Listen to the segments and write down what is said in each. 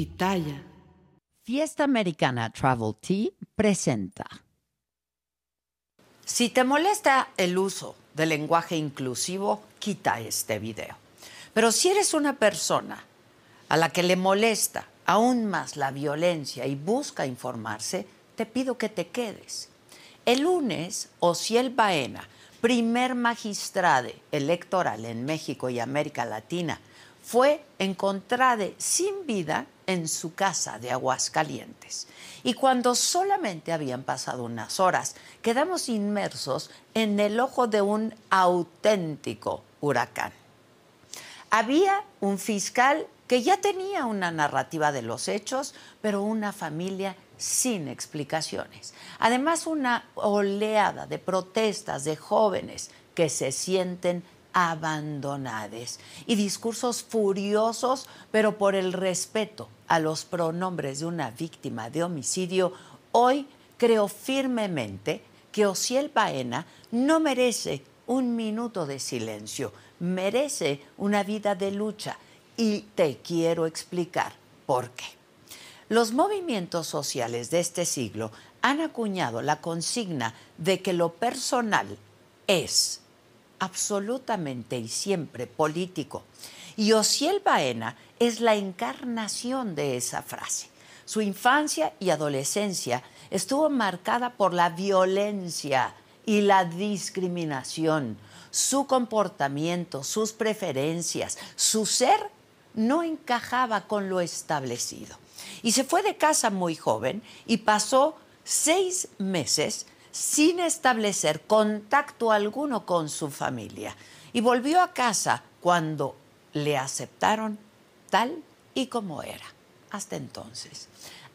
Pitaya. Fiesta Americana Travel Tea presenta. Si te molesta el uso del lenguaje inclusivo, quita este video. Pero si eres una persona a la que le molesta aún más la violencia y busca informarse, te pido que te quedes. El lunes, Ociel Baena, primer magistrado electoral en México y América Latina, fue encontrada sin vida en su casa de Aguascalientes. Y cuando solamente habían pasado unas horas, quedamos inmersos en el ojo de un auténtico huracán. Había un fiscal que ya tenía una narrativa de los hechos, pero una familia sin explicaciones. Además, una oleada de protestas de jóvenes que se sienten abandonadas y discursos furiosos, pero por el respeto a los pronombres de una víctima de homicidio, hoy creo firmemente que Ociel Baena no merece un minuto de silencio, merece una vida de lucha y te quiero explicar por qué. Los movimientos sociales de este siglo han acuñado la consigna de que lo personal es absolutamente y siempre político. Y Ociel Baena es la encarnación de esa frase. Su infancia y adolescencia estuvo marcada por la violencia y la discriminación. Su comportamiento, sus preferencias, su ser no encajaba con lo establecido. Y se fue de casa muy joven y pasó seis meses sin establecer contacto alguno con su familia. Y volvió a casa cuando le aceptaron tal y como era. Hasta entonces.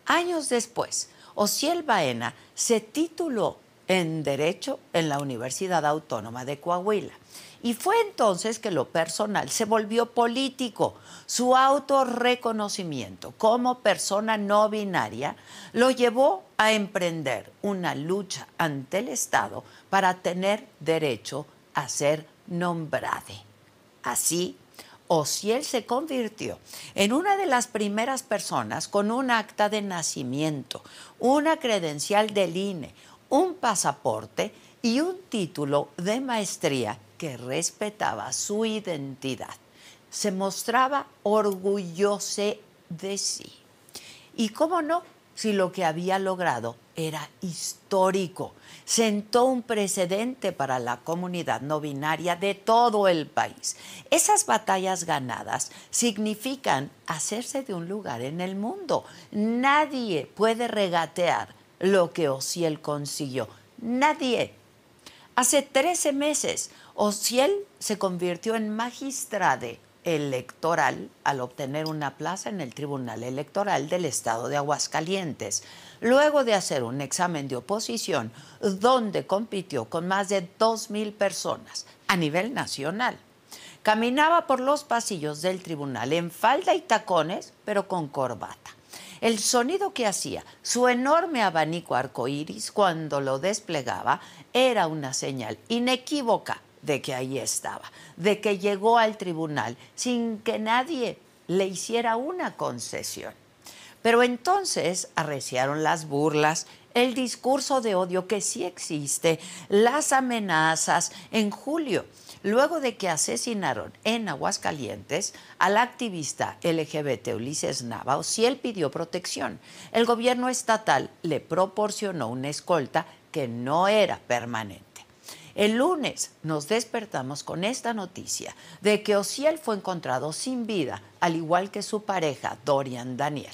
Años después, Ociel Baena se tituló en Derecho en la Universidad Autónoma de Coahuila. Y fue entonces que lo personal se volvió político. Su autorreconocimiento como persona no binaria lo llevó a emprender una lucha ante el Estado para tener derecho a ser nombrado. Así, Ociel se convirtió en una de las primeras personas con un acta de nacimiento, una credencial del INE, un pasaporte y un título de maestría que respetaba su identidad. Se mostraba orgulloso de sí. Y cómo no, si lo que había logrado era histórico, sentó un precedente para la comunidad no binaria de todo el país. Esas batallas ganadas significan hacerse de un lugar en el mundo. Nadie puede regatear lo que Ociel consiguió. Nadie. Hace 13 meses, Ociel se convirtió en magistrade electoral al obtener una plaza en el Tribunal Electoral del Estado de Aguascalientes, luego de hacer un examen de oposición donde compitió con más de 2.000 personas a nivel nacional. Caminaba por los pasillos del tribunal en falda y tacones, pero con corbata. El sonido que hacía, su enorme abanico arcoíris cuando lo desplegaba, era una señal inequívoca de que ahí estaba, de que llegó al tribunal sin que nadie le hiciera una concesión. Pero entonces arreciaron las burlas, el discurso de odio que sí existe, las amenazas. En julio, luego de que asesinaron en Aguascalientes al activista LGBT Ulises Nava, si él pidió protección. El gobierno estatal le proporcionó una escolta que no era permanente. El lunes nos despertamos con esta noticia de que Ociel fue encontrado sin vida, al igual que su pareja Dorian Daniel.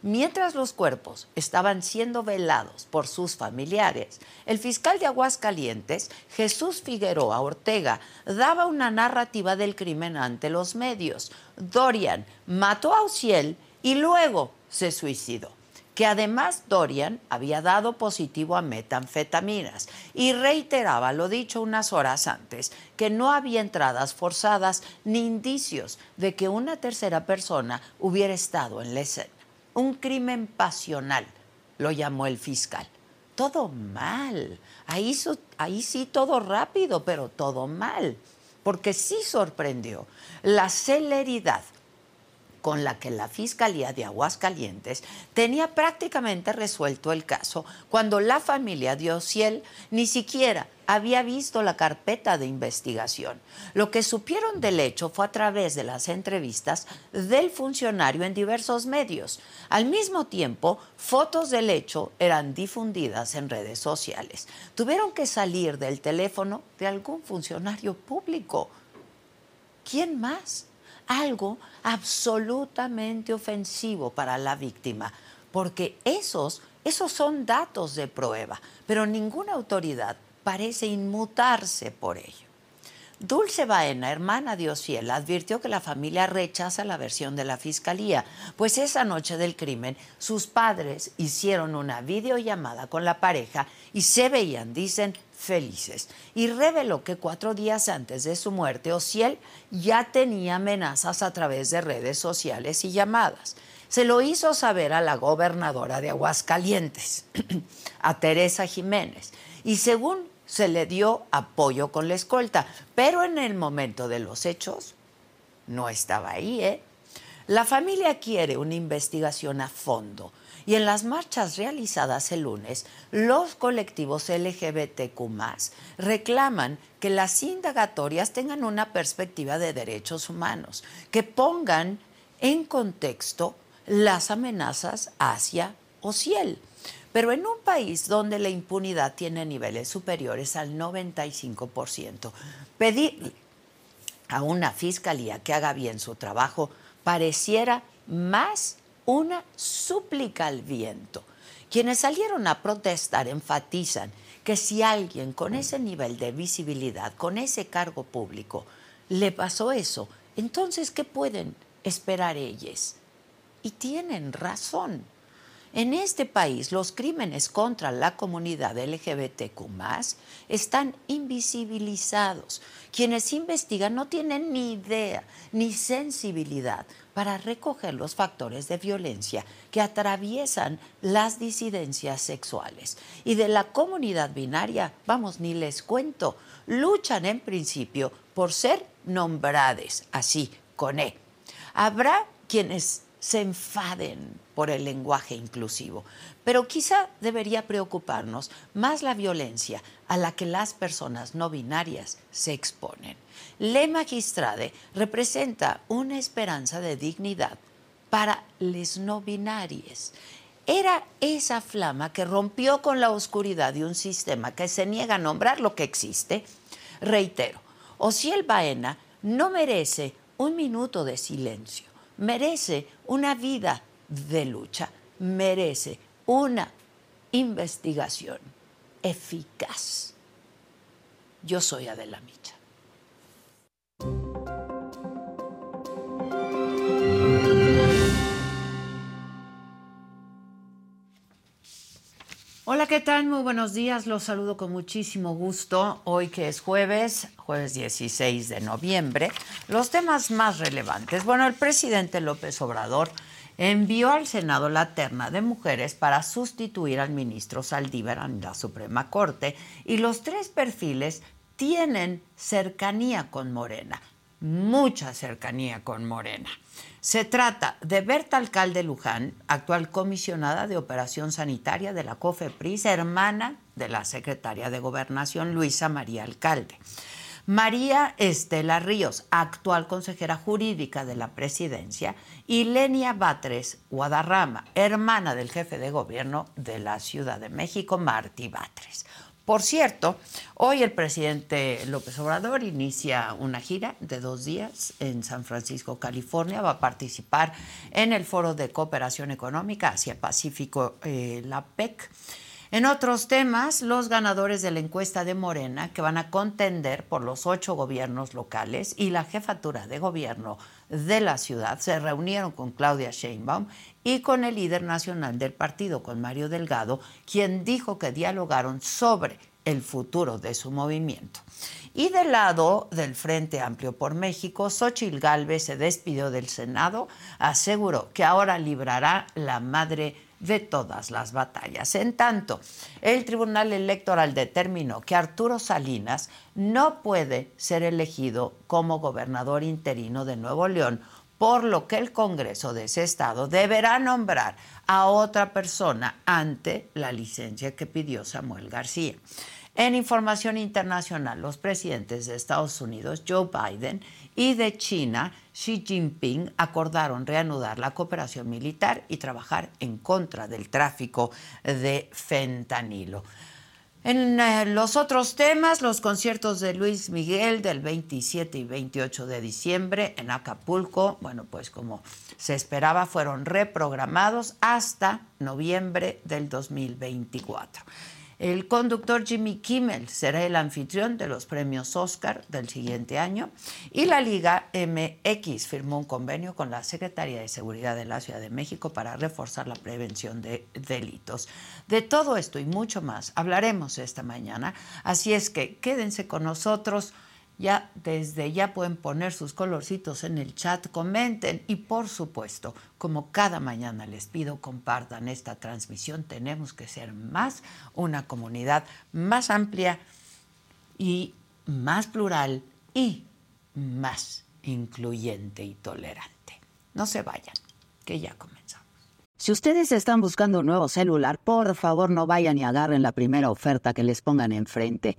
Mientras los cuerpos estaban siendo velados por sus familiares, el fiscal de Aguascalientes, Jesús Figueroa Ortega, daba una narrativa del crimen ante los medios. Dorian mató a Ociel y luego se suicidó que además Dorian había dado positivo a metanfetaminas y reiteraba lo dicho unas horas antes, que no había entradas forzadas ni indicios de que una tercera persona hubiera estado en la escena. Un crimen pasional, lo llamó el fiscal. Todo mal. Ahí, ahí sí todo rápido, pero todo mal. Porque sí sorprendió la celeridad con la que la Fiscalía de Aguascalientes tenía prácticamente resuelto el caso cuando la familia de Ociel ni siquiera había visto la carpeta de investigación. Lo que supieron del hecho fue a través de las entrevistas del funcionario en diversos medios. Al mismo tiempo, fotos del hecho eran difundidas en redes sociales. Tuvieron que salir del teléfono de algún funcionario público. ¿Quién más? Algo absolutamente ofensivo para la víctima, porque esos, esos son datos de prueba, pero ninguna autoridad parece inmutarse por ello. Dulce Baena, hermana de Ociel, advirtió que la familia rechaza la versión de la fiscalía, pues esa noche del crimen sus padres hicieron una videollamada con la pareja y se veían, dicen, felices. Y reveló que cuatro días antes de su muerte, Ociel ya tenía amenazas a través de redes sociales y llamadas. Se lo hizo saber a la gobernadora de Aguascalientes, a Teresa Jiménez. Y según se le dio apoyo con la escolta, pero en el momento de los hechos no estaba ahí, ¿eh? La familia quiere una investigación a fondo y en las marchas realizadas el lunes, los colectivos LGBTQ reclaman que las indagatorias tengan una perspectiva de derechos humanos, que pongan en contexto las amenazas hacia Ociel. Pero en un país donde la impunidad tiene niveles superiores al 95%, pedir a una fiscalía que haga bien su trabajo pareciera más una súplica al viento. Quienes salieron a protestar enfatizan que si alguien con ese nivel de visibilidad, con ese cargo público, le pasó eso, entonces, ¿qué pueden esperar ellos? Y tienen razón. En este país los crímenes contra la comunidad LGBTQ están invisibilizados. Quienes investigan no tienen ni idea ni sensibilidad para recoger los factores de violencia que atraviesan las disidencias sexuales. Y de la comunidad binaria, vamos, ni les cuento, luchan en principio por ser nombrades así, con E. Habrá quienes se enfaden por el lenguaje inclusivo. Pero quizá debería preocuparnos más la violencia a la que las personas no binarias se exponen. Le Magistrade representa una esperanza de dignidad para les no binarias. Era esa flama que rompió con la oscuridad de un sistema que se niega a nombrar lo que existe. Reitero, Ociel Baena no merece un minuto de silencio, merece una vida de lucha merece una investigación eficaz. Yo soy Adela Micha. Hola, ¿qué tal? Muy buenos días. Los saludo con muchísimo gusto. Hoy que es jueves, jueves 16 de noviembre, los temas más relevantes. Bueno, el presidente López Obrador envió al Senado la terna de mujeres para sustituir al ministro Saldívar en la Suprema Corte y los tres perfiles tienen cercanía con Morena, mucha cercanía con Morena. Se trata de Berta Alcalde Luján, actual comisionada de Operación Sanitaria de la COFEPRIS, hermana de la secretaria de Gobernación Luisa María Alcalde. María Estela Ríos, actual consejera jurídica de la presidencia, y Lenia Batres Guadarrama, hermana del jefe de gobierno de la Ciudad de México, Martí Batres. Por cierto, hoy el presidente López Obrador inicia una gira de dos días en San Francisco, California. Va a participar en el Foro de Cooperación Económica Asia-Pacífico, eh, la PEC. En otros temas, los ganadores de la encuesta de Morena, que van a contender por los ocho gobiernos locales y la jefatura de gobierno de la ciudad, se reunieron con Claudia Sheinbaum y con el líder nacional del partido, con Mario Delgado, quien dijo que dialogaron sobre el futuro de su movimiento. Y del lado del Frente Amplio por México, Xochitl Gálvez se despidió del Senado, aseguró que ahora librará la madre de todas las batallas. En tanto, el Tribunal Electoral determinó que Arturo Salinas no puede ser elegido como gobernador interino de Nuevo León por lo que el Congreso de ese estado deberá nombrar a otra persona ante la licencia que pidió Samuel García. En información internacional, los presidentes de Estados Unidos, Joe Biden, y de China, Xi Jinping, acordaron reanudar la cooperación militar y trabajar en contra del tráfico de fentanilo. En eh, los otros temas, los conciertos de Luis Miguel del 27 y 28 de diciembre en Acapulco, bueno, pues como se esperaba, fueron reprogramados hasta noviembre del 2024. El conductor Jimmy Kimmel será el anfitrión de los premios Oscar del siguiente año y la Liga MX firmó un convenio con la Secretaría de Seguridad de la Ciudad de México para reforzar la prevención de delitos. De todo esto y mucho más hablaremos esta mañana, así es que quédense con nosotros. Ya desde ya pueden poner sus colorcitos en el chat, comenten y por supuesto, como cada mañana les pido, compartan esta transmisión. Tenemos que ser más una comunidad más amplia y más plural y más incluyente y tolerante. No se vayan, que ya comenzamos. Si ustedes están buscando un nuevo celular, por favor no vayan y agarren la primera oferta que les pongan enfrente.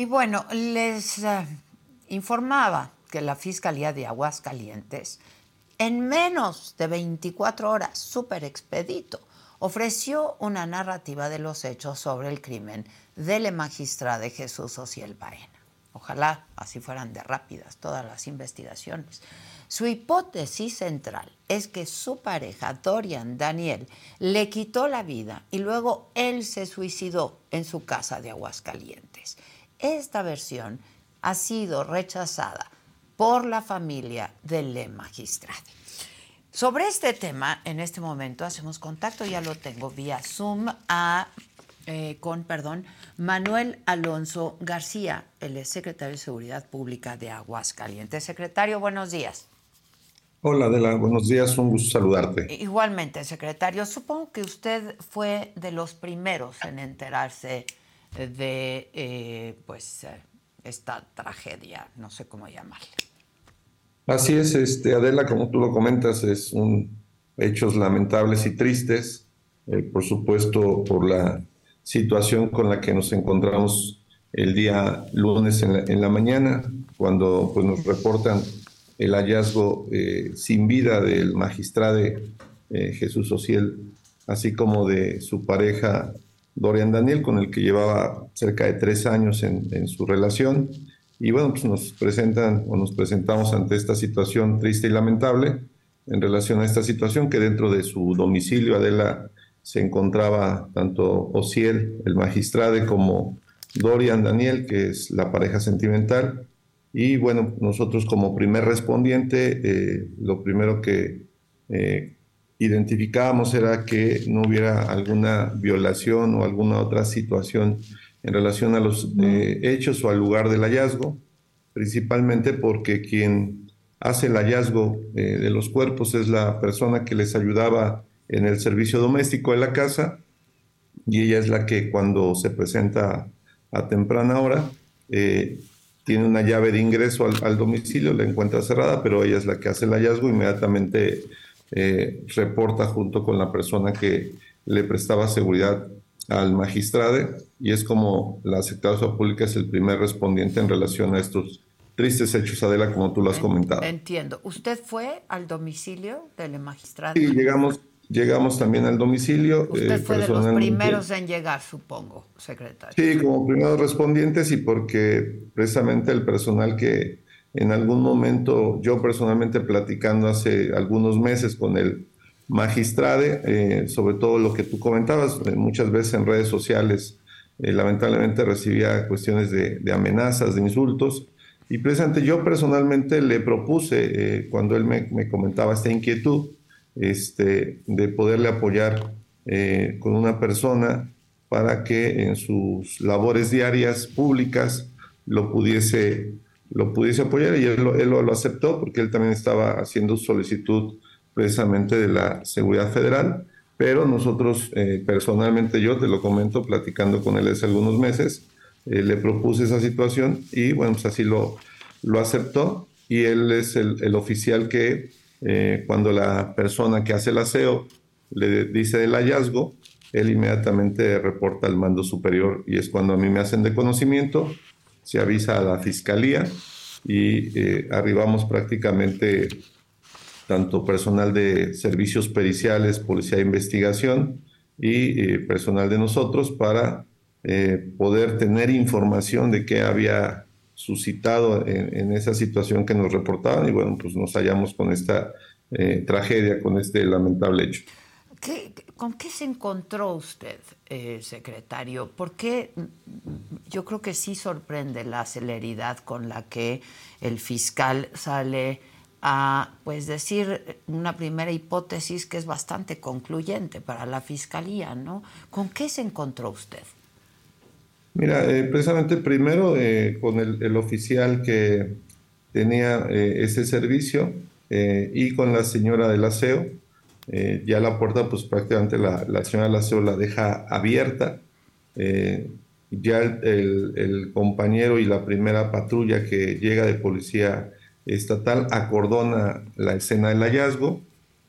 Y bueno, les uh, informaba que la Fiscalía de Aguascalientes, en menos de 24 horas, súper expedito, ofreció una narrativa de los hechos sobre el crimen del magistrado de Jesús Ociel Baena. Ojalá así fueran de rápidas todas las investigaciones. Su hipótesis central es que su pareja, Dorian Daniel, le quitó la vida y luego él se suicidó en su casa de Aguascalientes. Esta versión ha sido rechazada por la familia del Le Magistrado. Sobre este tema, en este momento hacemos contacto, ya lo tengo vía Zoom, a, eh, con perdón, Manuel Alonso García, el secretario de Seguridad Pública de Aguascalientes. Secretario, buenos días. Hola Adela, buenos días, un gusto saludarte. Igualmente, secretario, supongo que usted fue de los primeros en enterarse de eh, pues eh, esta tragedia, no sé cómo llamarle. Así es, este, Adela, como tú lo comentas, es un hechos lamentables y tristes, eh, por supuesto por la situación con la que nos encontramos el día lunes en la, mañana, cuando pues, nos reportan el hallazgo sin vida del magistrado Jesús Ociel, así como de su pareja Dorian Daniel, con el que llevaba cerca de tres años en, su relación. Y bueno, pues nos presentan o nos presentamos ante esta situación triste y lamentable en relación a esta situación que dentro de su domicilio Adela se encontraba tanto Ociel, el magistrado, como Dorian Daniel, que es la pareja sentimental. Y bueno, nosotros como primer respondiente, eh, lo primero que eh, identificábamos era que no hubiera alguna violación o alguna otra situación en relación a los eh, hechos o al lugar del hallazgo, principalmente porque quien hace el hallazgo eh, de los cuerpos es la persona que les ayudaba en el servicio doméstico de la casa y ella es la que cuando se presenta a temprana hora eh, tiene una llave de ingreso al, domicilio, la encuentra cerrada, pero ella es la que hace el hallazgo, inmediatamente reporta junto con la persona que le prestaba seguridad al magistrado y es como la Secretaría Pública es el primer respondiente en relación a estos tristes hechos, Adela, como tú lo has comentado. Entiendo. ¿Usted fue al domicilio del magistrado? Sí, llegamos, llegamos también al domicilio. Usted eh, fue de los primeros en llegar, supongo, secretario. Sí, como primeros respondientes y porque precisamente el personal que en algún momento, yo personalmente platicando hace algunos meses con el magistrade, eh, sobre todo lo que tú comentabas, eh, muchas veces en redes sociales eh, lamentablemente recibía cuestiones de, amenazas, de insultos, y precisamente yo personalmente le propuse, cuando él me, comentaba esta inquietud, este, de poderle apoyar con una persona para que en sus labores diarias públicas lo pudiese, lo pudiese apoyar, y él, lo aceptó porque él también estaba haciendo solicitud precisamente de la seguridad federal, pero nosotros eh, personalmente yo te lo comento platicando con él hace algunos meses, eh, le propuse esa situación y bueno, pues así lo, aceptó. Y él es el, oficial que eh, cuando la persona que hace el aseo le dice del hallazgo, él inmediatamente reporta al mando superior y es cuando a mí me hacen de conocimiento, se avisa a la fiscalía y arribamos prácticamente tanto personal de servicios periciales, policía de investigación y eh, personal de nosotros para eh, poder tener información de qué había suscitado en, esa situación que nos reportaban y bueno, pues nos hallamos con esta eh, tragedia, con este lamentable hecho. ¿Con qué se encontró usted, secretario? Porque yo creo que sí sorprende la celeridad con la que el fiscal sale a pues decir una primera hipótesis que es bastante concluyente para la fiscalía, ¿no? ¿Con qué se encontró usted? Mira, eh, precisamente primero eh, con el, oficial que tenía eh, ese servicio y con la señora del aseo. Ya la puerta, pues prácticamente la, la señora aseo la deja abierta. ya el, el, compañero y la primera patrulla que llega de policía estatal acordona la escena del hallazgo.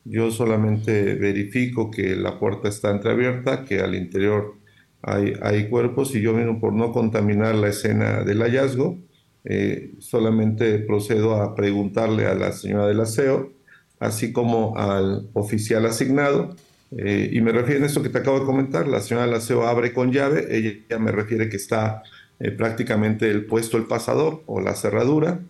Yo solamente verifico que la puerta está entreabierta, que al interior hay, hay cuerpos y yo mismo por no contaminar la escena del hallazgo, eh, solamente procedo a preguntarle a la señora del aseo, así como al oficial asignado, eh, y me refiero a esto que te acabo de comentar, la señora del aseo abre con llave, ella me refiere que está eh, prácticamente el puesto el pasador o la cerradura,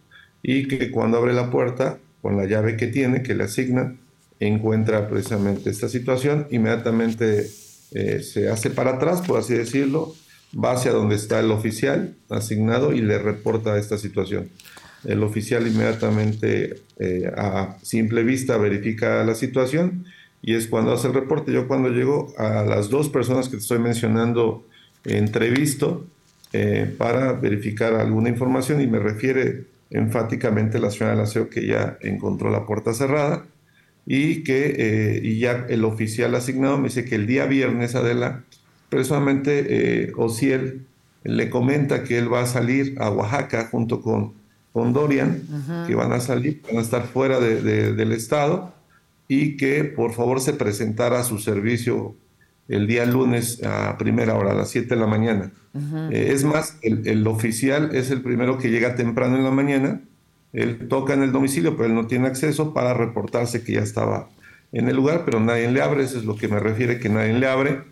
y que cuando abre la puerta, con la llave que tiene, que le asignan, encuentra precisamente esta situación, inmediatamente eh, se hace para atrás, por así decirlo, va hacia donde está el oficial asignado y le reporta esta situación. El oficial inmediatamente eh, a simple vista verifica la situación y es cuando hace el reporte. Yo cuando llego a las dos personas que estoy mencionando entrevisto eh, para verificar alguna información y me refiere enfáticamente la señora del aseo que ya encontró la puerta cerrada y que eh, y ya el oficial asignado me dice que el día viernes, Adela, precisamente eh, Ociel le comenta que él va a salir a Oaxaca junto con, con Dorian, que van a salir, van a estar fuera del estado y que por favor se presentara a su servicio el día lunes a primera hora, a las 7 de la mañana. Eh, es más, el, oficial es el primero que llega temprano en la mañana, él toca en el domicilio, pero él no tiene acceso para reportarse que ya estaba en el lugar, pero nadie le abre, eso es lo que me refiere que nadie le abre.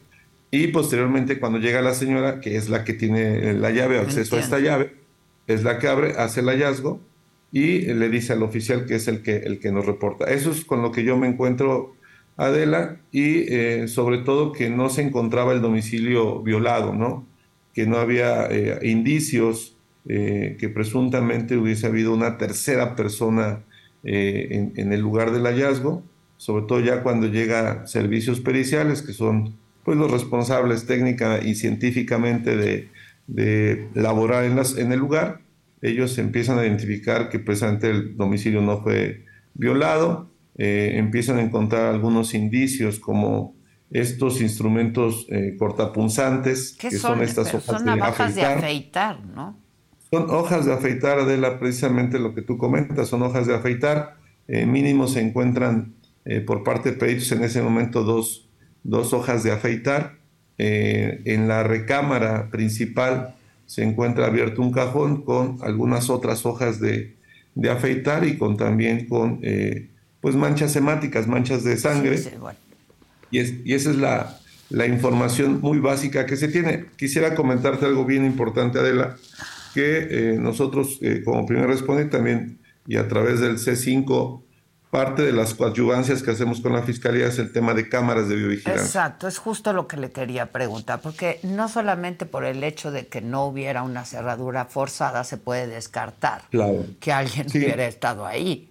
Y posteriormente cuando llega la señora, que es la que tiene la llave o acceso a esta llave, es la que abre, hace el hallazgo y le dice al oficial que es el que, el que nos reporta. Eso es con lo que yo me encuentro Adela, y eh, sobre todo que no se encontraba el domicilio violado, ¿no? Que no había eh, indicios eh, que presuntamente hubiese habido una tercera persona en, el lugar del hallazgo sobre todo ya cuando llega servicios periciales, que son pues los responsables técnica y científicamente de, de laborar en, las, en el lugar, ellos empiezan a identificar que precisamente el domicilio no fue violado, eh, empiezan a encontrar algunos indicios como estos instrumentos eh, cortapunzantes, que son, estas hojas, de, afeitar. de afeitar, ¿no? Son hojas de afeitar, Adela, precisamente lo que tú comentas, son hojas de afeitar. Eh, mínimo se encuentran por parte de peritos en ese momento dos, dos hojas de afeitar. En la recámara principal se encuentra abierto un cajón con algunas otras hojas de, de afeitar y con también con pues manchas hemáticas, manchas de sangre. y, es, y, esa es la, la, información muy básica que se tiene. Quisiera comentarte algo bien importante, Adela, que eh, nosotros eh, como primer responde también y a través del C5, parte de las coadyuvancias que hacemos con la Fiscalía es el tema de cámaras de biovigilancia. Exacto, es justo lo que le quería preguntar, porque no solamente por el hecho de que no hubiera una cerradura forzada se puede descartar que alguien hubiera estado ahí.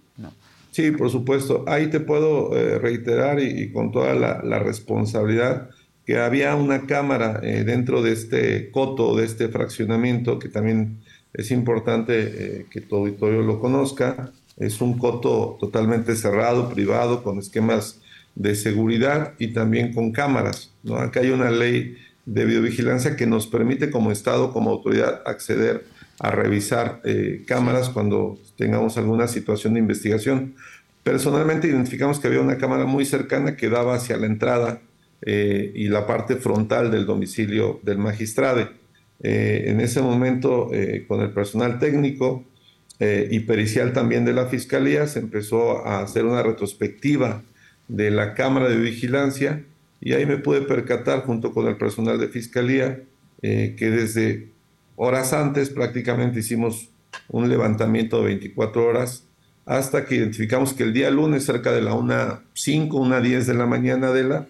Sí, por supuesto. Ahí te puedo eh, reiterar y, con toda la, responsabilidad que había una cámara eh, dentro de este coto, de este fraccionamiento, que también es importante eh, que todo auditorio lo conozca. Es un coto totalmente cerrado, privado, con esquemas de seguridad y también con cámaras. ¿no? Acá hay una ley de videovigilancia que nos permite como Estado, como autoridad, acceder a revisar cámaras cuando tengamos alguna situación de investigación. Personalmente identificamos que había una cámara muy cercana que daba hacia la entrada eh, y la parte frontal del domicilio del magistrado. Eh, en ese momento, eh, con el personal técnico y pericial también de la Fiscalía, se empezó a hacer una retrospectiva de la cámara de vigilancia y ahí me pude percatar junto con el personal de Fiscalía que desde horas antes prácticamente hicimos un levantamiento de 24 horas hasta que identificamos que el día lunes, cerca de la 1.05, 1.10 de la mañana de la,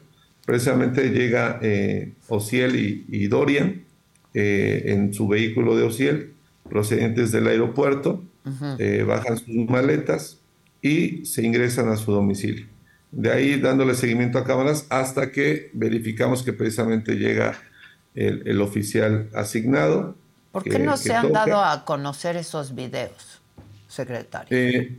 precisamente llega eh, Ociel y, Dorian eh, en su vehículo de Ociel, procedentes del aeropuerto, eh, bajan sus maletas y se ingresan a su domicilio. De ahí dándole seguimiento a cámaras hasta que verificamos que precisamente llega el oficial asignado ¿Por qué no se han dado a conocer esos videos, secretario? Eh,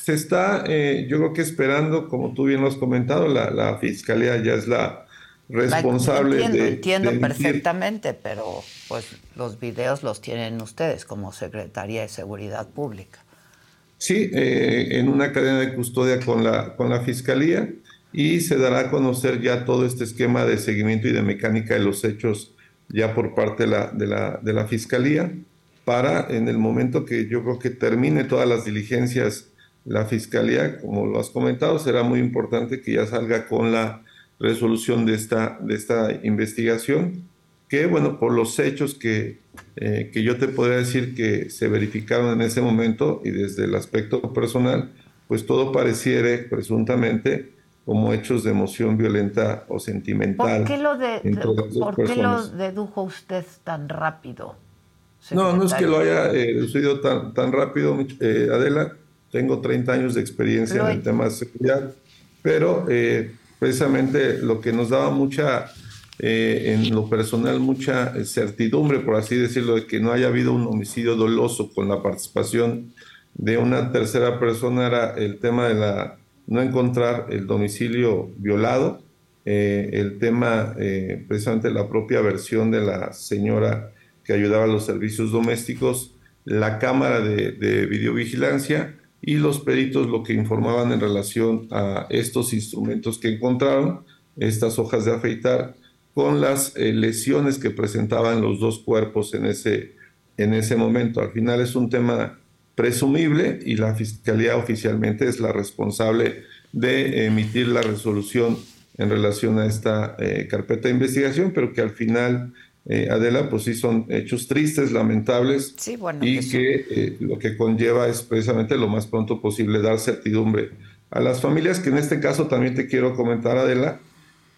se está, eh, yo creo que esperando, como tú bien lo has comentado, la, fiscalía ya es la responsable entiendo, de. Entiendo perfectamente, pero pues los videos los tienen ustedes como Secretaría de Seguridad Pública. Sí, eh, en una cadena de custodia con la, con la fiscalía y se dará a conocer ya todo este esquema de seguimiento y de mecánica de los hechos ya por parte de la, de la, de la Fiscalía para en el momento que yo creo que termine todas las diligencias la Fiscalía, como lo has comentado, será muy importante que ya salga con la resolución de esta, de esta investigación, que bueno, por los hechos que, eh, que yo te podría decir que se verificaron en ese momento y desde el aspecto personal, pues todo pareciere presuntamente como hechos de emoción violenta o sentimental. ¿Por qué lo, de, dedujo usted tan rápido? No, no es que lo haya eh, deducido tan, tan rápido, eh, Adela. Tengo 30 años de experiencia en el tema de seguridad, pero eh, precisamente lo que nos daba mucha, en lo personal, mucha certidumbre, por así decirlo, de que no haya habido un homicidio doloso con la participación de una tercera persona era el tema de la no encontrar el domicilio violado, eh, el tema, eh, precisamente la propia versión de la señora que ayudaba a los servicios domésticos, la cámara de, videovigilancia y los peritos lo que informaban en relación a estos instrumentos que encontraron, estas hojas de afeitar, con las eh, lesiones que presentaban los dos cuerpos en ese, en ese momento. Al final es un tema presumible y la Fiscalía oficialmente es la responsable de emitir la resolución en relación a esta eh, carpeta de investigación, pero que al final, eh, Adela, pues sí son hechos tristes, lamentables, y que eh, lo que conlleva es precisamente lo más pronto posible dar certidumbre a las familias, que en este caso también te quiero comentar, Adela,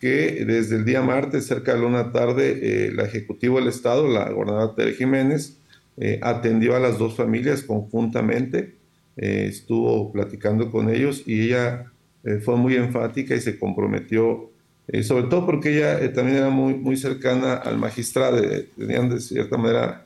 que desde el día martes, cerca de la una tarde, la Ejecutivo del Estado, la gobernadora Tere Jiménez, eh, atendió a las dos familias conjuntamente, eh, estuvo platicando con ellos y ella eh, fue muy enfática y se comprometió, eh, sobre todo porque ella eh, también era muy, muy cercana al magistrado, tenían de cierta manera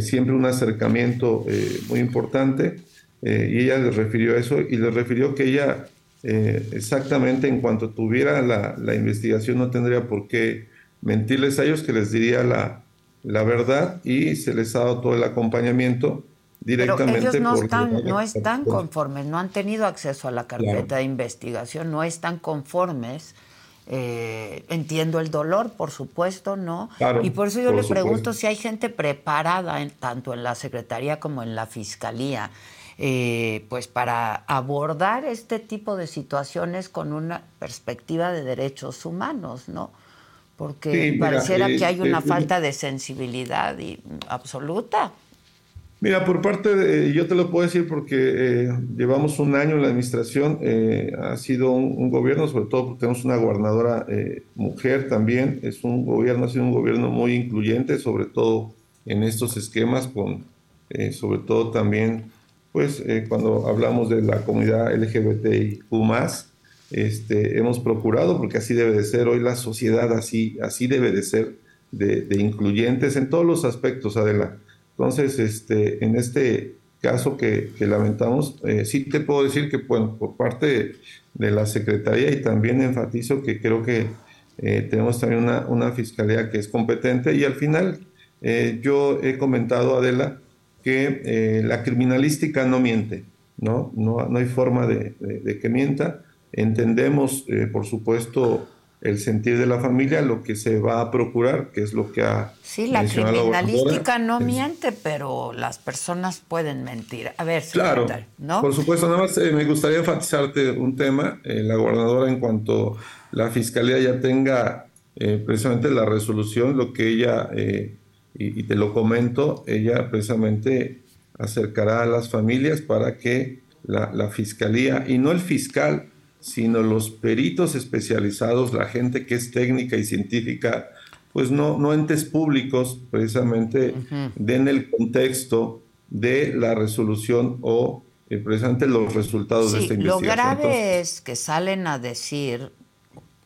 siempre un acercamiento muy importante y ella le refirió eso y le refirió que ella exactamente en cuanto tuviera la, la, investigación no tendría por qué mentirles a ellos, que les diría la, la verdad y se les ha dado todo el acompañamiento directamente. Pero ellos no, están, no están conformes, no han tenido acceso a la carpeta de investigación, no están conformes. Eh, entiendo el dolor, por supuesto, ¿no? y por eso yo le pregunto si hay gente preparada, en, tanto en la Secretaría como en la Fiscalía, eh, pues para abordar este tipo de situaciones con una perspectiva de derechos humanos, ¿no? Porque pareciera que hay una falta de sensibilidad y, absoluta. Mira, por parte de, yo te lo puedo decir porque eh, llevamos un año en la administración, eh, ha sido un, gobierno, sobre todo porque tenemos una gobernadora eh, mujer también, es un gobierno, ha sido un gobierno muy incluyente, sobre todo en estos esquemas, con, sobre todo también, pues cuando hablamos de la comunidad LGBTIQ+, este, hemos procurado, porque así debe de ser, hoy la sociedad así, así debe de ser, de, de incluyentes en todos los aspectos, Adela entonces, este, en este caso que, lamentamos, eh, sí te puedo decir que bueno, por parte de, la Secretaría y también enfatizo que creo que eh, tenemos también una, una, fiscalía que es competente y al final eh, yo he comentado, Adela, que la criminalística no miente, ¿no? No, no hay forma de, de que mienta. Entendemos, por supuesto, el sentir de la familia, lo que se va a procurar, que es lo que ha... Sí, la criminalística no miente, pero las personas pueden mentir. A ver, claro, ¿no? Por supuesto, nada más eh, me gustaría enfatizarte un tema. Eh, la gobernadora, en cuanto la fiscalía ya tenga eh, precisamente la resolución, lo que ella, y, te lo comento, ella precisamente acercará a las familias para que la, la fiscalía, y no el fiscal, sino los peritos especializados, la gente que es técnica y científica, pues no, no entes públicos precisamente den el contexto de la resolución o eh, precisamente los resultados de esta investigación. Lo grave es que salen a decir,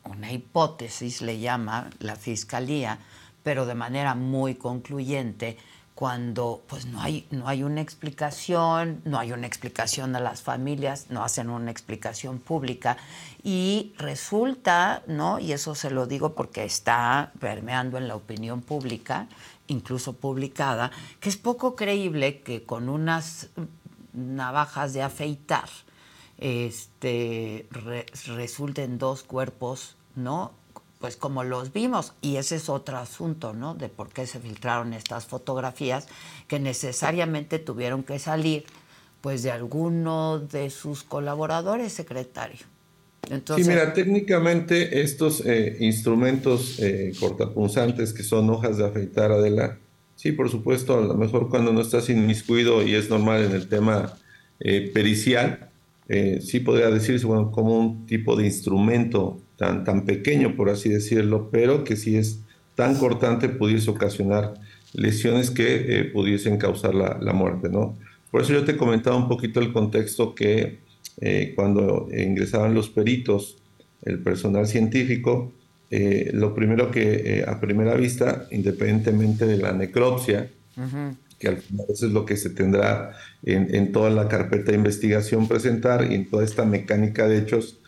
una hipótesis le llama la fiscalía, pero de manera muy concluyente, cuando pues no hay no hay una explicación, no hay una explicación a las familias, no hacen una explicación pública y resulta, ¿no? Y eso se lo digo porque está permeando en la opinión pública, incluso publicada, que es poco creíble que con unas navajas de afeitar este resulten dos cuerpos, ¿no? Pues como los vimos, y ese es otro asunto, ¿no? De por qué se filtraron estas fotografías que necesariamente tuvieron que salir, pues de alguno de sus colaboradores, secretario. Entonces, sí, mira, técnicamente estos eh, instrumentos eh, cortapunzantes que son hojas de afeitar, Adela, sí, por supuesto, a lo mejor cuando no estás inmiscuido y es normal en el tema eh, pericial, sí podría decirse, bueno, como un tipo de instrumento tan, pequeño, por así decirlo, pero que si es tan cortante pudiese ocasionar lesiones que eh, pudiesen causar la, muerte, ¿no? Por eso yo te comentaba un poquito el contexto que eh, cuando ingresaban los peritos, el personal científico, eh, lo primero que a primera vista, independientemente de la necropsia, que al final eso es lo que se tendrá en, en, toda la carpeta de investigación presentar y en toda esta mecánica de hechos,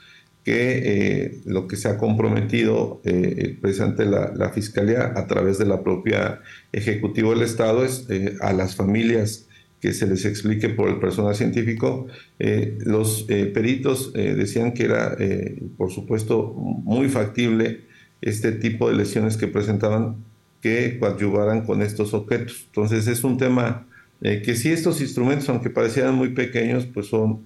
que eh, lo que se ha comprometido eh, precisamente la, Fiscalía a través de la propia Ejecutivo del Estado es eh, a las familias que se les explique por el personal científico. Eh, los peritos decían que era, por supuesto, muy factible este tipo de lesiones que presentaban que coadyuvaran con estos objetos. Entonces es un tema que si estos instrumentos, aunque parecieran muy pequeños, pues son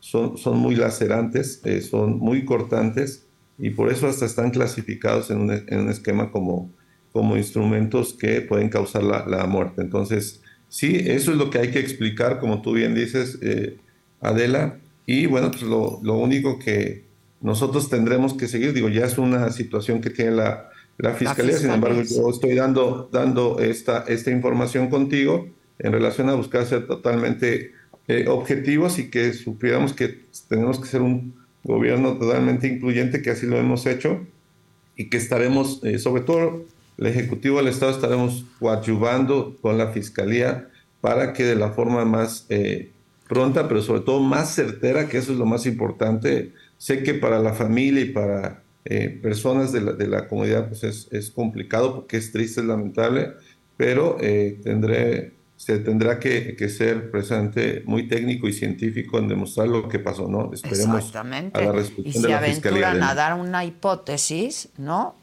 son, son muy lacerantes, eh, son muy cortantes y por eso hasta están clasificados en un, en un esquema como, como instrumentos que pueden causar la, la, muerte. Entonces, sí, eso es lo que hay que explicar, como tú bien dices, eh, Adela. Y bueno, pues lo, lo, único que nosotros tendremos que seguir, digo, ya es una situación que tiene la, la, fiscalía, sin embargo, yo estoy dando, dando esta, esta información contigo en relación a buscar ser totalmente eh, objetivos y que supiéramos que tenemos que ser un gobierno totalmente incluyente, que así lo hemos hecho, y que estaremos, eh, sobre todo el Ejecutivo del Estado, estaremos coadyuvando con la Fiscalía para que de la forma más eh, pronta, pero sobre todo más certera, que eso es lo más importante, sé que para la familia y para eh, personas de la, de la, comunidad pues es, es, complicado porque es triste, es lamentable, pero tendré se tendrá que, que, ser precisamente muy técnico y científico en demostrar lo que pasó, ¿no? Esperemos a la resolución y se aventuran a dar una hipótesis, ¿no?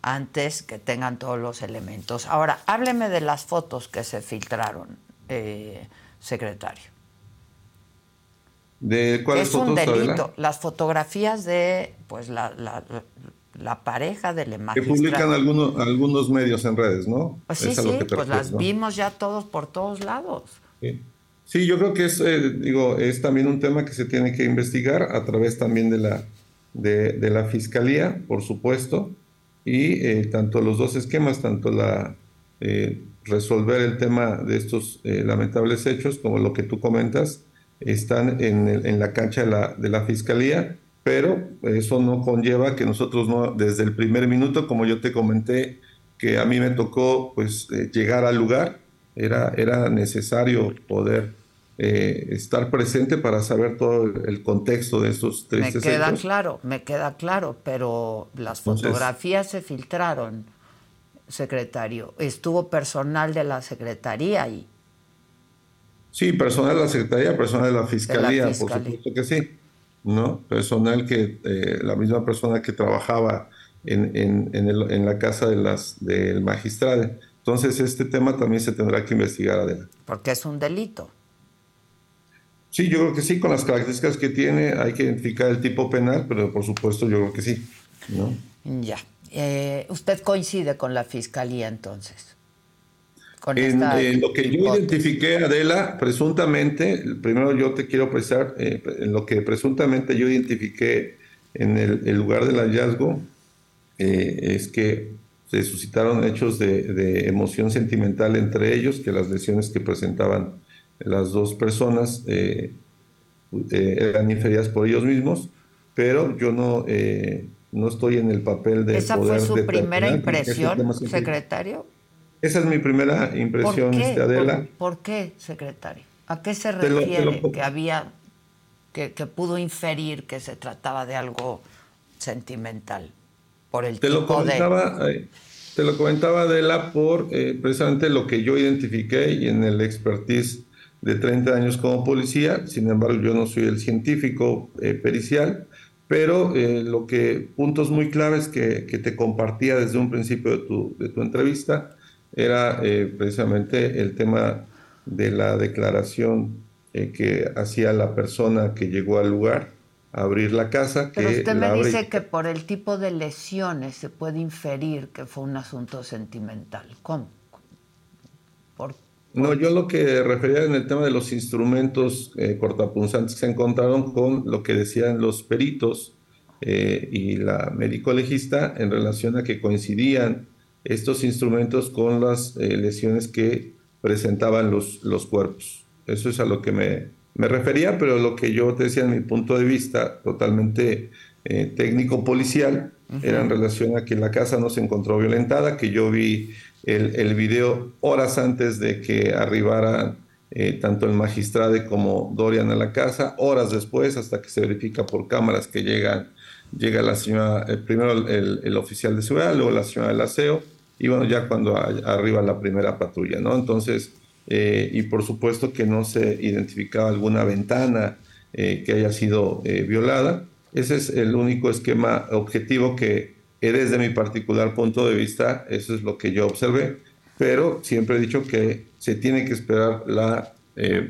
Antes que tengan todos los elementos. Ahora, hábleme de las fotos que se filtraron, eh, secretario. ¿De cuáles es un delito. Las fotografías de, pues, la, la, la pareja del magistrado. Que publican algunos, algunos medios en redes, ¿no? Pues sí, sí, pues las vimos ya todos por todos lados. Sí, yo creo que es, eh, digo, es también un tema que se tiene que investigar a través también de la, de, de la fiscalía, por supuesto, y eh, tanto los dos esquemas, tanto la eh, resolver el tema de estos lamentables hechos como lo que tú comentas, están en, en la cancha de la, de la fiscalía pero eso no conlleva que nosotros no, desde el primer minuto, como yo te comenté, que a mí me tocó pues eh, llegar al lugar, era, era necesario poder eh, estar presente para saber todo el contexto de estos tristes Me queda claro, me queda claro, pero las fotografías se filtraron, secretario. Estuvo personal de la secretaría ahí. Sí, personal de la secretaría, personal de la fiscalía, por supuesto que sí. ¿No? Personal que, eh, la misma persona que trabajaba en, en, en, el, en, la casa de las, del magistrado. Entonces, este tema también se tendrá que investigar adelante. Porque es un delito. Sí, yo creo que sí, con las características que tiene, hay que identificar el tipo penal, pero por supuesto yo creo que sí. ¿no? Ya. Eh, ¿Usted coincide con la fiscalía entonces? En, lo que yo identifiqué, Adela, presuntamente, primero yo te quiero precisar, eh, en lo que presuntamente yo identifiqué en el, lugar del hallazgo, eh, es que se suscitaron hechos de, emoción sentimental entre ellos, que las lesiones que presentaban las dos personas eh, eran inferidas por ellos mismos, pero yo no, no estoy en el papel de... ¿Esa fue su primera impresión, secretario? Esa es mi primera impresión, ¿Por este, Adela. ¿Por, qué, secretario? ¿A qué se refiere que había, que, pudo inferir que se trataba de algo sentimental por el te tipo lo comentaba, de... Te lo comentaba Adela por eh, precisamente lo que yo identifiqué y en el expertise de 30 años como policía. Sin embargo, yo no soy el científico eh, pericial, pero eh, lo que puntos muy claves que, que, te compartía desde un principio de tu, de tu entrevista era eh, precisamente el tema de la declaración eh, que hacía la persona que llegó al lugar a abrir la casa. Pero usted me dice que por el tipo de lesiones se puede inferir que fue un asunto sentimental. ¿Cómo? No, yo lo que refería en el tema de los instrumentos eh, cortapunzantes se encontraron con lo que decían los peritos y la médico legista en relación a que coincidían estos instrumentos con las eh, lesiones que presentaban los, los cuerpos. Eso es a lo que me, me, refería, pero lo que yo te decía en mi punto de vista totalmente eh, técnico-policial era en relación a que la casa no se encontró violentada, que yo vi el, el video horas antes de que arribara eh, tanto el magistrado como Dorian a la casa, horas después, hasta que se verifica por cámaras que llegan llega la señora, eh, primero el, el, oficial de seguridad, luego la señora del aseo, y bueno, ya cuando arriba la primera patrulla, ¿no? Entonces, eh, y por supuesto que no se identificaba alguna ventana eh, que haya sido violada. Ese es el único esquema objetivo que desde mi particular punto de vista, eso es lo que yo observé, pero siempre he dicho que se tiene que esperar la,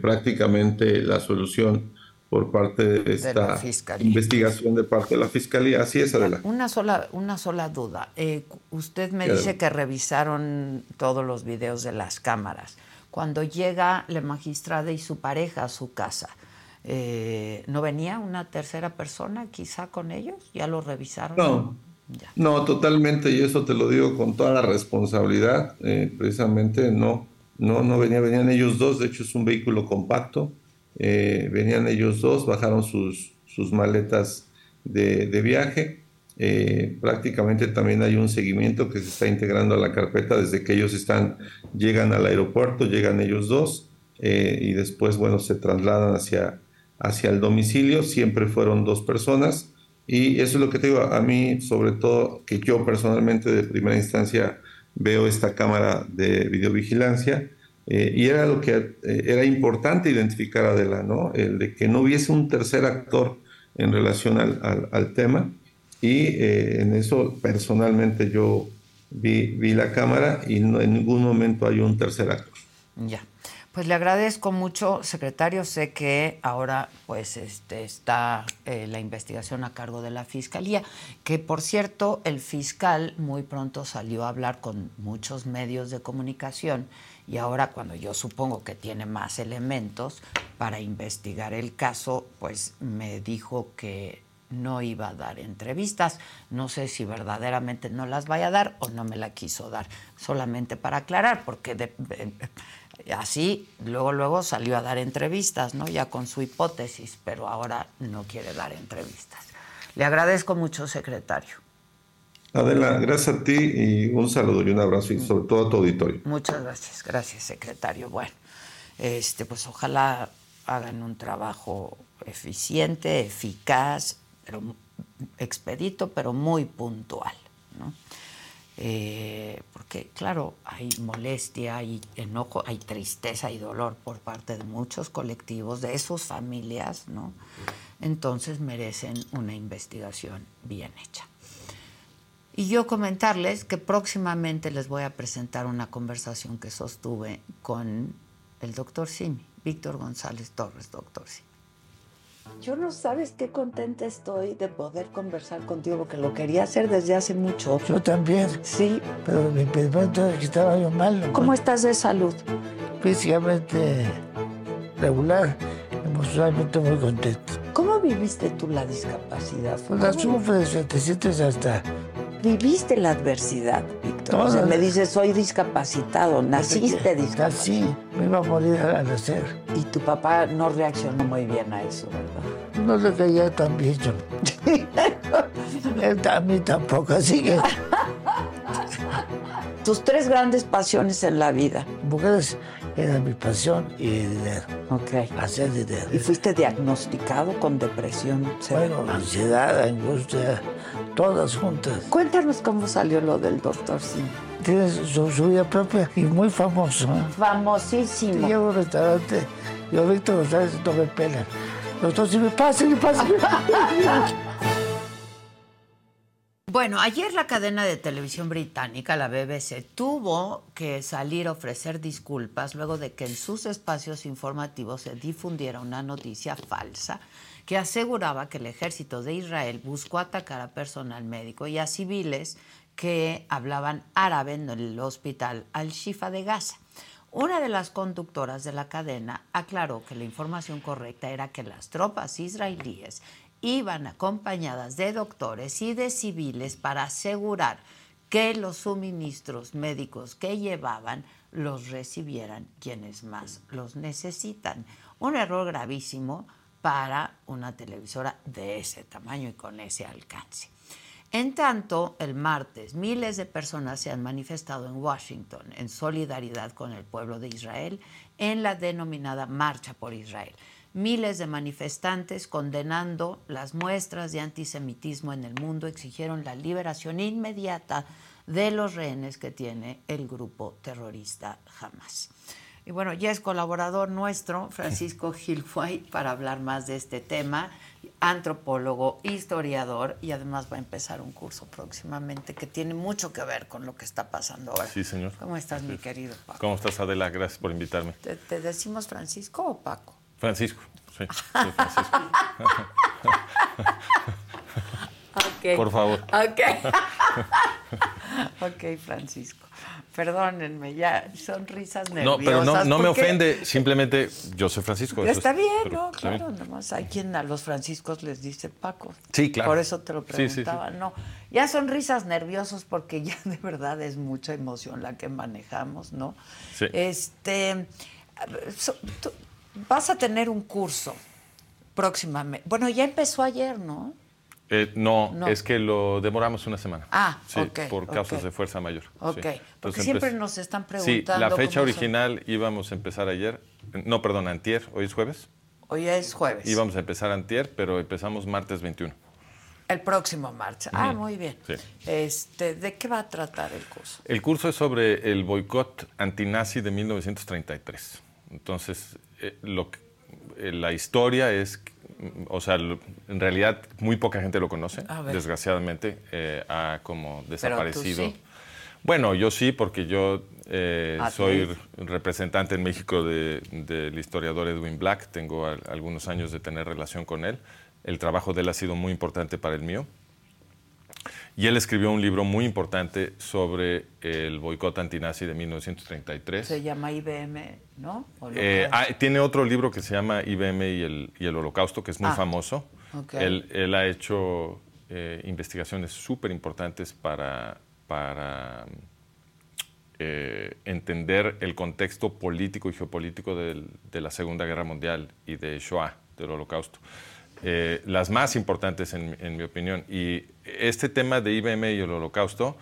prácticamente la solución por parte de esta investigación de parte de la fiscalía. Así es, adelante. Una sola, una sola duda. Eh, usted me dice que revisaron todos los videos de las cámaras. Cuando llega la magistrada y su pareja a su casa, eh, ¿no venía una tercera persona quizá con ellos? ¿Ya lo revisaron? No. No, totalmente, y eso te lo digo con toda la responsabilidad. Eh, precisamente no, no, no venía, venían ellos dos. De hecho, es un vehículo compacto. Eh, venían ellos dos, bajaron sus, sus maletas de, viaje. Eh, prácticamente también hay un seguimiento que se está integrando a la carpeta desde que ellos están, llegan al aeropuerto, llegan ellos dos eh, y después, bueno, se trasladan hacia, hacia el domicilio. Siempre fueron dos personas y eso es lo que te digo, a mí sobre todo que yo personalmente de primera instancia veo esta cámara de videovigilancia eh, y era lo que eh, era importante identificar Adela, ¿no? El de que no hubiese un tercer actor en relación al, al, tema y eh, en eso personalmente yo vi, vi la cámara y no, en ningún momento hay un tercer actor. Ya. Pues le agradezco mucho, secretario. Sé que ahora pues este, está eh, la investigación a cargo de la Fiscalía, que por cierto el fiscal muy pronto salió a hablar con muchos medios de comunicación y ahora cuando yo supongo que tiene más elementos para investigar el caso, pues me dijo que no iba a dar entrevistas. No sé si verdaderamente no las vaya a dar o no me la quiso dar, solamente para aclarar, porque de, así luego luego salió a dar entrevistas, ¿no? Ya con su hipótesis, pero ahora no quiere dar entrevistas. Le agradezco mucho, secretario. Adela, gracias a ti y un saludo y un abrazo y sobre todo a tu auditorio. Muchas gracias, gracias, secretario. Bueno, este, pues ojalá hagan un trabajo eficiente, eficaz, pero expedito, pero muy puntual, ¿no? Eh, porque claro, hay molestia, hay enojo, hay tristeza y dolor por parte de muchos colectivos, de sus familias, ¿no? Entonces merecen una investigación bien hecha. Y yo comentarles que próximamente les voy a presentar una conversación que sostuve con el doctor Simi, Víctor González Torres, doctor Simi. Yo no sabes qué contenta estoy de poder conversar contigo, porque lo quería hacer desde hace mucho. Yo también. Sí. Pero mi impedimento es que estaba yo mal. ¿Cómo estás de salud? Físicamente regular, emocionalmente muy contento. ¿Cómo viviste tú la discapacidad? Pues la sufres, te sientes hasta... ¿Viviste la adversidad, Víctor? o sea, me dices, soy discapacitado, naciste discapacitado. Nací, me iba a morir al nacer. Y tu papá no reaccionó muy bien a eso, ¿verdad? No le caía tan bien yo. Él a mí tampoco, así que... Tus tres grandes pasiones en la vida. Mujeres era mi pasión y dinero. Ok. Hacer dinero. ¿Y fuiste diagnosticado con depresión? Bueno, ansiedad, angustia, todas juntas. Cuéntanos cómo salió lo del doctor Sim. Tiene su, vida propia y muy famoso. ¿eh? Famosísimo. Llego a un restaurante, yo Víctor González no me pelan. Doctor Sim, pase, pase. Bueno, ayer la cadena de televisión británica, la BBC, tuvo que salir a ofrecer disculpas luego de que en sus espacios informativos se difundiera una noticia falsa que aseguraba que el ejército de Israel buscó atacar a personal médico y a civiles que hablaban árabe en el hospital Al-Shifa de Gaza. Una de las conductoras de la cadena aclaró que la información correcta era que las tropas israelíes iban acompañadas de doctores y de civiles para asegurar que los suministros médicos que llevaban los recibieran quienes más los necesitan. Un error gravísimo para una televisora de ese tamaño y con ese alcance. En tanto, el martes miles de personas se han manifestado en Washington en solidaridad con el pueblo de Israel en la denominada Marcha por Israel Miles de manifestantes condenando las muestras de antisemitismo en el mundo exigieron la liberación inmediata de los rehenes que tiene el grupo terrorista Hamas. Y bueno, ya es colaborador nuestro, Francisco Gilfuay, para hablar más de este tema, antropólogo, historiador, y además va a empezar un curso próximamente que tiene mucho que ver con lo que está pasando ahora. Sí, señor. ¿Cómo estás, mi querido Paco? ¿Cómo estás, Adela? Gracias por invitarme. ¿Te, decimos Francisco o Paco? Francisco, sí, Francisco. okay. Por favor. Ok. ok, Francisco. Perdónenme, ya son risas nerviosas. No, pero no, no me ofende, simplemente yo soy Francisco. Está bien, ¿no? Claro, nomás hay quien a los franciscos les dice Paco. Sí, claro. Por eso te lo preguntaba. No, ya son risas nerviosos porque ya de verdad es mucha emoción la que manejamos, ¿no? Sí. Este, vas a tener un curso próximamente. Bueno, ya empezó ayer, ¿no? Eh, no, No. es que lo demoramos una semana. Ah, sí, por causas de fuerza mayor. Ok, sí. porque siempre empe- nos están Sí, preguntando. la fecha son. original íbamos a empezar ayer. No, perdón, antier, hoy es jueves. Hoy es jueves. Íbamos a empezar antier, pero empezamos martes 21. El próximo martes. Ah, muy bien. Sí. Este, ¿De qué va a tratar el curso? El curso es sobre el boicot antinazi de 1933. Entonces, eh, lo que- eh, la historia es, o sea, en realidad muy poca gente lo conoce, desgraciadamente, eh, ha como desaparecido. sí. Bueno, yo sí, porque yo eh, Ah, soy representante en México de- del historiador Edwin Black, tengo al- algunos años de tener relación con él. El trabajo de él ha sido muy importante para el mío. Y él escribió un libro muy importante sobre el boicot antinazi de 1933. Se llama IBM, ¿no? ¿O lo Eh, ah, tiene otro libro que se llama IBM y el, y el Holocausto, que es muy Ah, famoso. ok. Él, él ha hecho eh, investigaciones súper importantes para, para eh, entender el contexto político y geopolítico del- de la Segunda Guerra Mundial y de Shoah, del Holocausto. Las más importantes en, en mi opinión. Y este tema de IBM y el Holocausto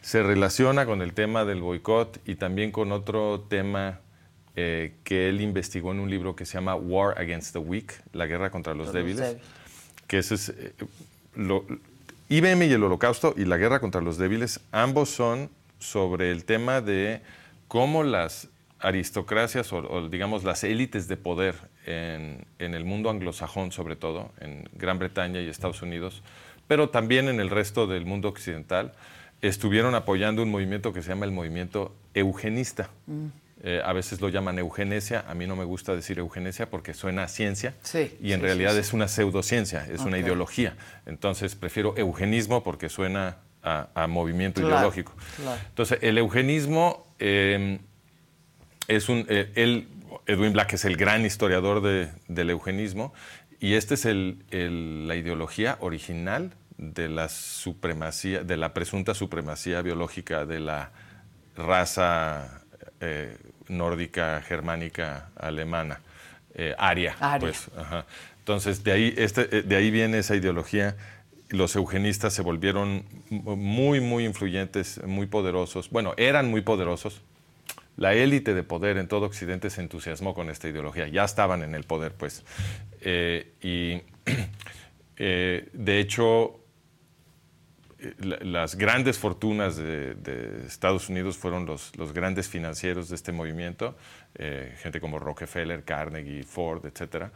se relaciona con el tema del boicot y también con otro tema eh, que él investigó en un libro que se llama War Against the Weak, la guerra contra los Los débiles débiles. que ese es eh, lo- IBM y el Holocausto y la guerra contra los débiles, ambos son sobre el tema de cómo las aristocracias o, o, digamos las élites de poder en, en el mundo anglosajón sobre todo, en Gran Bretaña y Estados Unidos, pero también en el resto del mundo occidental, estuvieron apoyando un movimiento que se llama el movimiento eugenista. Eh, a veces lo llaman eugenesia, a mí no me gusta decir eugenesia porque suena a ciencia Sí, y en sí, realidad sí, es una pseudociencia, es una ideología. Entonces prefiero eugenismo porque suena a, a movimiento Claro, ideológico. claro. Entonces el eugenismo eh, es un... eh, él, Edwin Black es el gran historiador de- del eugenismo y esta es el- el- la ideología original de la supremacía, de la presunta supremacía biológica de la raza eh, nórdica, germánica, alemana, eh, aria. Aria. Pues, ajá. Entonces, de ahí, este, eh, de ahí viene esa ideología. Los eugenistas se volvieron muy, muy influyentes, muy poderosos. Bueno, eran muy poderosos. La élite de poder en todo Occidente se entusiasmó con esta ideología. Ya estaban en el poder, pues. Eh, y, eh, de hecho, eh, la- las grandes fortunas de, Estados Unidos fueron los, grandes financieros de este movimiento, gente como Rockefeller, Carnegie, Ford, etc.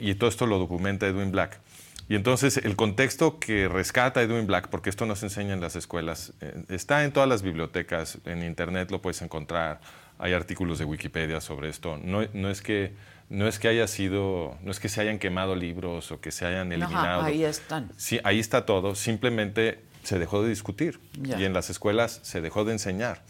Y todo esto lo documenta Edwin Black. Y entonces el contexto que rescata Edwin Black, porque esto no se enseña en las escuelas, eh, está en todas las bibliotecas, en internet lo puedes encontrar, hay artículos de Wikipedia sobre esto. No, no es que no es que haya sido, no es que se hayan quemado libros o que se hayan eliminado. Ajá, ahí están. Sí, ahí está todo. Simplemente se dejó de discutir y en las escuelas se dejó de enseñar.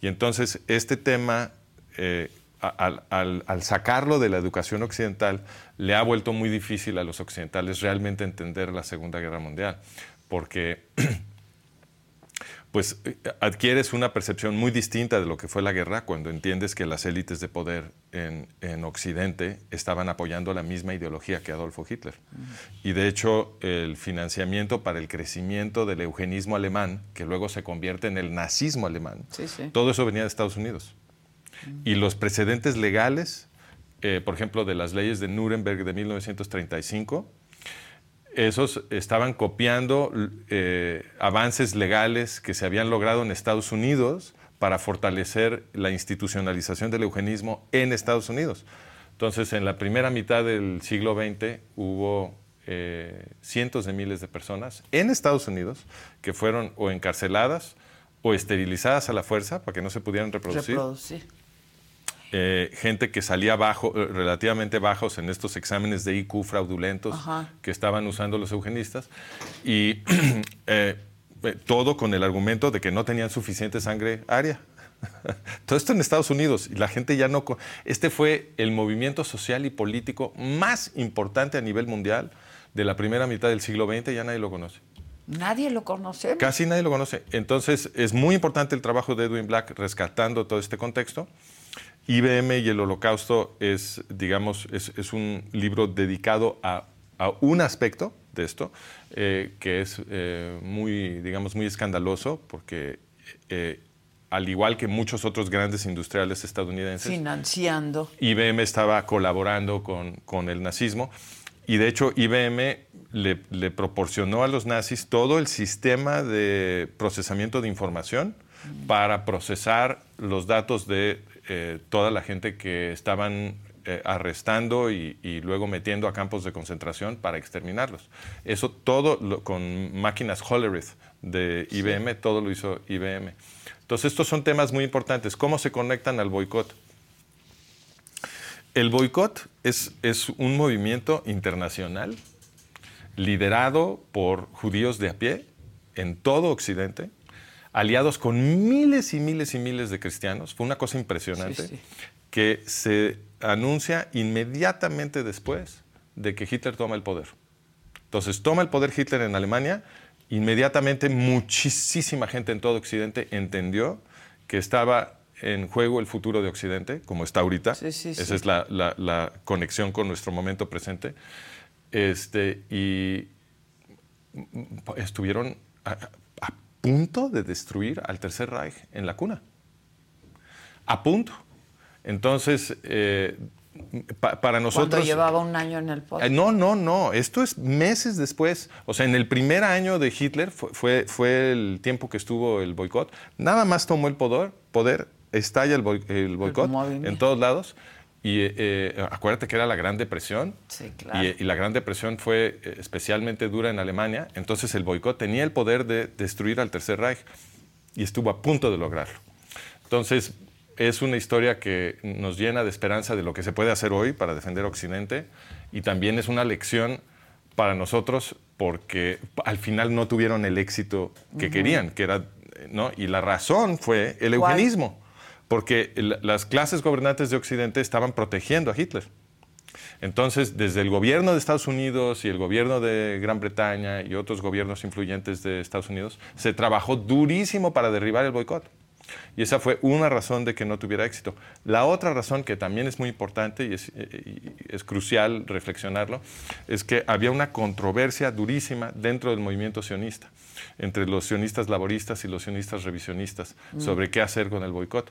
Y entonces este tema, eh, al, al- al sacarlo de la educación occidental, le ha vuelto muy difícil a los occidentales realmente entender la Segunda Guerra Mundial, porque pues adquieres una percepción muy distinta de lo que fue la guerra cuando entiendes que las élites de poder en, en Occidente estaban apoyando la misma ideología que Adolfo Hitler. Y de hecho, el financiamiento para el crecimiento del eugenismo alemán, que luego se convierte en el nazismo alemán, Sí, sí. todo eso venía de Estados Unidos. Y los precedentes legales, eh, por ejemplo, de las leyes de Nuremberg de 1935, esos estaban copiando eh, avances legales que se habían logrado en Estados Unidos para fortalecer la institucionalización del eugenismo en Estados Unidos. Entonces, en la primera mitad del siglo XX hubo eh, cientos de miles de personas en Estados Unidos que fueron o encarceladas o esterilizadas a la fuerza para que no se pudieran reproducir Reproducir. Eh, gente que salía bajo, eh, relativamente bajos en estos exámenes de IQ fraudulentos Ajá. que estaban usando los eugenistas y eh, todo con el argumento de que no tenían suficiente sangre aria. Todo esto en Estados Unidos y la gente ya no... Este fue el movimiento social y político más importante a nivel mundial de la primera mitad del siglo XX, ya nadie lo conoce. Nadie lo conoce. Casi nadie lo conoce. Entonces, es muy importante el trabajo de Edwin Black rescatando todo este contexto. IBM y el Holocausto es, digamos, es, es un libro dedicado a, a un aspecto de esto, eh, que es eh, muy, digamos, muy escandaloso porque eh, al igual que muchos otros grandes industriales estadounidenses, Financiando. IBM estaba colaborando con, con el nazismo y de hecho IBM le, le proporcionó a los nazis todo el sistema de procesamiento de información para procesar los datos de eh, toda la gente que estaban eh, arrestando y, y luego metiendo a campos de concentración para exterminarlos. Eso todo lo- con máquinas Hollerith de IBM, todo lo hizo IBM. Entonces estos son temas muy importantes. ¿Cómo se conectan al boicot? El boicot es, es un movimiento internacional liderado por judíos de a pie en todo Occidente, aliados con miles y miles y miles de cristianos. Fue una cosa impresionante Sí, sí. que se anuncia inmediatamente después de que Hitler toma el poder. Entonces toma el poder Hitler en Alemania, inmediatamente muchísima gente en todo Occidente entendió que estaba en juego el futuro de Occidente, como está ahorita. Sí, sí, Esa sí. es la, la- la conexión con nuestro momento presente. Este, y estuvieron punto de destruir al Tercer Reich en la cuna. A punto. Entonces, eh, pa- para Cuando nosotros... llevaba un año en el Eh, poder. No, no, no. Esto es meses después. O sea, en el primer año de Hitler fue, fue, fue el tiempo que estuvo el boicot. Nada más tomó el poder, poder estalla el, boi- el boicot en todos lados. Y eh, eh, acuérdate que era la Gran Depresión. Sí, claro. Y, y la Gran Depresión fue eh, especialmente dura en Alemania. Entonces el boicot tenía el poder de destruir al Tercer Reich y estuvo a punto de lograrlo. Entonces es una historia que nos llena de esperanza de lo que se puede hacer hoy para defender Occidente y también es una lección para nosotros porque al final no tuvieron el éxito que querían, que era, ¿no? Y la razón fue el ¿Cuál? eugenismo, porque las clases gobernantes de Occidente estaban protegiendo a Hitler. Entonces, desde el gobierno de Estados Unidos y el gobierno de Gran Bretaña y otros gobiernos influyentes de Estados Unidos, se trabajó durísimo para derribar el boicot. Y esa fue una razón de que no tuviera éxito. La otra razón que también es muy importante y es, eh, y es crucial reflexionarlo, es que había una controversia durísima dentro del movimiento sionista, entre los sionistas laboristas y los sionistas revisionistas, sobre qué hacer con el boicot.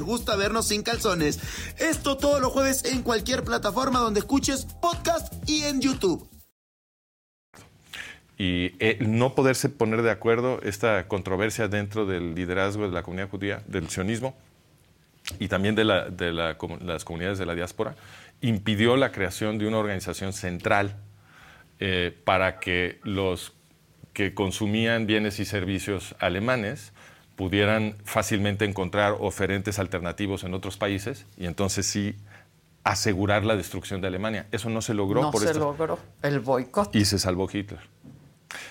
gusta vernos sin calzones. Esto todos los jueves en cualquier plataforma donde escuches podcast y en YouTube. y eh, no poderse poner de acuerdo esta controversia dentro del liderazgo de la comunidad judía, del sionismo y también de, la- de las comunidades de la diáspora, impidió la creación de una organización central eh, para que los que consumían bienes y servicios alemanes pudieran fácilmente encontrar oferentes alternativos en otros países y entonces sí asegurar la destrucción de Alemania. Eso no se logró no por se logró el boicot. y se salvó Hitler.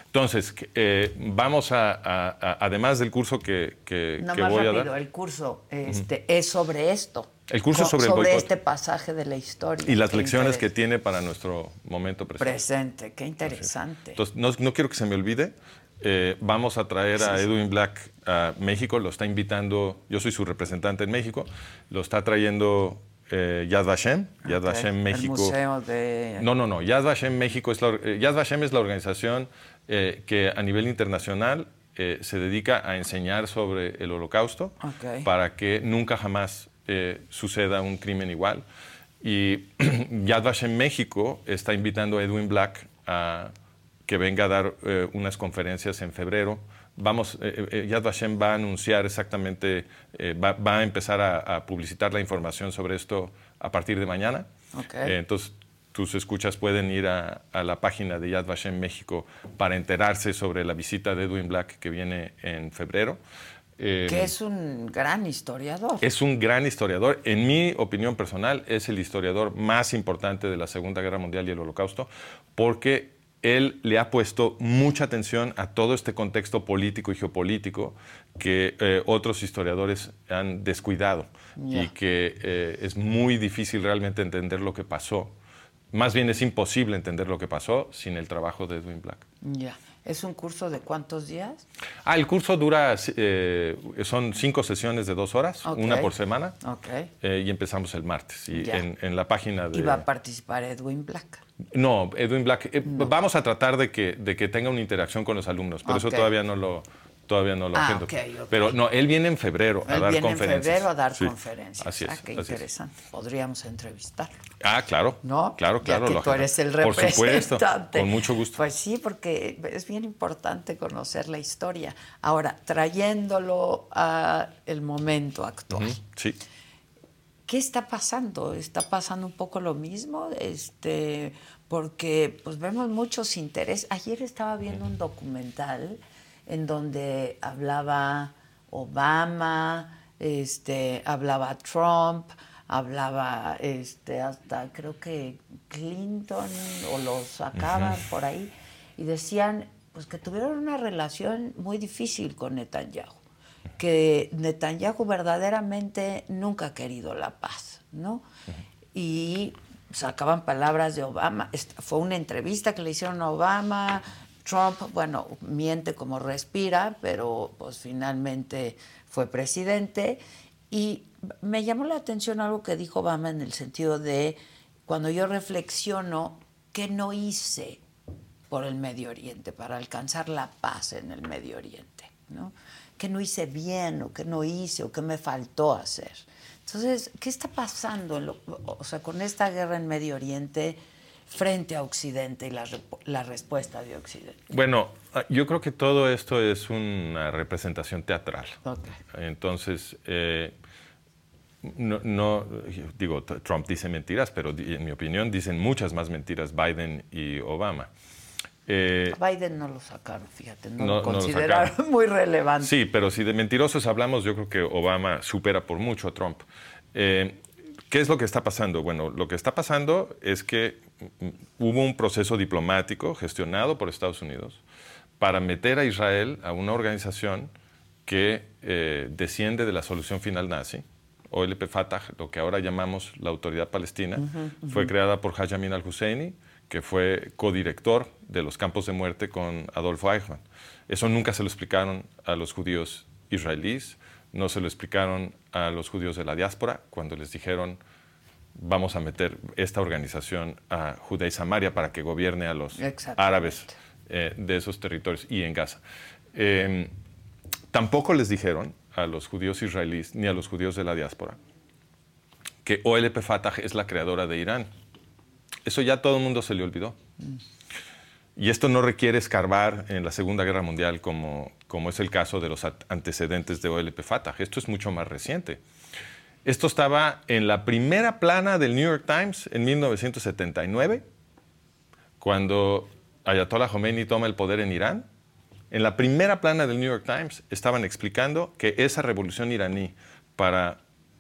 Entonces, que, eh, vamos a, a- a- además del curso que, que- Nada que más voy rápido, a dar, el curso este, es sobre esto. El curso Co- sobre el boicot. este pasaje de la historia. y las lecciones que interes- tiene para nuestro momento presente. Presente, qué interesante. Entonces, no, no quiero que se me olvide. Eh, vamos a traer a Edwin Black a México, lo está invitando, yo soy su representante en México, lo está trayendo eh, Yad Vashem, Yad Vashem México. El museo de... No, no, no. Yad Vashem México es la, eh, Yad Vashem es la organización eh, que a nivel internacional eh, se dedica a enseñar sobre el Holocausto para que nunca jamás suceda un crimen igual. Y Yad Vashem México está invitando a Edwin Black a que venga a dar eh, unas conferencias en febrero. Vamos, eh, eh, Yad Vashem va a anunciar exactamente, va, va a empezar a, a publicitar la información sobre esto a partir de mañana. Entonces, tus escuchas pueden ir a, a la página de Yad Vashem México para enterarse sobre la visita de Edwin Black que viene en febrero. Eh, que es un gran historiador. es un gran historiador. En mi opinión personal, es el historiador más importante de la Segunda Guerra Mundial y el Holocausto, porque él le ha puesto mucha atención a todo este contexto político y geopolítico que eh, otros historiadores han descuidado y que eh, es muy difícil realmente entender lo que pasó. Más bien es imposible entender lo que pasó sin el trabajo de Edwin Black. Ya. ¿Es un curso de cuántos días? Ah, el curso dura, eh, son cinco sesiones de dos horas, una por semana. Ok. Eh, y empezamos el martes. Y en, la página de... ¿Y va a participar Edwin Black? No, Edwin Black. Eh, vamos a tratar de que, de que tenga una interacción con los alumnos, pero eso todavía no lo, todavía no lo ah, Pero no, él viene en febrero a dar conferencias. en febrero a dar conferencias. Así es. Ah, qué interesante. Podríamos entrevistarlo. Ah, claro. ¿No? Claro, claro. Ya que tú eres el representante. Por supuesto, con mucho gusto. Pues sí, porque es bien importante conocer la historia. Ahora, trayéndolo al momento actual. Sí. ¿Qué está pasando? ¿Está pasando un poco lo mismo? Este, porque pues vemos muchos intereses. Ayer estaba viendo un documental en donde hablaba Obama, este, hablaba Trump, hablaba este, hasta creo que Clinton o los sacaban por ahí y decían pues que tuvieron una relación muy difícil con Netanyahu, que Netanyahu verdaderamente nunca ha querido la paz, ¿no? Y sacaban palabras de Obama. Fue una entrevista que le hicieron a Obama, Trump, bueno, miente como respira, pero pues finalmente fue presidente. Y me llamó la atención algo que dijo Obama en el sentido de, cuando yo reflexiono, ¿qué no hice por el Medio Oriente, para alcanzar la paz en el Medio Oriente? ¿no? ¿Qué no hice bien o qué no hice o qué me faltó hacer? Entonces, ¿qué está pasando o sea, con esta guerra en Medio Oriente? Frente a Occidente y la, la, respuesta de Occidente? Bueno, ah, yo creo que todo esto es una representación teatral. Okay. Entonces, eh, no, digo, Trump dice mentiras, pero en mi opinión dicen muchas más mentiras Biden y Obama. Eh, Biden no lo sacaron, fíjate, no, lo consideraron muy relevante. Sí, pero si de mentirosos hablamos, yo creo que Obama supera por mucho a Trump. Eh, ¿Qué es lo que está pasando? Bueno, lo que está pasando es que hubo un proceso diplomático gestionado por Estados Unidos para meter a Israel a una organización que eh, desciende de la solución final nazi, OLP Fatah, lo que ahora llamamos la Autoridad Palestina, fue creada por Hajamin al-Husseini, que fue codirector de los campos de muerte con Adolfo Eichmann. Eso nunca se lo explicaron a los judíos israelíes, no se lo explicaron a los judíos de la diáspora cuando les dijeron vamos a meter esta organización a Judea y Samaria para que gobierne a los árabes eh, de esos territorios y en Gaza. Em, tampoco les dijeron a los judíos israelíes ni a los judíos de la diáspora que OLP Fatah es la creadora de Irán. Eso ya todo el mundo se le olvidó. Mm. Y esto no requiere escarbar en la Segunda Guerra Mundial como, como es el caso de los antecedentes de OLP Fatah. Esto es mucho más reciente. Esto estaba en la primera plana del New York Times en 1979, cuando Ayatollah Khomeini toma el poder en Irán. En la primera plana del New York Times estaban explicando que esa revolución iraní para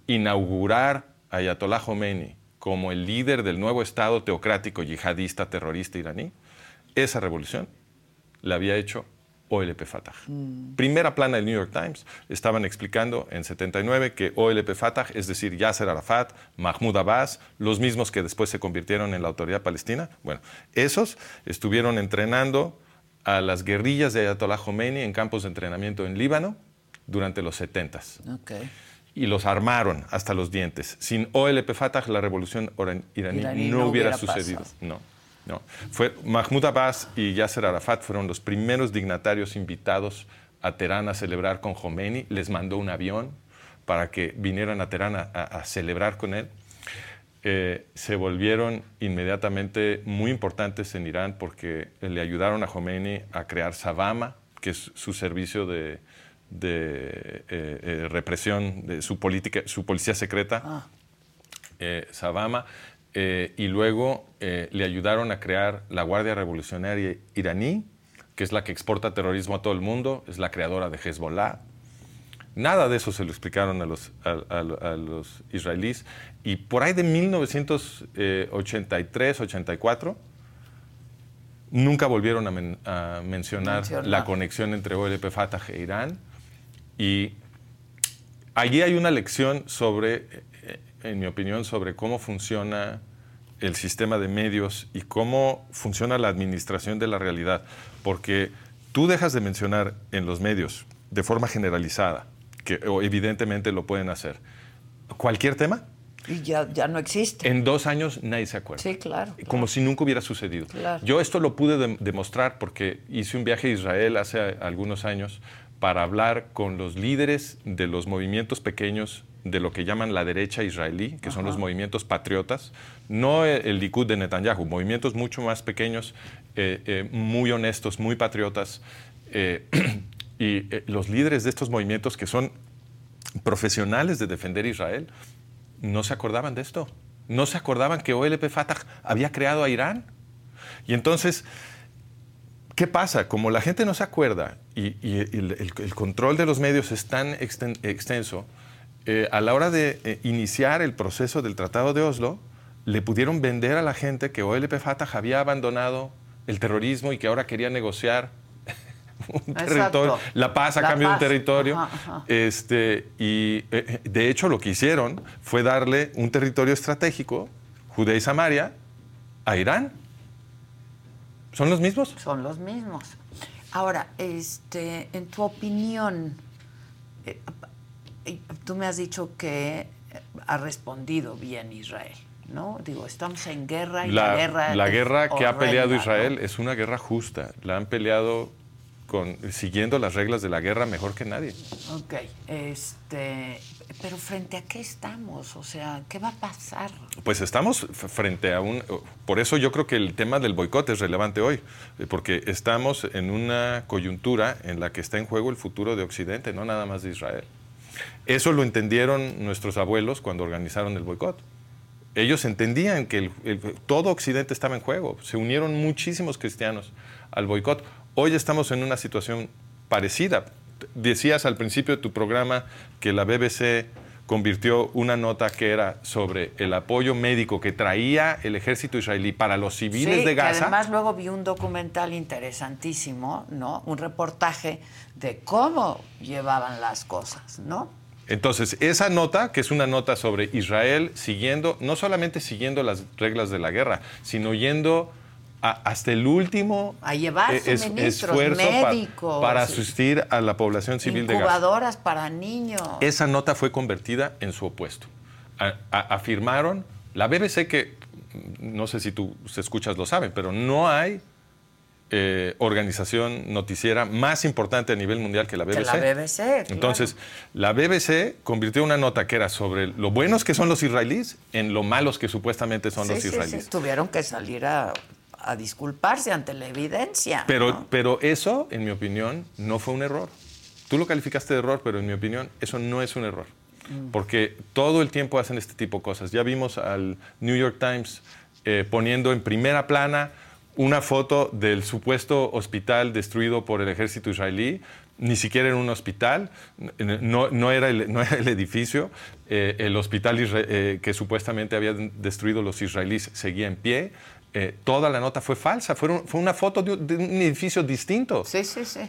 inaugurar a Ayatollah Khomeini como el líder del nuevo Estado teocrático yihadista terrorista iraní, esa revolución la había hecho OLP Fatah. Mm. Primera plana del New York Times, estaban explicando en 79 que OLP Fatah, es decir, Yasser Arafat, Mahmoud Abbas, los mismos que después se convirtieron en la autoridad palestina, bueno, esos estuvieron entrenando a las guerrillas de Ayatollah Khomeini en campos de entrenamiento en Líbano durante los 70 y los armaron hasta los dientes. Sin OLP Fatah, la revolución iraní, no, hubiera, sucedido. No. No. Fue, Mahmoud Abbas y Yasser Arafat fueron los primeros dignatarios invitados a Teherán a celebrar con Khomeini. Les mandó un avión para que vinieran a Teherán a, celebrar con él. Eh, se volvieron inmediatamente muy importantes en Irán porque le ayudaron a Khomeini a crear Savama, que es su servicio de, de eh, eh, represión, de su, política, su policía secreta. Ah. Savama eh, y luego eh, le ayudaron a crear la Guardia Revolucionaria iraní, que es la que exporta terrorismo a todo el mundo, es la creadora de Hezbollah. Nada de eso se lo explicaron a los, a, los israelíes. Y por ahí de 1983-84, nunca volvieron a, men- a mencionar, Mencionar. la conexión entre OLP, Fatah e Irán. Y allí hay una lección sobre, eh, en mi opinión, sobre cómo funciona el sistema de medios y cómo funciona la administración de la realidad. Porque tú dejas de mencionar en los medios de forma generalizada, que o evidentemente lo pueden hacer, cualquier tema, Y ya, ya no existe. en dos años nadie se acuerda. Sí, claro, claro. Como si nunca hubiera sucedido. Claro. Yo esto lo pude dem- demostrar porque hice un viaje a Israel hace algunos años para hablar con los líderes de los movimientos pequeños de lo que llaman la derecha israelí, que son los movimientos patriotas, no el, el Likud de Netanyahu, movimientos mucho más pequeños, eh, eh, muy honestos, muy patriotas. eh, y los líderes de estos movimientos que son profesionales de defender Israel no se acordaban de esto. No se acordaban que OLP Fatah había creado a Irán. Y entonces, ¿qué pasa? Como la gente no se acuerda y, y el, el- el control de los medios es tan exten- extenso, eh, a la hora de eh, iniciar el proceso del Tratado de Oslo, le pudieron vender a la gente que OLP Fatah había abandonado el terrorismo y que ahora quería negociar un territorio, la paz a La cambio de un territorio. Ajá, ajá. Este, y eh, de hecho lo que hicieron fue darle un territorio estratégico, Judea y Samaria, a Irán. ¿Son los mismos? Son los mismos. Ahora, este, en tu opinión, tú me has dicho que ha respondido bien Israel, ¿no? Digo, estamos en guerra y la, La, guerra. la guerra que ha peleado ¿no? Israel es una guerra justa. La han peleado con, siguiendo las reglas de la guerra mejor que nadie. Ok, este, pero frente a qué estamos, o sea, ¿qué va a pasar? Pues estamos frente a un... Por eso yo creo que el tema del boicot es relevante hoy, eh, porque estamos en una coyuntura en la que está en juego el futuro de Occidente, no nada más de Israel. Eso lo entendieron nuestros abuelos cuando organizaron el boicot. Ellos entendían que el- el- todo Occidente estaba en juego. Se unieron muchísimos cristianos al boicot. Hoy estamos en una situación parecida. Decías al principio de tu programa que la BBC convirtió una nota que era sobre el apoyo médico que traía el ejército israelí para los civiles Sí, de que Gaza. además luego vi un documental interesantísimo, ¿no? Un reportaje de cómo llevaban las cosas, ¿no? Entonces, esa nota, que es una nota sobre Israel siguiendo, no solamente siguiendo las reglas de la guerra, sino yendo a- hasta el último A llevar eh, suministros pa- médicos, para asistir a la población civil de Gaza. Incubadoras para niños. Esa nota fue convertida en su opuesto. A- a- afirmaron, la BBC que, no sé si tú se escuchas lo saben, pero no hay eh, organización noticiera más importante a nivel mundial que la Que BBC. la BBC, claro. Entonces, la BBC convirtió una nota que era sobre lo buenos que son los israelíes en lo malos que supuestamente son Sí, los sí, israelíes. sí, Tuvieron que salir a, a disculparse ante la evidencia. Pero, ¿no? pero eso, en mi opinión, no fue un error. Tú lo calificaste de error, pero en mi opinión, eso no es un error. Mm. Porque todo el tiempo hacen este tipo de cosas. Ya vimos al New York Times eh, poniendo en primera plana una foto del supuesto hospital destruido por el ejército israelí. Ni siquiera era un hospital, no, no era, el, no era el edificio. Eh, el hospital eh, que supuestamente habían destruido los israelíes seguía en pie. Eh, toda la nota fue falsa, fue, un- fue una foto de, un- de un edificio distinto. Sí, sí, sí.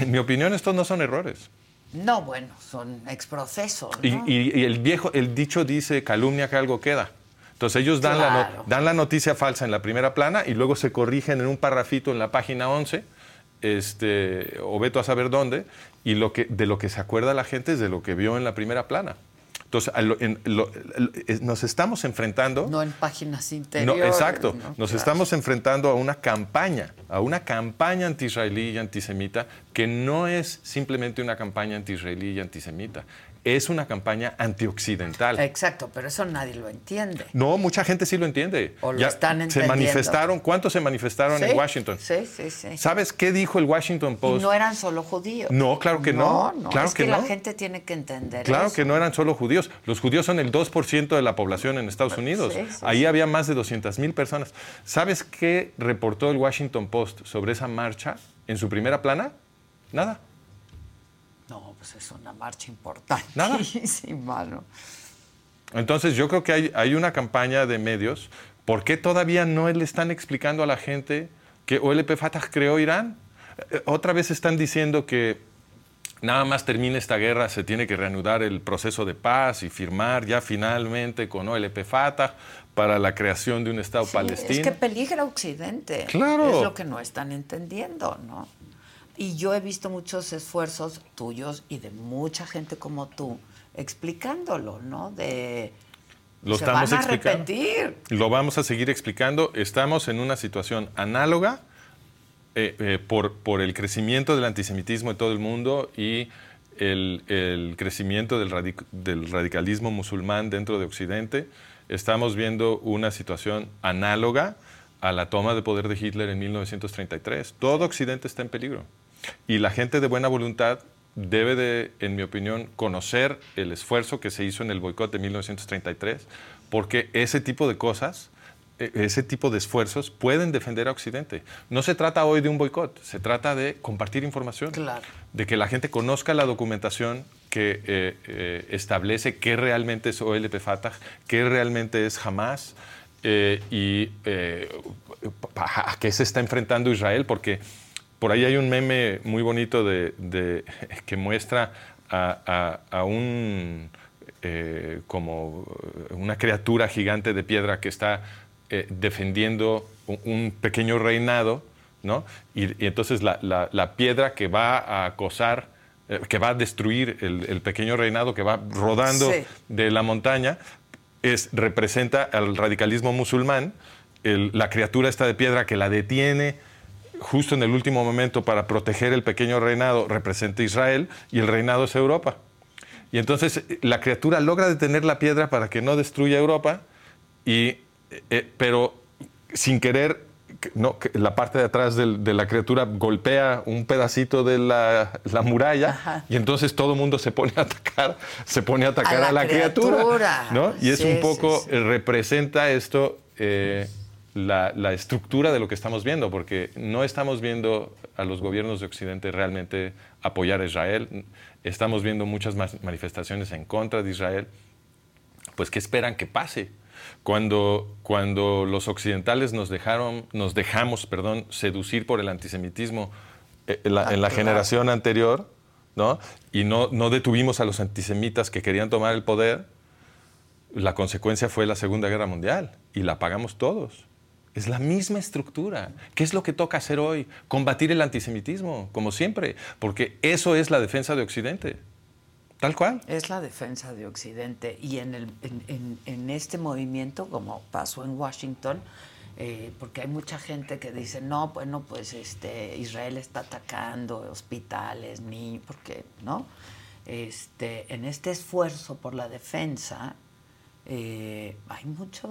En mi opinión, estos no son errores. No, bueno, son exprocesos, y- y el viejo, el dicho dice calumnia que algo queda. Entonces ellos dan, la, Claro. dan la noticia falsa en la primera plana y luego se corrigen en un parrafito en la página 11, este, o veto a saber dónde, y lo que, de lo que se acuerda la gente es de lo que vio en la primera plana. Entonces, a lo- en- lo- lo- es- nos estamos enfrentando... No en páginas No, interiores. exacto. ¿no? Nos Claro. estamos enfrentando a una campaña, a una campaña anti-israelí y antisemita que no es simplemente una campaña anti-israelí y antisemita, es una campaña antioccidental. Exacto, pero eso nadie lo entiende. No, mucha gente sí lo entiende. O lo están Se entendiendo. manifestaron, ¿cuántos se manifestaron Sí, en Washington? Sí, sí, sí. ¿Sabes qué dijo el Washington Y Post? no eran solo judíos. No, claro que no. No, no, Claro es que que, la no. gente tiene que entender Claro eso. que no eran solo judíos. Los judíos son el 2% de la población en Estados Unidos. Sí, sí, Ahí había más de 200 mil personas. ¿Sabes qué reportó el Washington Post sobre esa marcha en su primera plana? Nada. No, pues es una marcha importante. Nada. Sí, mano. Entonces yo creo que hay, hay una campaña de medios. ¿Por qué todavía no le están explicando a la gente que OLP Fatah creó Irán. Eh, Otra vez están diciendo que nada más termine esta guerra, se tiene que reanudar el proceso de paz y firmar ya finalmente con OLP Fatah para la creación de un Estado Sí, palestino. Es que peligra Occidente. Claro. Es lo que no están entendiendo, ¿no? Y yo he visto muchos esfuerzos tuyos y de mucha gente como tú explicándolo, ¿no? De Lo se estamos van a explicando. repetir. Lo vamos a seguir explicando. Estamos en una situación análoga eh, eh, por, por el crecimiento del antisemitismo en todo el mundo y el, el crecimiento del, radic- del radicalismo musulmán dentro de Occidente. Estamos viendo una situación análoga a la toma de poder de Hitler en 1933. Todo Occidente está en peligro. Y la gente de buena voluntad debe de, en mi opinión, conocer el esfuerzo que se hizo en el boicot de 1933, porque ese tipo de cosas, e- ese tipo de esfuerzos pueden defender a Occidente. No se trata hoy de un boicot, se trata de compartir información, Claro. de que la gente conozca la documentación que eh, eh, establece qué realmente es OLP Fatah, qué realmente es Hamas eh, y a qué se está enfrentando Israel, porque por ahí hay un meme muy bonito de, de- que muestra a, a- a un eh, como una criatura gigante de piedra que está eh, defendiendo un, un pequeño reinado, ¿no? Y, y entonces la, la- la piedra que va a acosar, eh, que va a destruir el, el pequeño reinado que va rodando Sí. de la montaña, es, representa al radicalismo musulmán, el- la criatura esta de piedra que la detiene justo en el último momento para proteger el pequeño reinado, representa Israel y el reinado es Europa. Y entonces eh, la criatura logra detener la piedra para que no destruya Europa, y, eh, pero sin querer, que- no, la parte de atrás de la criatura golpea un pedacito de la, la muralla Ajá. y entonces todo el mundo se pone a atacar, se pone a atacar la a la, criatura. criatura. ¿no? Y es Sí, un poco, sí. eh, representa esto eh, la, la estructura de lo que estamos viendo, porque no estamos viendo a los gobiernos de Occidente realmente apoyar a Israel, estamos viendo muchas manifestaciones en contra de Israel, pues ¿qué esperan que pase? Cuando, cuando los occidentales nos dejaron, nos dejamos, perdón, seducir por el antisemitismo eh, en la, en la generación anterior, ¿no? Y no, no detuvimos a los antisemitas que querían tomar el poder, la consecuencia fue la Segunda Guerra Mundial y la pagamos todos. Es la misma estructura. ¿Qué es lo que toca hacer hoy? Combatir el antisemitismo, como siempre, porque eso es la defensa de Occidente. Tal cual. Es la defensa de Occidente y en, el, este movimiento, como pasó en Washington, eh, porque hay mucha gente que dice, no, bueno, pues este, Israel está atacando hospitales, niños, porque, ¿no? Este, en este esfuerzo por la defensa, eh, hay mucho,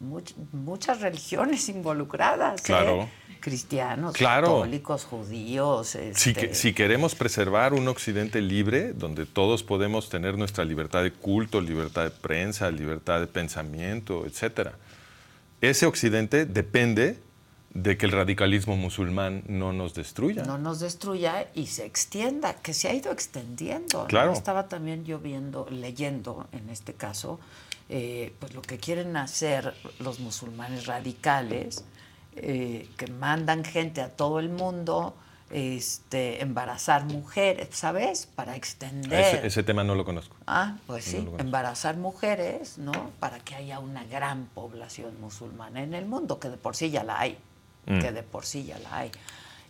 much- muchas religiones involucradas, ¿eh? Claro. cristianos, Claro. católicos, judíos. Si, este, que- si queremos preservar un occidente libre, donde todos podemos tener nuestra libertad de culto, libertad de prensa, libertad de pensamiento, etc., ese occidente depende de que el radicalismo musulmán no nos destruya. no nos destruya y se extienda, que se ha ido extendiendo. ¿no? Claro. Estaba también yo viendo, leyendo en este caso, eh, pues lo que quieren hacer los musulmanes radicales, eh, que mandan gente a todo el mundo, este, embarazar mujeres, ¿sabes? Para extender. Ese, ese tema no lo conozco. Ah, pues No sí, embarazar mujeres, ¿no? Para que haya una gran población musulmana en el mundo, que de por sí ya la hay, Mm. que de por sí ya la hay.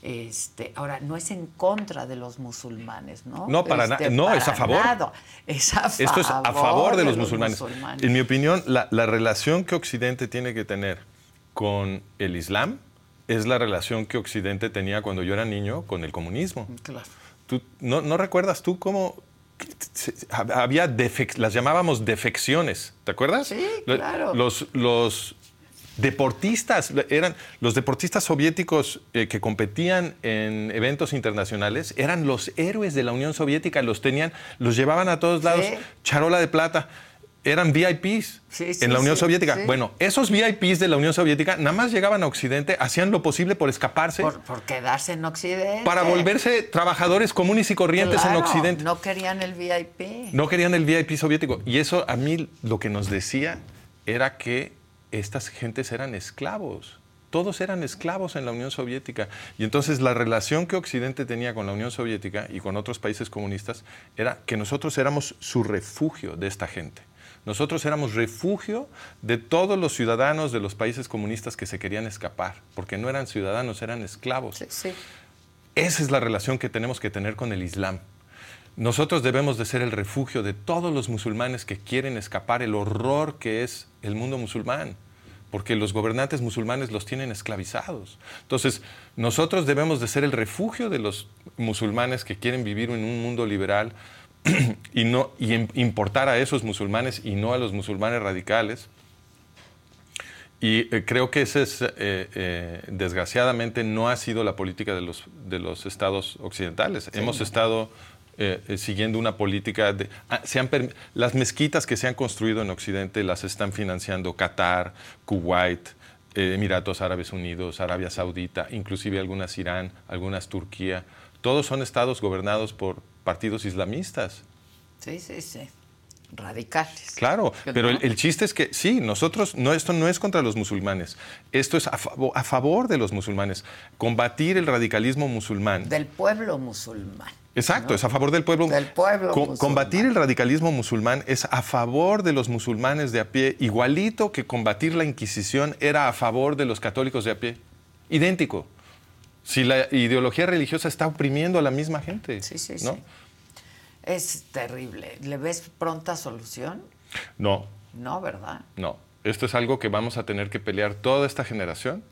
Este, ahora, no es en contra de los musulmanes, ¿no? No, para na- Este, no, es a favor. nada. Es a Esto es a favor de los musulmanes. musulmanes. En mi opinión, la, la relación que Occidente tiene que tener con el Islam es la relación que Occidente tenía cuando yo era niño con el comunismo. Claro. ¿Tú, no, no recuerdas tú cómo había las llamábamos defecciones? ¿Te acuerdas? Sí, claro. Los, los deportistas, eran los deportistas soviéticos eh, que competían en eventos internacionales, eran los héroes de la Unión Soviética, los tenían, los llevaban a todos lados, Sí. charola de plata. Eran VIPs Sí, sí, en la Unión Soviética. Bueno, esos VIPs de la Unión Soviética nada más llegaban a Occidente, hacían lo posible por escaparse Por, por quedarse en Occidente. para volverse trabajadores comunes y corrientes en Claro, Occidente. No querían el VIP. No querían el VIP soviético. Y eso a mí lo que nos decía era que estas gentes eran esclavos. todos eran esclavos en la Unión Soviética. Y entonces la relación que Occidente tenía con la Unión Soviética y con otros países comunistas era que nosotros éramos su refugio de esta gente. Nosotros éramos refugio de todos los ciudadanos de los países comunistas que se querían escapar, porque no eran ciudadanos, eran esclavos. Sí, sí. Esa es la relación que tenemos que tener con el Islam. Nosotros debemos de ser el refugio de todos los musulmanes que quieren escapar el horror que es el mundo musulmán, porque los gobernantes musulmanes los tienen esclavizados. Entonces, nosotros debemos de ser el refugio de los musulmanes que quieren vivir en un mundo liberal y, no, y im- importar a esos musulmanes y no a los musulmanes radicales. Y eh, creo que ese es, eh, eh, desgraciadamente, no ha sido la política de los, de los estados occidentales. Hemos estado eh, eh, siguiendo una política de... ah, se han las mezquitas que se han construido en Occidente las están financiando Qatar, Kuwait, eh, Emiratos Árabes Unidos, Arabia Saudita, inclusive algunas Irán, algunas Turquía. Todos son estados gobernados por partidos islamistas. Sí, sí, sí. Radicales. Claro, pero el, el chiste es que sí, nosotros, no, esto no es contra los musulmanes, esto es a, favo- a favor de los musulmanes, combatir el radicalismo musulmán. Del pueblo musulmán. Exacto, ¿no? es a favor del pueblo. Del pueblo Co- musulmán. combatir el radicalismo musulmán es a favor de los musulmanes de a pie, igualito que combatir la Inquisición era a favor de los católicos de a pie. Idéntico. Si la ideología religiosa está oprimiendo a la misma gente. Sí, sí, ¿no? sí. Es terrible. ¿Le ves pronta solución? No, No, ¿verdad? No, esto es algo que vamos a tener que pelear toda esta generación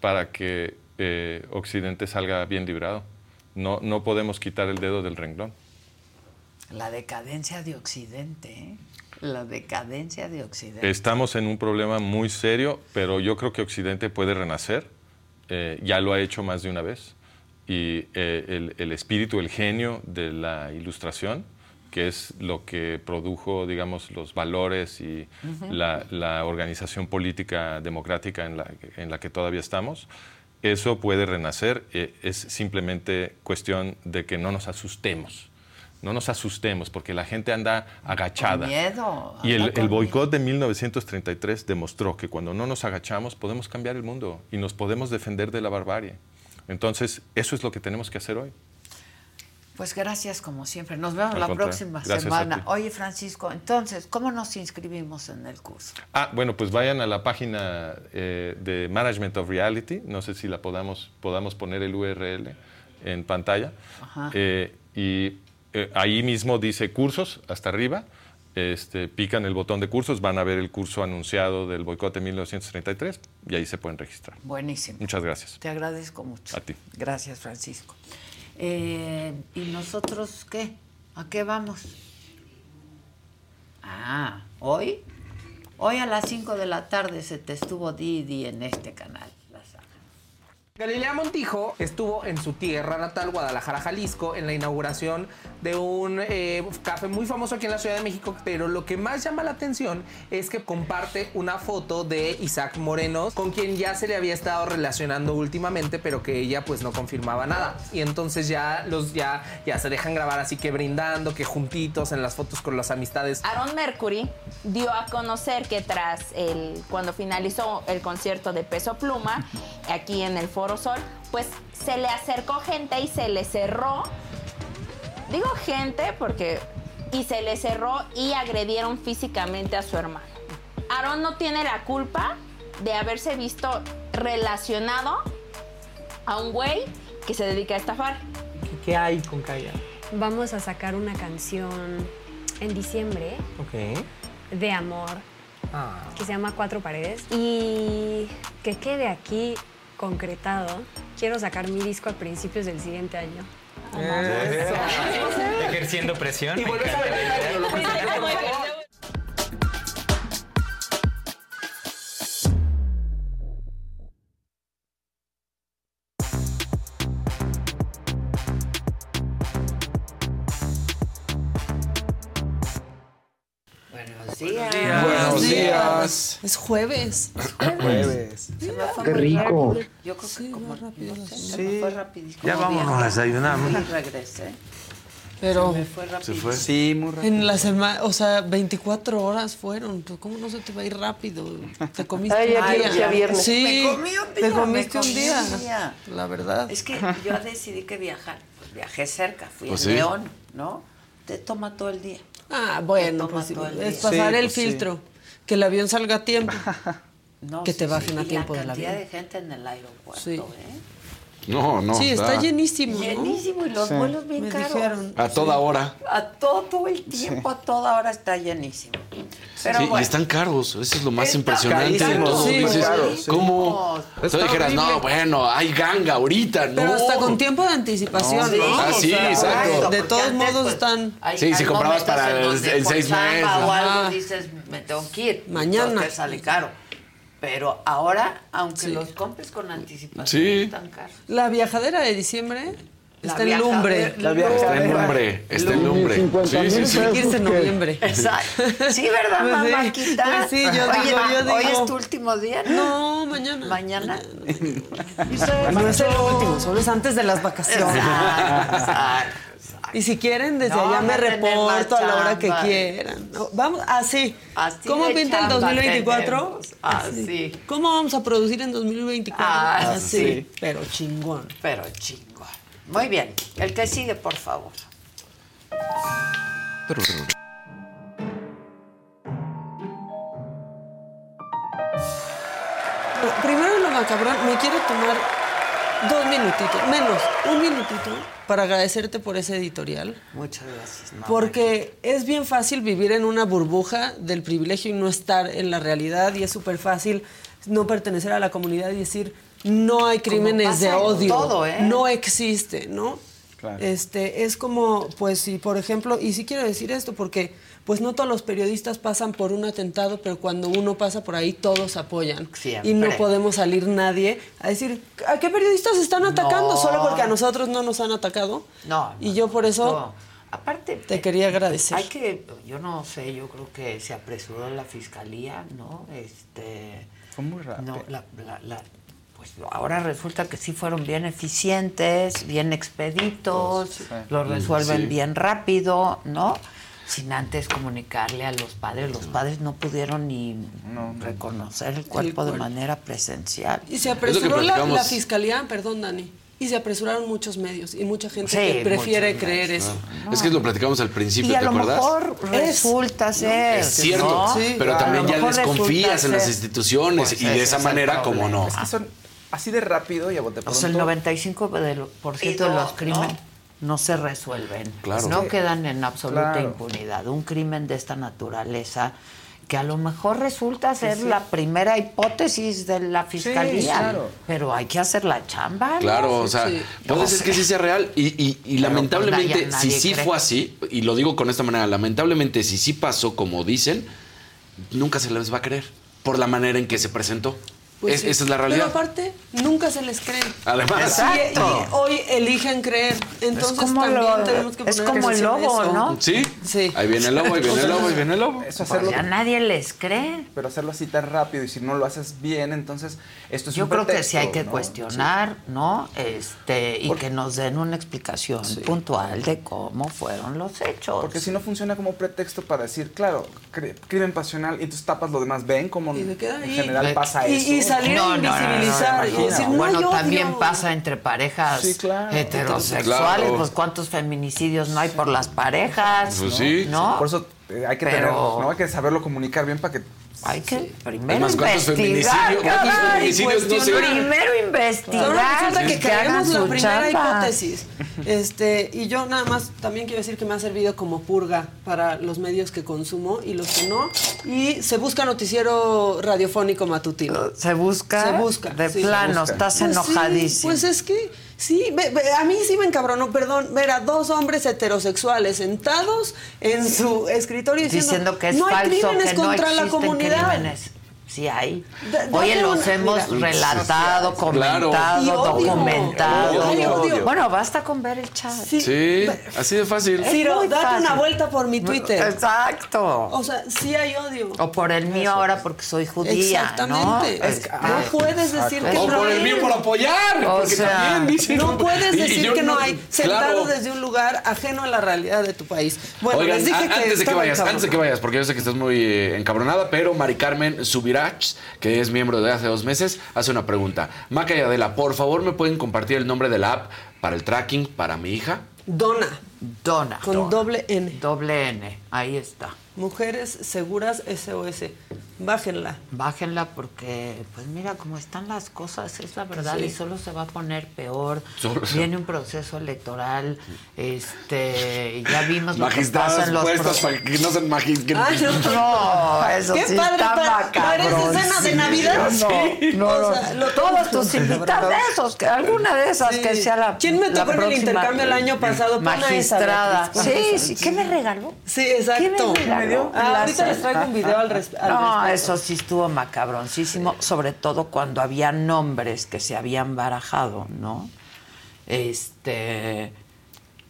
para que eh, Occidente salga bien librado. No, no podemos quitar el dedo del renglón. La decadencia de Occidente, ¿eh? La decadencia de Occidente. Estamos en un problema muy serio, pero yo creo que Occidente puede renacer. Eh, ya lo ha hecho más de una vez. Y eh, el, el espíritu, el genio de la ilustración, que es lo que produjo, digamos, los valores y la, la organización política democrática en la, en la que todavía estamos, eso puede renacer. Eh, es simplemente cuestión de que no nos asustemos. No nos asustemos, porque la gente anda agachada. Con miedo. Y el, el boicot de 1933 demostró que cuando no nos agachamos podemos cambiar el mundo y nos podemos defender de la barbarie. Entonces, eso es lo que tenemos que hacer hoy. Pues gracias como siempre. Nos vemos Al la contrario, próxima gracias semana. Oye, Francisco, entonces, ¿cómo nos inscribimos en el curso? Ah, bueno, pues vayan a la página eh, de Management of Reality. No sé si la podamos, podamos poner el URL en pantalla. Ajá. Eh, y eh, ahí mismo dice cursos hasta arriba. Este, pican el botón de cursos, van a ver el curso anunciado del boicot de 1933 y ahí se pueden registrar. Buenísimo. Muchas gracias. Te agradezco mucho. A ti. Gracias, Francisco. Eh, ¿Y nosotros qué? ¿A qué vamos? Ah, ¿hoy? Hoy a las 5 de la tarde se te estuvo Didi en este canal. Galilea Montijo estuvo en su tierra natal, Guadalajara, Jalisco, en la inauguración de un eh, café muy famoso aquí en la Ciudad de México, pero lo que más llama la atención es que comparte una foto de Isaac Moreno, con quien ya se le había estado relacionando últimamente, pero que ella pues no confirmaba nada. Y entonces ya los ya, ya se dejan grabar así que brindando, que juntitos en las fotos con las amistades. Aaron Mercury dio a conocer que tras el cuando finalizó el concierto de Peso Pluma aquí en el Foro Sol, pues se le acercó gente y se le cerró. Digo gente porque y se le cerró y agredieron físicamente a su hermano. Aaron no tiene la culpa de haberse visto relacionado a un güey que se dedica a estafar. ¿Qué hay con Kaya? Vamos a sacar una canción en diciembre Ok. de amor Ah. que se llama Cuatro Paredes y que quede aquí concretado. Quiero sacar mi disco a principios del siguiente año. Ejerciendo presión. Y vuelves a encanta días. Buenos días. Es jueves. Jueves. Se me fue Qué muy rico. rápido. Yo creo que como no sé, se me Sí. fue rapidísimo. Ya vámonos a desayunar, ¿no? Y regresé. Pero Se me fue rápido. Se fue. Sí, muy rápido. en la semana, o sea, 24 horas fueron. Pues, ¿Cómo no se te va a ir rápido? Te comiste Ay, un ya día. sea viernes. Sí, Me comí un te día, comiste me un comí día. un día. La verdad. Es que yo decidí que viajar. Pues viajé cerca, fui Pues a sí. León, ¿no? Te toma todo el día. Ah, bueno, pues es pasar Sí, el pues sí. filtro. Que el avión salga a tiempo. No, Que te bajen a tiempo la del cantidad avión. de gente en el aeropuerto, Sí. ¿eh? No, no. sí, está llenísimo. ¿no? Llenísimo y los Sí. vuelos bien Me caros. dijeron. A toda hora. A todo el tiempo, a toda hora está llenísimo. Pero Sí, bueno. y están caros, eso es lo más Están impresionante todo. sí, Dices, caros, sí. ¿Cómo? Tú Está dijeras, no, bueno, hay ganga ahorita, ¿no? Pero hasta con tiempo de anticipación, Sí, ¿no? Ah, O sí, sea, exacto. De todos antes, modos pues, están. hay- Sí, hay si comprabas para el- el seis meses. o algo dices, me tengo que ir. Mañana. Entonces sale caro. Pero ahora, aunque los compres con anticipación, Sí. están caros. La viajadera de diciembre La está en lumbre. La viajadera. Está en lumbre, está en lumbre. 50 Sí, noviembre. Exacto. Sí, ¿verdad, Pues sí, pues sí, yo Oye, digo, yo Hoy es tu último día, ¿no? No, mañana. Mañana. No es el último, solo es antes de las vacaciones. Exacto, exacto. Y si quieren, desde No, allá me reporto a la hora que quieran. No, vamos, así. Así ¿Cómo pinta el chamba 2024? tenemos. Así. ¿Cómo vamos a producir en 2024? Ah, así, sí. pero chingón. Pero chingón. Muy bien. El que sigue, por favor. Primero lo macabrón, me quiero tomar dos minutitos, menos, un minutito, para agradecerte por ese editorial. Muchas gracias. mamá. Porque es bien fácil vivir en una burbuja del privilegio y no estar en la realidad y es súper fácil no pertenecer a la comunidad y decir no hay crímenes de odio, todo, ¿eh? no existe, ¿no? Claro. Este es como, pues, si por ejemplo, y sí quiero decir esto porque, pues, no todos los periodistas pasan por un atentado, pero cuando uno pasa por ahí todos apoyan Siempre. y no podemos salir nadie a decir a qué periodistas están atacando No. solo porque a nosotros no nos han atacado. No. Y yo por eso no. Aparte, te quería agradecer. hay que, yo no sé, yo creo que se apresuró la fiscalía, ¿no? Este. Fue muy rápido. No, la, la- la- pues ahora resulta que sí fueron bien eficientes, bien expeditos, Sí. lo resuelven Sí. bien rápido, ¿no? Sin antes comunicarle a los padres. Los padres no pudieron ni No. reconocer el cuerpo de cuerpo. manera presencial. Y se apresuró la, fiscalía, perdón Dani, y se apresuraron muchos medios y mucha gente Sí, que prefiere creer medios. eso. Es que lo platicamos al principio, Y a ¿te lo mejor resulta ser. Es cierto, ¿no? Sí, pero también ya desconfías en las instituciones Pues y de esa es manera, como no. Es que son así de rápido y a bote O pronto. sea, el 95% de lo- por ciento de los crímenes no. se resuelven. Claro. No Sí. quedan en absoluta Claro. impunidad. Un crimen de esta naturaleza que a lo mejor resulta ser sí. la primera hipótesis de la fiscalía. claro. Pero hay que hacer la chamba. ¿no? Claro, o sea, Sí. puede ser que sí sea real y, y- y lamentablemente, pues, nadie- si sí fue así, y lo digo con esta manera, lamentablemente si sí pasó como dicen, nunca se les va a creer por la manera en que se presentó. Pues Es- sí. Esa es la realidad. Pero aparte, nunca se les cree. Además, Y, y hoy eligen creer. Entonces también lo- tenemos que es poner como el lobo, eso. ¿no? sí, Sí. ahí viene el lobo, ahí viene el lobo, ahí viene el lobo. Eso Pues hacerlo, ya nadie les cree. pero hacerlo así tan rápido y si no lo haces bien, entonces esto es Yo un creo que sí hay que ¿no? cuestionar, ¿no? Este, y que nos den una explicación puntual de cómo fueron los hechos. Porque si no funciona como pretexto para decir, claro, cri- crimen pasional, y entonces tapas lo demás, ven como queda en general pasa y- eso. Salir a invisibilizar y imagina. decir, no bueno, hay odio. también pasa entre parejas Sí, claro. heterosexuales, Claro. pues cuántos feminicidios no hay por las parejas, Pues sí. ¿no? Por eso eh, hay que Pero- tener, ¿no? Hay que saberlo comunicar bien para que hay que primero Es más, ¿cuántos investigar, feminicidios- cuántos caray, feminicidios no se-. Primero Solo investigar, resulta que que hagan creemos la su primera chamba. hipótesis. Este, y yo nada más también quiero decir que me ha servido como purga para los medios que consumo y los que no. Y se busca noticiero radiofónico matutino. Se busca, Se busca. de sí. plano, busca. estás Pues sí, enojadísimo. pues es que sí, a mí sí me encabronó, perdón, ver a dos hombres heterosexuales sentados en su escritorio diciendo, diciendo que es no hay crímenes que no contra la comunidad. crímenes. Sí hay. Oye, los una- hemos mira. relatado, Claro. comentado, odio. documentado. Odio, odio. Bueno, basta con ver el chat. Sí, así de fácil. Ciro, date fácil. una vuelta por mi Twitter. Exacto. O sea, sí hay odio. O por el mío ahora porque soy judía, Exactamente. ¿no? Es que no puedes decir que O no por el mío por apoyar. O porque sea, también dicen. No puedes decir que no no- hay, sentado Claro. desde un lugar ajeno a la realidad de tu país. Bueno, Oigan, les dije a- que antes de que vayas, antes de que vayas, porque yo sé que estás muy eh, encabronada, pero Mari Carmen Que es miembro de hace dos meses, hace una pregunta. Maca y Adela, por favor, ¿me pueden compartir el nombre de la app para el tracking para mi hija? Dona, Dona. con doble N. Doble N, ahí está. Mujeres Seguras SOS. Bájenla. Bájenla porque, pues mira, cómo están las cosas, es la verdad, Sí. y solo se va a poner peor. Solo se- Viene un proceso electoral, este, y ya vimos lo que pasa Magistradas en los puestas para que no sean magistradas. Ay, no. No, eso Qué sí padre, está. ¿parece cena de Navidad? No, Sí. no, O no. sea, lo- Todos tus invitados de esos, que alguna de esas Sí. que sea la ¿Quién me tocó en el intercambio el año pasado? Esa, Magistrada. Pon Sí, esa. sí. ¿Qué me regaló? Sí, exacto. ¿Qué me regaló? Ah, ahorita les traigo un video al, res- al No, respecto. eso sí estuvo macabroncísimo, sobre todo cuando había nombres que se habían barajado, ¿no? Este.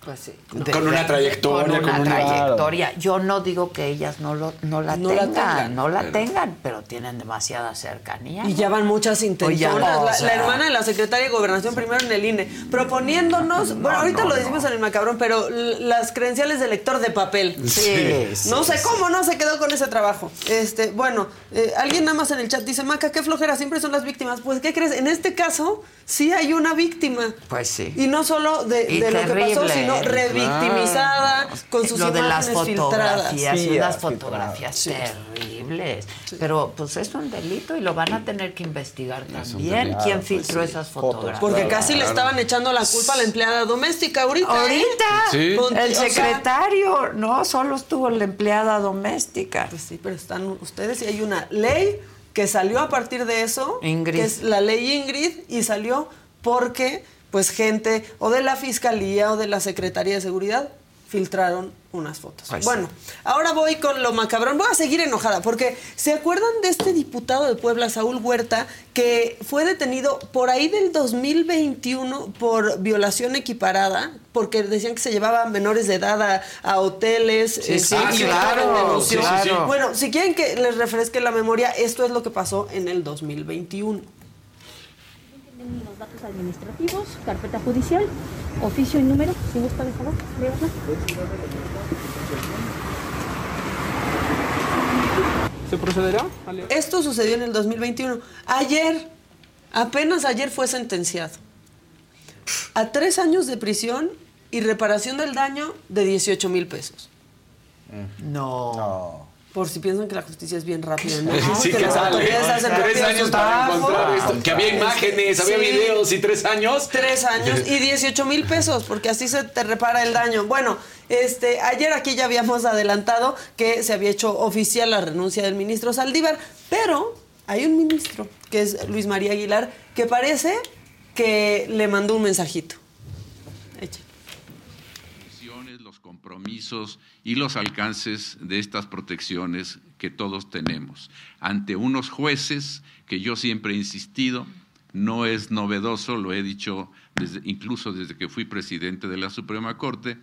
Pues sí. de- Con una trayectoria, Con una con una- trayectoria. Yo no digo que ellas no, lo, no la No la tengan, tengan, no la pero- tengan, pero tienen demasiada cercanía. Y ya van muchas intenciones. Oye, o la, sea- la hermana de la secretaria de Gobernación primero en el INE, proponiéndonos, bueno, ahorita no, lo decimos no. en el macabrón, pero las credenciales de lector de papel. Sí, sí, No sé sí. cómo no se quedó con ese trabajo. Este, bueno, eh, alguien nada más en el chat dice, Maca, qué flojera, siempre son las víctimas. Pues, ¿qué crees? En este caso, sí hay una víctima. Pues sí. Y no solo de, de lo que pasó, terrible, revictimizada, con sus lo de las imágenes filtradas. fotografías, Sí, unas las fotografías filtradas. terribles. Pero pues es un delito y lo van a tener que investigar también. delito. ¿Quién pues filtró sí. esas fotografías? Porque casi le estaban echando la culpa a la empleada doméstica ahorita. ¿eh? Ahorita. Con- el o sea, secretario, no, solo estuvo la empleada doméstica. Pues sí, pero están ustedes y hay una ley que salió a partir de eso, Ingrid. que es la ley Ingrid, y salió porque pues gente o de la Fiscalía o de la Secretaría de Seguridad filtraron unas fotos. Bueno, ahora voy con lo macabrón. Voy a seguir enojada porque ¿se acuerdan de este diputado de Puebla, Saúl Huerta, que fue detenido por ahí del 2021 por violación equiparada? Porque decían que se llevaba menores de edad a, a hoteles. Sí, claro, denunció. sí, sí. Bueno, si quieren que les refresque la memoria, esto es lo que pasó en el 2021. Tienen los datos administrativos, carpeta judicial, oficio y número, si gusta, de favor, léala. ¿Se procederá? Esto sucedió en el 2021. Ayer, apenas ayer fue sentenciado a tres años de prisión y reparación del daño de 18 mil pesos. No. Por si piensan que la justicia es bien rápida, ¿no? Sí, que que las sale. autoridades hacen Tres años para encontrar esto. Que había imágenes, había Sí. videos y tres años. Tres años y 18 mil pesos, porque así se te repara el daño. Bueno, este, ayer aquí ya habíamos adelantado que se había hecho oficial la renuncia del ministro Saldívar, pero hay un ministro, que es Luis María Aguilar, que parece que le mandó un mensajito. Echa. condiciones, los compromisos y los alcances de estas protecciones que todos tenemos. Ante unos jueces que yo siempre he insistido, no es novedoso, lo he dicho incluso desde que fui presidente de la Suprema Corte,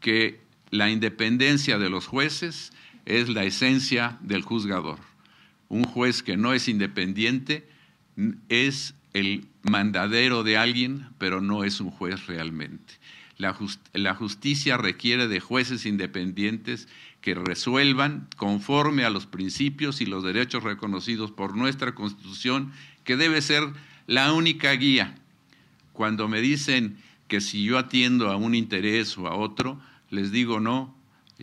que la independencia de los jueces es la esencia del juzgador. Un juez que no es independiente es el mandadero de alguien, pero no es un juez realmente. La, jus- la justicia requiere de jueces independientes que resuelvan conforme a los principios y los derechos reconocidos por nuestra Constitución, que debe ser la única guía. Cuando me dicen que si yo atiendo a un interés o a otro, les digo no,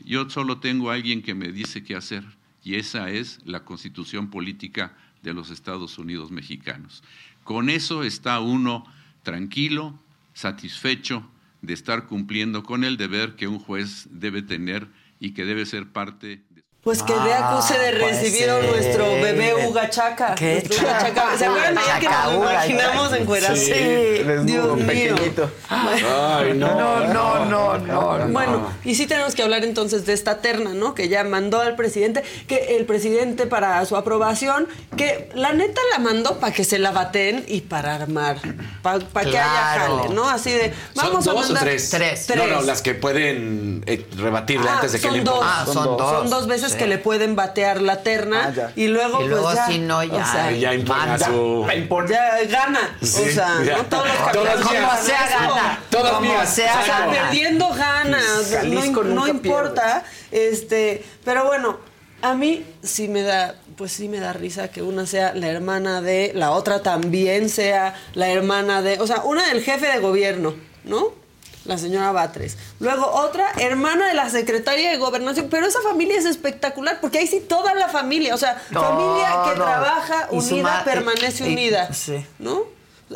yo solo tengo a alguien que me dice qué hacer y esa es la constitución política de los Estados Unidos mexicanos. Con eso está uno tranquilo, satisfecho de estar cumpliendo con el deber que un juez debe tener y que debe ser parte Pues que de acuse de recibido sí. nuestro bebé Uga Chaca. ¿Qué Chaca. ¿Se acuerdan ayer que nos lo imaginamos Uga. encuerados? Sí, Dios mío. pequeñito. Ay, no. No, no, no, no. Bueno, y sí tenemos que hablar entonces de esta terna, ¿no? Que ya mandó al presidente, que el presidente para su aprobación, que la neta la mandó para que se la baten y para armar, para que haya jale, ¿no? Así de, vamos ¿Son a dos mandar o tres? Tres. No, no, las que pueden eh, rebatirle Ah, antes de que son le. Ah, son dos. Son dos veces Sí. que le pueden batear la terna Ah, y luego, Y luego pues ya, si no, ya. o sea, Ya impone a Manda. su... ya gana. Sí, o sea, ya. no todos los Todas. Como sea gana. Todas Como mías. sea O sea, gana. perdiendo ganas, no, importa. Este, pero bueno, a mí sí me da, pues sí me da risa que una sea la hermana de, la otra también sea la hermana de, o sea, una del jefe de gobierno, ¿no? La señora Batres. Luego otra, hermana de la secretaria de gobernación. Pero esa familia es espectacular, porque ahí sí toda la familia, o sea, familia que trabaja unida, ma- permanece y- y- unida. sí. ¿No?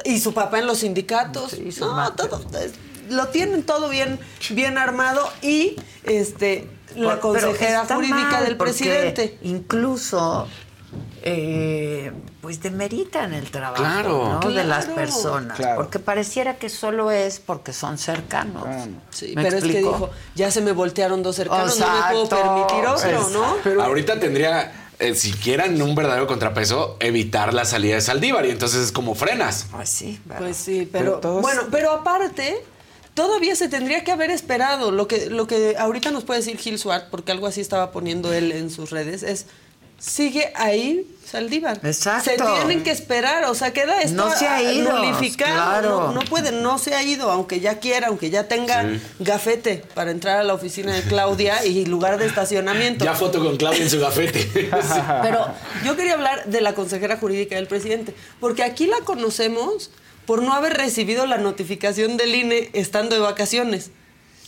Y su papá en los sindicatos. Sí, no, todo. Lo tienen todo bien, bien armado y este la consejera jurídica mal, del presidente. Incluso, eh, pues demeritan el trabajo Claro. ¿no? de las personas. Claro. Porque pareciera que solo es porque son cercanos. Sí, ¿Me pero es que dijo, ya se me voltearon dos cercanos, no me puedo permitir otro, ¿no? Pero Ahorita tendría, eh, si quieren un verdadero contrapeso, evitar la salida de Saldívar y entonces es como frenas. Pues sí. Pues sí, pero, Pero todos- bueno, pero aparte, todavía se tendría que haber esperado. Lo que, lo que ahorita nos puede decir Gil Suart, porque algo así estaba poniendo él en sus redes, es sigue ahí Saldívar. Exacto. Se tienen que esperar, o sea, queda esto No se ha ido, nulificado. claro. No, no puede, no se ha ido, aunque ya quiera, aunque ya tenga Sí. gafete para entrar a la oficina de Claudia y lugar de estacionamiento. Ya foto con Claudia en su gafete. Sí. Pero yo quería hablar de la consejera jurídica del presidente, porque aquí la conocemos por no haber recibido la notificación del INE estando de vacaciones.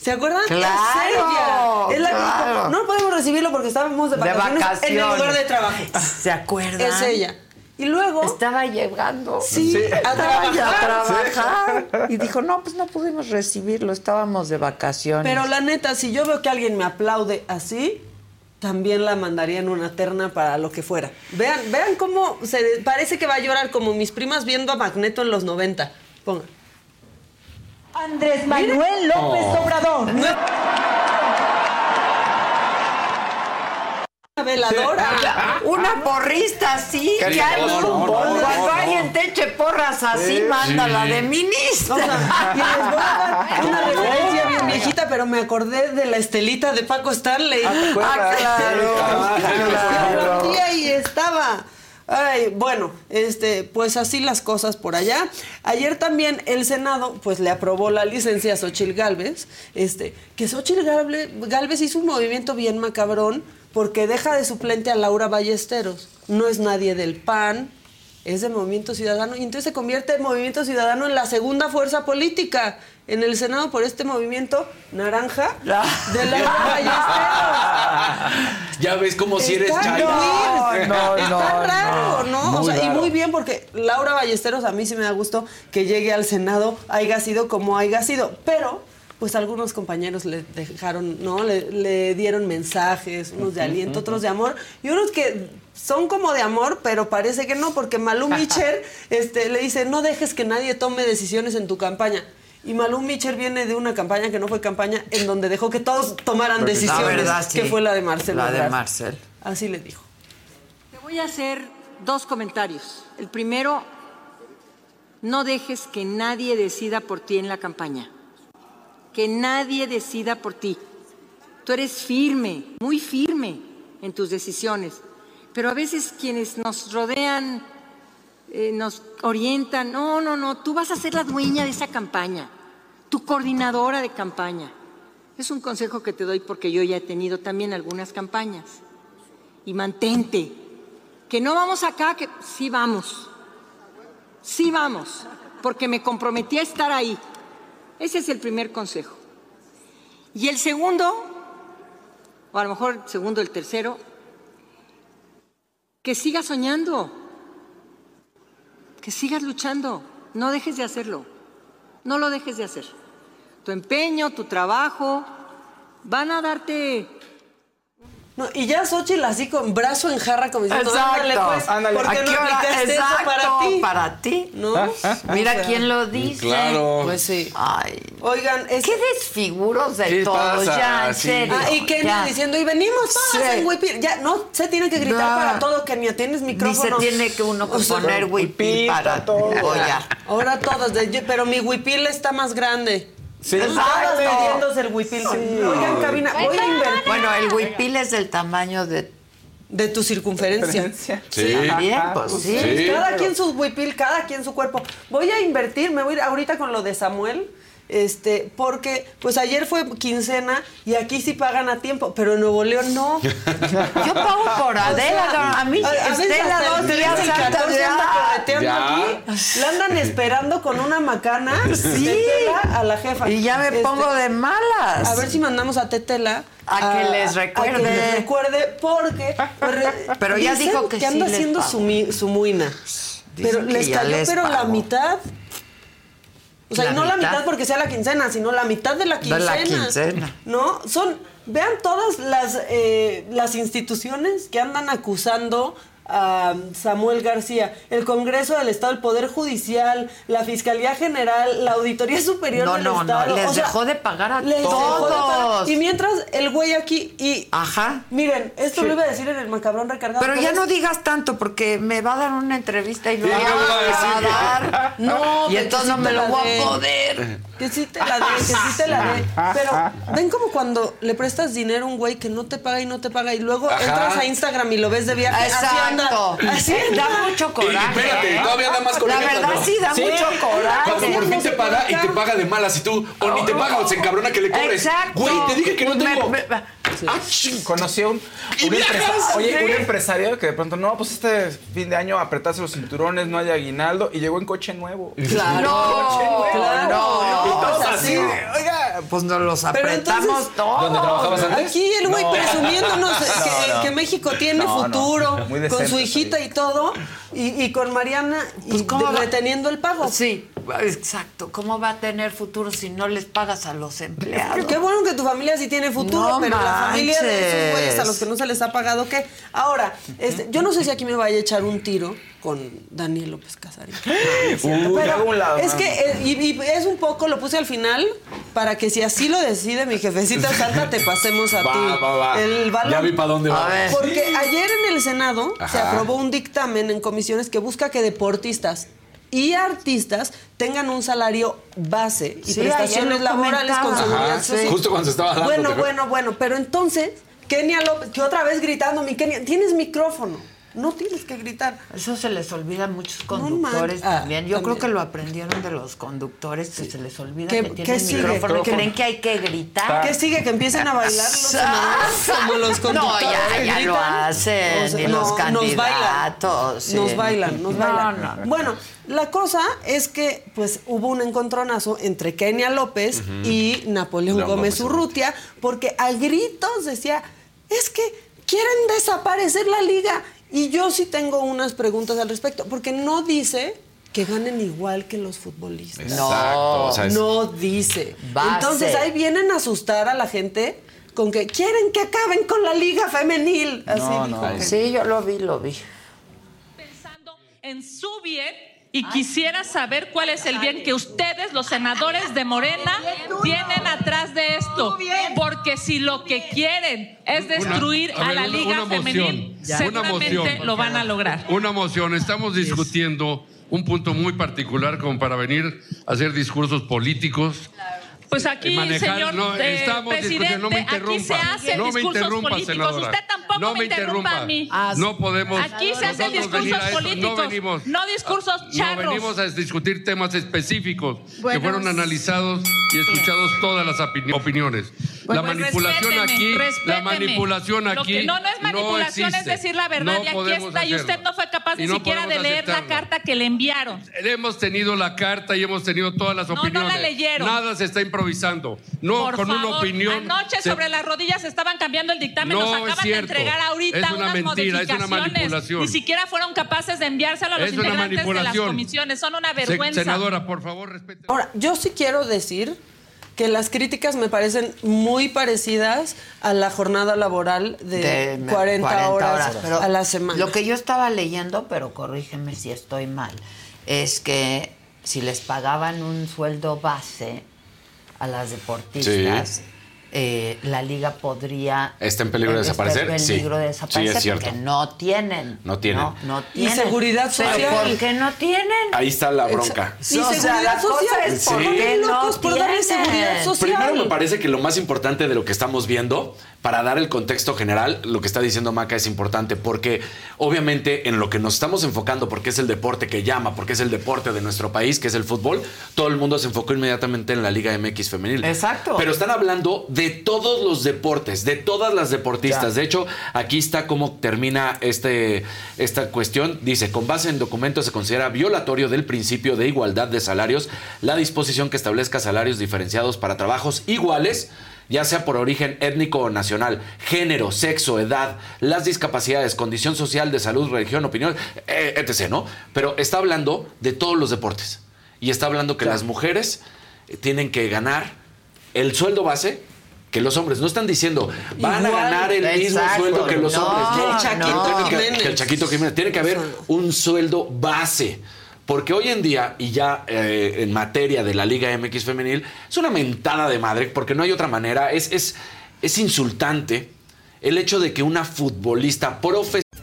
¿Se acuerdan? Claro, es ella. Es la que claro. no podemos recibirlo porque estábamos de De vacaciones, en el lugar de trabajo. ¿Se acuerdan? Es ella. Y luego Estaba llegando. Sí, a ya a trabajar. trabajar. Y dijo, no, pues no pudimos recibirlo, estábamos de vacaciones. Pero la neta, si yo veo que alguien me aplaude así, también la mandaría en una terna para lo que fuera. Vean, vean cómo se parece que va a llorar como mis primas viendo a Magneto en los 90. Pongan. Andrés Manuel López Obrador. Una veladora. Una porrista así, ¿Qué que hay- no, no, no, cuando no, no. alguien te eche porras así, mándala de ministra. O sea, y les voy a dar una referencia bien viejita, pero me acordé de la estelita de Paco Stanley. Ah. Ah, claro. Ah, y estaba. Ay, bueno, este, pues así las cosas por allá. Ayer también el Senado, pues le aprobó la licencia a Xochil Gálvez, este, que Xochil Gálvez, hizo un movimiento bien macabrón porque deja de suplente a Laura Ballesteros. No es nadie del PAN, es de Movimiento Ciudadano, y entonces se convierte el Movimiento Ciudadano en la segunda fuerza política en el Senado por este movimiento naranja de Laura Ballesteros. ya ves como si eres Está chairo. weird. no, Está no, raro, no. ¿no? O sea, y muy bien porque Laura Ballesteros a mí sí me da gusto que llegue al Senado, haya sido como haya sido, pero pues algunos compañeros le dejaron, ¿no? Le, le dieron mensajes, unos de aliento, otros de amor, y unos que son como de amor, pero parece que no, porque Malú Micher este, le dice, no dejes que nadie tome decisiones en tu campaña. Y Malú Micher viene de una campaña que no fue campaña, en donde dejó que todos tomaran decisiones, verdad, sí. que fue la de Marcelo La de. Marcel. Así le dijo. Te voy a hacer dos comentarios. El primero, no dejes que nadie decida por ti en la campaña. Que nadie decida por ti. Tú eres firme, muy firme en tus decisiones. Pero a veces quienes nos rodean, eh, nos orientan, no, no, no, tú vas a ser la dueña de esa campaña, tu coordinadora de campaña. Es un consejo que te doy porque yo ya he tenido también algunas campañas. Y mantente, que no vamos acá, que sí vamos, sí vamos, porque me comprometí a estar ahí. Ese es el primer consejo. Y el segundo, o a lo mejor el segundo, el tercero, que sigas soñando, que sigas luchando, no dejes de hacerlo, no lo dejes de hacer. Tu empeño, tu trabajo, van a darte No, y ya Xochitl así con brazo en jarra como diciendo, Exacto. ándale pues, Ándale. ¿por qué ¿A no aplicaste eso Exacto, para ti? para ti. ¿No? Mira O sea, quién lo dice. Claro. Pues sí. Ay, Oigan, es... qué desfiguros de ¿Qué todos, pasa? ya, en Sí. serio. Ah, y Kenia ya. diciendo, y venimos todas Sí. en. Ya, no se tiene que gritar No. para todo, Kenia. Tienes Ni micrófono. se tiene que uno que O sea, poner wipil para todo. Ahora todos, de- pero mi Wipil está más grande. Exacto. pidiéndose el Wipil. Oigan, cabina, voy a invertir Bueno, el huipil es del tamaño de... de tu circunferencia. Sí. Bien, pues sí. Sí. Cada quien su huipil, cada quien su cuerpo. Voy a invertir, me voy a ir ahorita con lo de Samuel. Este, porque pues ayer fue quincena y aquí sí pagan a tiempo, pero en Nuevo León no. Yo pago por Adela, cabrón. a mí a Estela dos el días 13, el antes 14 anda ya. correteando Ya. aquí. La andan esperando con una macana Sí. a la jefa. Y ya me Este, pongo de malas. A ver si mandamos a Tetela. A que les A recuerde. que les recuerde porque. re- Pero ya dicen dijo que sí anda haciendo su, su muina. Pero que les cayó, les pero la mitad. O sea, La y no la mitad. porque sea la quincena, sino la mitad de la De quincena. la quincena. ¿No? Son. Vean todas las, eh, las instituciones que andan acusando a Samuel García, el Congreso del Estado, el Poder Judicial, la Fiscalía General, la Auditoría Superior No, del no, no, Estado. les O sea, dejó de pagar a les dejó de pagar. todos. Y mientras el güey aquí y Ajá. miren, esto Sí. lo iba a decir en el macabrón recargado. Pero ya es- no digas tanto porque me va a dar una entrevista y no Sí, me ¿qué me va a a dar. No, y entonces no me lo voy a poder. Que sí te la dé, que sí te la dé. Pero ven como cuando le prestas dinero a un güey que no te paga y no te paga y luego Ajá. entras a Instagram y lo ves de viaje. Así anda. Exacto. Así anda. Da mucho coraje. Y espérate, ¿eh? todavía da más coraje La verdad cuando- sí da Sí. mucho coraje. Cuando por fin no te paga y te paga de malas y tú, o ni te paga o se encabrona que le cobres. Exacto. Güey, te dije que no Me- tengo. me- Ah, ching. Conocí a un, ¿Y un empresa- oye, Sí. un empresario que de pronto, no, pues este fin de año apretarse los cinturones, no hay aguinaldo, y llegó en coche nuevo. Claro, No, claro. no, todos así, oiga, Pues nos los Pero apretamos entonces- todos. ¿Dónde trabajabas antes? Aquí el güey No. presumiéndonos que, No, que México tiene futuro con su hijita y todo y, y con Mariana y Pues, ¿cómo de- va? reteniendo el pago. Sí, exacto. ¿Cómo va a tener futuro si no les pagas a los empleados? Qué bueno que tu familia sí tiene futuro, No pero la familia de esos manches. güeyes a los que no se les ha pagado, ¿qué? Ahora, este, yo no sé si aquí me vaya a echar un tiro con Daniel López Casarín. Uy, Pero es que, eh, y, y es un poco, lo puse al final, para que si así lo decide mi jefecita santa, te pasemos a Va, ti va, va. el balón. Ya vi para dónde va. Porque ayer en el Senado se aprobó un dictamen en comisiones que busca que deportistas y artistas tengan un salario base y Sí, prestaciones laborales con seguridad Ajá, social. Justo cuando se estaba dando. Bueno, bueno, bueno, pero entonces, Kenia López, que otra vez gritando, mi Kenia, tienes micrófono, no tienes que gritar. Eso se les olvida a muchos No conductores man- ah, también. Yo también. creo que lo aprendieron de los conductores que se les olvida ¿Qué- que tienen sigue? micrófono Micrófono. creen que hay que gritar. ¿Qué sigue? Que empiecen a bailar los senadores, como los No, conductores ya, que ya lo hacen, O sea, y no, los Nos bailan, candidatos. sí. nos bailan, nos No, bailan. no, no. Bueno, la cosa es que pues hubo un encontronazo entre Kenia López y Napoleón León Gómez Gómez Urrutia, porque a gritos decía, es que quieren desaparecer la liga. Y yo sí tengo unas preguntas al respecto, porque no dice que ganen igual que los futbolistas. Exacto. o sea, es- No dice. Base. Entonces ahí vienen a asustar a la gente con que quieren que acaben con la liga femenil. Así No, dijo no. Sí, yo lo vi, lo vi. pensando en su bien y quisiera saber cuál es el bien que ustedes, los senadores de Morena, tienen atrás de esto. Porque si lo que quieren es destruir Una- a a ver, una, una- liga femenil, Ya. seguramente lo van a lograr. Una moción. Estamos discutiendo un punto muy particular como para venir a hacer discursos políticos. Pues aquí, Manejar- señor no, eh, estamos presidente, no me aquí se hacen No discursos interrumpa, políticos. senadora. Usted tampoco No me interrumpa interrumpa. a mí. No podemos. Aquí se hacen discursos políticos, No venimos. no discursos No charros. venimos a discutir temas específicos que Bueno, fueron analizados y escuchados todas las opini- opiniones. la Pues manipulación aquí, la manipulación aquí. que no, no es manipulación, es existe. decir la verdad. No y aquí está. Y usted no fue capaz ni no siquiera de leer la carta que le enviaron. Hemos tenido la carta y hemos tenido todas las No, no opiniones. la leyeron. Nada se está improvisando. No, Por con favor, una opinión. Anoche se- sobre las rodillas estaban cambiando el dictamen. No, Nos es acaban de cierto. entregar ahorita Es una unas mentira, es una modificaciones. manipulación. Ni siquiera fueron capaces de enviárselo a los Es una integrantes de las comisiones. Son una vergüenza. senadora, por favor, respete. Ahora, yo sí quiero decir que las críticas me parecen muy parecidas a la jornada laboral de, de 40, horas, pero a la semana. Lo que yo estaba leyendo, pero corrígeme si estoy mal, es que si les pagaban un sueldo base a las deportistas, eh, la liga podría ¿Está en peligro de desaparecer? En Sí. peligro de Sí, desaparecer es cierto. porque no tienen. No tienen. No, no Y tienen. seguridad ¿Pero social. ¿Por qué no tienen? Ahí está la bronca. Y O sea, seguridad la social. es por Sí. qué no locos por darle tienen. seguridad social. Primero me parece que lo más importante de lo que estamos viendo, para dar el contexto general, lo que está diciendo Maca es importante, porque obviamente en lo que nos estamos enfocando, porque es el deporte que llama, porque es el deporte de nuestro país, que es el fútbol, todo el mundo se enfocó inmediatamente en la Liga MX femenil. Exacto. Pero están hablando de todos los deportes, de todas las deportistas. De hecho, aquí está cómo termina este, esta cuestión. Dice, con base en documentos se considera violatorio del principio de igualdad de salarios la disposición que establezca salarios diferenciados para trabajos iguales ya sea por origen étnico o nacional, género, sexo, edad, las discapacidades, condición social, de salud, religión, opinión, eh, etc., ¿no? Pero está hablando de todos los deportes. Y está hablando que las mujeres eh, tienen que ganar el sueldo base que los hombres. No están diciendo, van a ganar el mismo Exacto. sueldo que los No, hombres. Que el Chaquito no, que- Jiménez. que el Chaquito Jiménez. Tiene que haber un sueldo base. Porque hoy en día, y ya eh, en materia de la Liga MX femenil, es una mentada de madre, porque no hay otra manera. Es, es, es insultante el hecho de que una futbolista profesional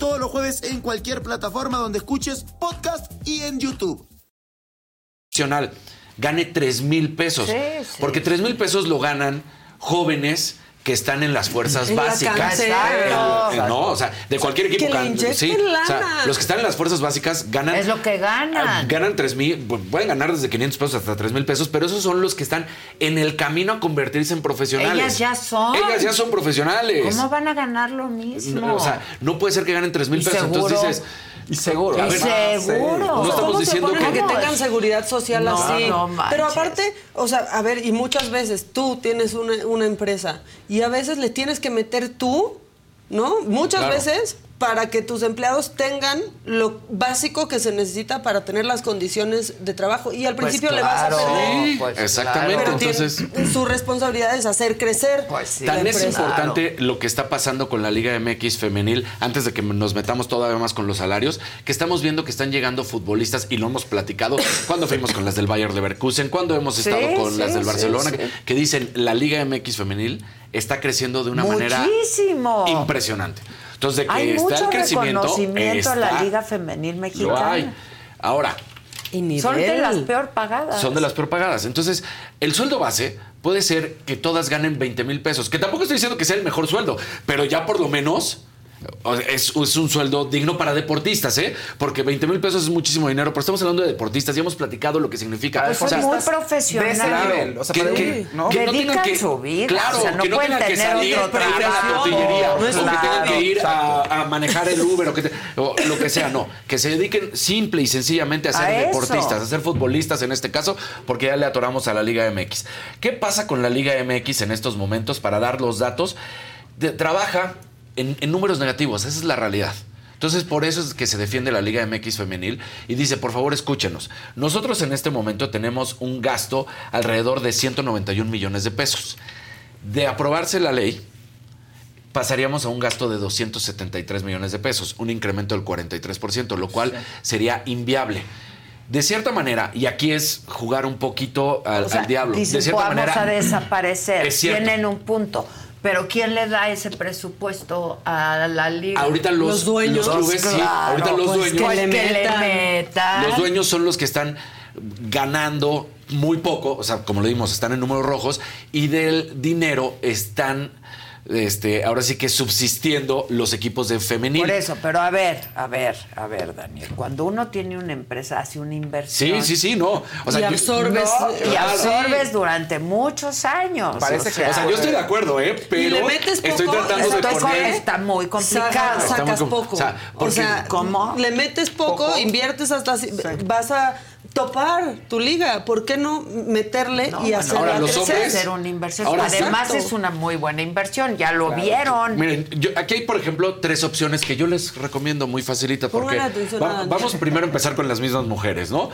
todos los jueves en cualquier plataforma donde escuches podcast y en YouTube. gane 3 mil pesos. Sí, sí. Porque 3 mil pesos lo ganan jóvenes que están en las fuerzas En básicas. cantera. En- en- no, o sea, de cualquier equipo. Que le o sea, los que están en las fuerzas básicas ganan. Es lo que ganan. Ah, Ganan 3 mil, pueden ganar desde 500 pesos hasta 3 mil pesos, pero esos son los que están en el camino a convertirse en profesionales. Ellas ya son. Ellas ya son profesionales. ¿Cómo van a ganar lo mismo? No, o sea, no puede ser que ganen 3 mil pesos. Entonces dices, Y seguro. Y seguro. no estamos ¿Cómo diciendo se ponen que- a que tengan seguridad social No, así? no. Pero aparte, o sea, a ver, y muchas veces tú tienes una, una empresa y a veces le tienes que meter tú, ¿no? Muchas Claro. veces para que tus empleados tengan lo básico que se necesita para tener las condiciones de trabajo. Y al Pues principio le vas a perder. Sí, pues exactamente. claro. Entonces, su responsabilidad es hacer crecer. Pues sí. Tan es importante lo que está pasando con la Liga MX femenil, antes de que nos metamos todavía más con los salarios, que estamos viendo que están llegando futbolistas y lo hemos platicado cuando fuimos con las del Bayer Leverkusen, cuando hemos Sí, estado con sí, las del Barcelona, sí. que dicen la Liga MX femenil está creciendo de una manera impresionante. Entonces, de que Hay está mucho el crecimiento, reconocimiento a la está- Liga Femenil lo Mexicana. hay. Ahora. Son de las peor pagadas. son de las peor pagadas. Entonces, el sueldo base puede ser que todas ganen 20 mil pesos. Que tampoco estoy diciendo que sea el mejor sueldo, pero ya por lo menos es, es un sueldo digno para deportistas, ¿eh? Porque 20 mil pesos es muchísimo dinero, pero estamos hablando de deportistas y hemos platicado lo que significa. Pues O sea, muy profesional. de ese nivel, o sea, que, que- ¿no? que no Dedican tengan que su vida, claro, o sea, no que no pueden tengan que salir otro para ir a la trabajo. tortillería, No, o que tengan que ir a, manejar el Uber o, que te- o lo que sea, no, que se dediquen simple y sencillamente a ser A eso. deportistas, a ser futbolistas en este caso, porque ya le atoramos a la Liga MX. ¿Qué pasa con la Liga MX en estos momentos para dar los datos? De- trabaja en, en números negativos, esa es la realidad. Entonces, por eso es que se defiende la Liga MX femenil y dice, por favor, escúchenos. Nosotros en este momento tenemos un gasto alrededor de 191 millones de pesos. De aprobarse la ley, pasaríamos a un gasto de 273 millones de pesos, un incremento del 43%, lo cual sería inviable. De cierta manera, y aquí es jugar un poquito al, O sea, al diablo, dicen, de cierta vamos manera a desaparecer. Tienen un punto. Pero ¿quién le da ese presupuesto a la liga? Ahorita los, Los dueños. los clubes, sí, ahorita los pues dueños, que le Pues que le metan. metan. los dueños son los que están ganando muy poco, o sea, como lo dimos, están en números rojos y del dinero están este, ahora sí que subsistiendo los equipos de femenil. Por eso, pero a ver, a ver, a ver, Daniel. Cuando uno tiene una empresa, hace una inversión. Sí, sí, sí, no. O sea, y absorbes, No, y absorbes durante muchos años. Parece que- o sea, yo estoy de acuerdo, ¿eh? Pero y le metes poco, estoy tratando de con- poner- Está muy complicado. Sacas, muy poco. o sea, O porque- sea, ¿Cómo? Le metes poco, Poco. inviertes hasta vas a topar tu liga. ¿Por qué no meterle No, y bueno, hacerla ahora los hombres- hacer una inversión. Ahora, Además exacto. es una muy buena inversión, ya lo vieron. Miren, yo- aquí hay, por ejemplo, tres opciones que yo les recomiendo muy facilita porque va- vamos primero a empezar con las mismas mujeres, ¿no?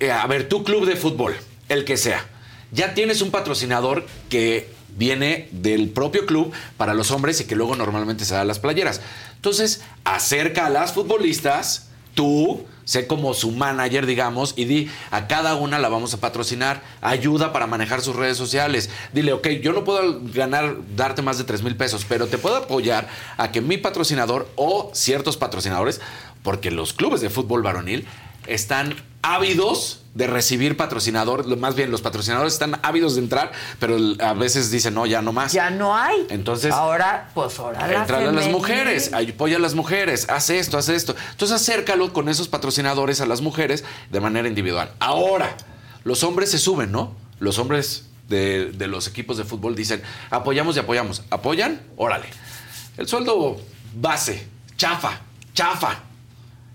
Eh, a ver, tu club de fútbol, el que sea, ya tienes un patrocinador que viene del propio club para los hombres y que luego normalmente se da a las playeras. Entonces, acerca a las futbolistas, tú, sé como su manager, digamos, y di, a cada una la vamos a patrocinar, ayuda para manejar sus redes sociales. Dile, ok, yo no puedo ganar, darte más de 3 mil pesos, pero te puedo apoyar a que mi patrocinador o ciertos patrocinadores, porque los clubes de fútbol varonil están ávidos de recibir patrocinador, lo- más bien los patrocinadores están ávidos de entrar, pero a veces dicen, no, ya no más. Ya no hay. Entonces, Ahora, pues ahora la Entra a las mujeres, apoya a las mujeres, haz esto, haz esto. Entonces acércalo con esos patrocinadores a las mujeres de manera individual. Ahora, los hombres se suben, ¿no? Los hombres de, de los equipos de fútbol dicen, apoyamos y apoyamos. ¿Apoyan? Órale. El sueldo base, chafa, chafa.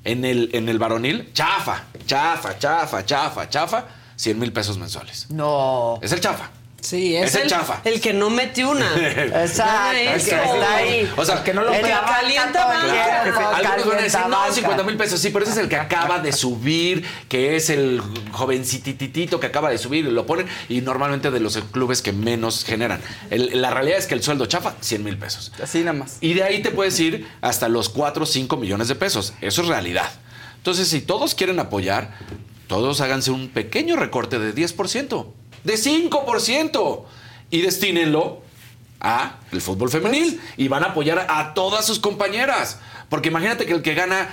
En el, en el varonil, chafa, chafa, chafa, chafa, chafa, 100 mil pesos mensuales. No. Es el chafa. Sí, es, Es el el, chafa. el que no mete una. Exacto, el que eso. está ahí. O sea, que no lo El que calienta banca el Algunos van a decir, no, banca. 50 mil pesos, sí, pero ese es el que acaba de subir, que es el jovencititito que acaba de subir, y lo ponen, y normalmente de los clubes que menos generan. El- la realidad es que el sueldo chafa, 100 mil pesos. Así nada más. Y de ahí te puedes ir hasta los 4 o 5 millones de pesos. Eso es realidad. Entonces, si todos quieren apoyar, todos háganse un pequeño recorte de 10%, de 5%, y destínenlo a el fútbol femenil y van a apoyar a todas sus compañeras. Porque imagínate que el que gana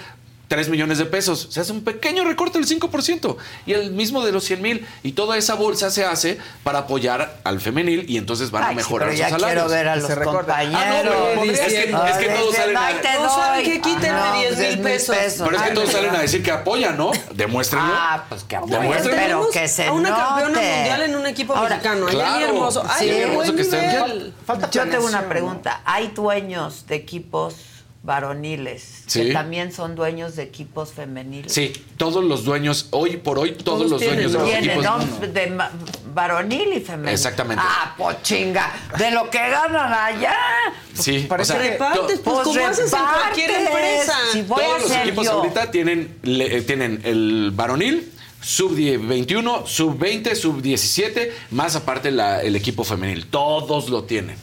3 millones de pesos, se hace un pequeño recorte del 5% y el mismo de los 100 mil. Y toda esa bolsa se hace para apoyar al femenil y entonces van a Ay, sí, mejorar pero sus ya salarios. quiero ver a los compañeros. Ah, no, pero es que- es que todos salen a- Ay, No saben que quítenme Ah, no, 10 mil pesos. Pero es que todos salen a decir que apoyan, ¿no? Demuéstrenlo. Ah, pues que apoyen, Demuéstrenlo. pero que se a una campeona note. mundial en un equipo Ahora, mexicano. Ahí claro. es hermoso. Ay, Sí, hermoso que estén. nivel. Falta Yo tengo una pregunta. ¿Hay dueños de equipos varoniles Sí. que también son dueños de equipos femeniles? Sí, todos los dueños, hoy por hoy, todos, Todos los dueños de los Tienen, equipos. ¿no? De varonil y femenil. Exactamente. Ah, pues chinga. De lo que ganan allá. Sí, o Parece sea, que Repartes, pues, Pues como haces en cualquier empresa. Si voy todos a los equipos yo. ahorita tienen, le- eh, tienen el varonil, sub 21, sub 20, sub 17, más aparte la- el equipo femenil. Todos lo tienen.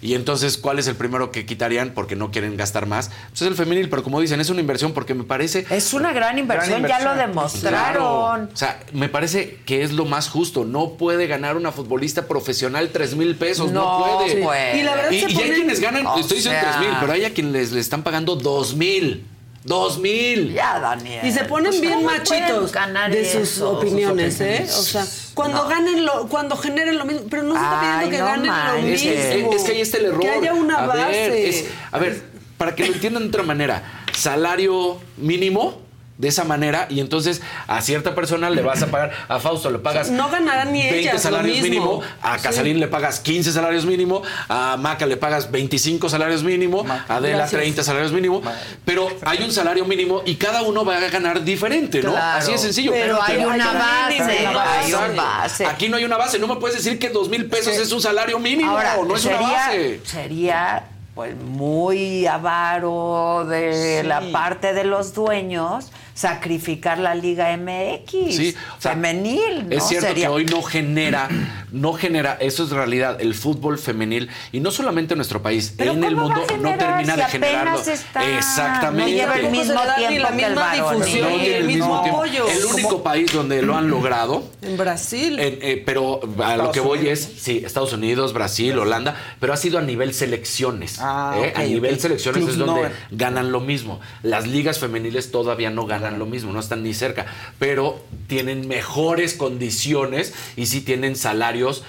Y entonces, ¿cuál es el primero que quitarían porque no quieren gastar más? Pues es el femenil, pero como dicen, es una inversión porque me parece... Es una gran inversión, ya lo demostraron. O sea, me parece que es lo más justo. No puede ganar una futbolista profesional 3 mil pesos. No, No puede. puede. Y la verdad Y, se y hay quienes ganan, O estoy diciendo sea- 3 mil, pero hay a quienes les, le están pagando 2 mil. 2 mil. Ya, Daniel. Y se ponen Pues, bien ¿cómo machitos de sus eso? opiniones, ¿eh? O sea, cuando ganen lo, cuando generen lo mismo, pero no se está pidiendo Ay, que no ganen manches. lo Es, mismo. es que ahí está el error. Que haya una a base. Ver, es- a ver, para que lo entiendan de otra manera, salario mínimo. De esa manera, y entonces a cierta persona le vas a pagar, a Fausto le pagas No ganarán ni 20 ellas lo salarios mismo. mínimo, a Sí. Casalín le pagas 15 salarios mínimo, a Maca le pagas 25 salarios mínimo, a Adela Gracias. 30 salarios mínimo, pero hay un salario mínimo y cada uno va a ganar diferente, ¿no? Claro. Así de sencillo. Pero hay una base, Hay una. Aquí no hay una base, no me puedes decir que dos mil pesos es un salario mínimo, Ahora, no es sería, una base. sería pues muy avaro de la parte de los dueños sacrificar la Liga MX Sí, o sea, femenil, ¿no? Es cierto Sería- que hoy no genera, no genera, eso es realidad, el fútbol femenil, y no solamente en nuestro país, Pero en el ¿cómo va mundo a no termina si de generarlo. está? Exactamente. No lleva el se mismo tiempo la que el misma varonil. difusión, No tiene el mismo tiempo. apoyo. El único país donde lo han logrado En Brasil. Eh, eh, pero a lo que voy es, sí, Estados Unidos, Brasil, Holanda, pero ha sido a nivel selecciones. Ah, ¿eh? a nivel selecciones es donde no. ganan lo mismo. Las ligas femeniles todavía no ganan lo mismo, no están ni cerca, pero tienen mejores condiciones y sí tienen salarios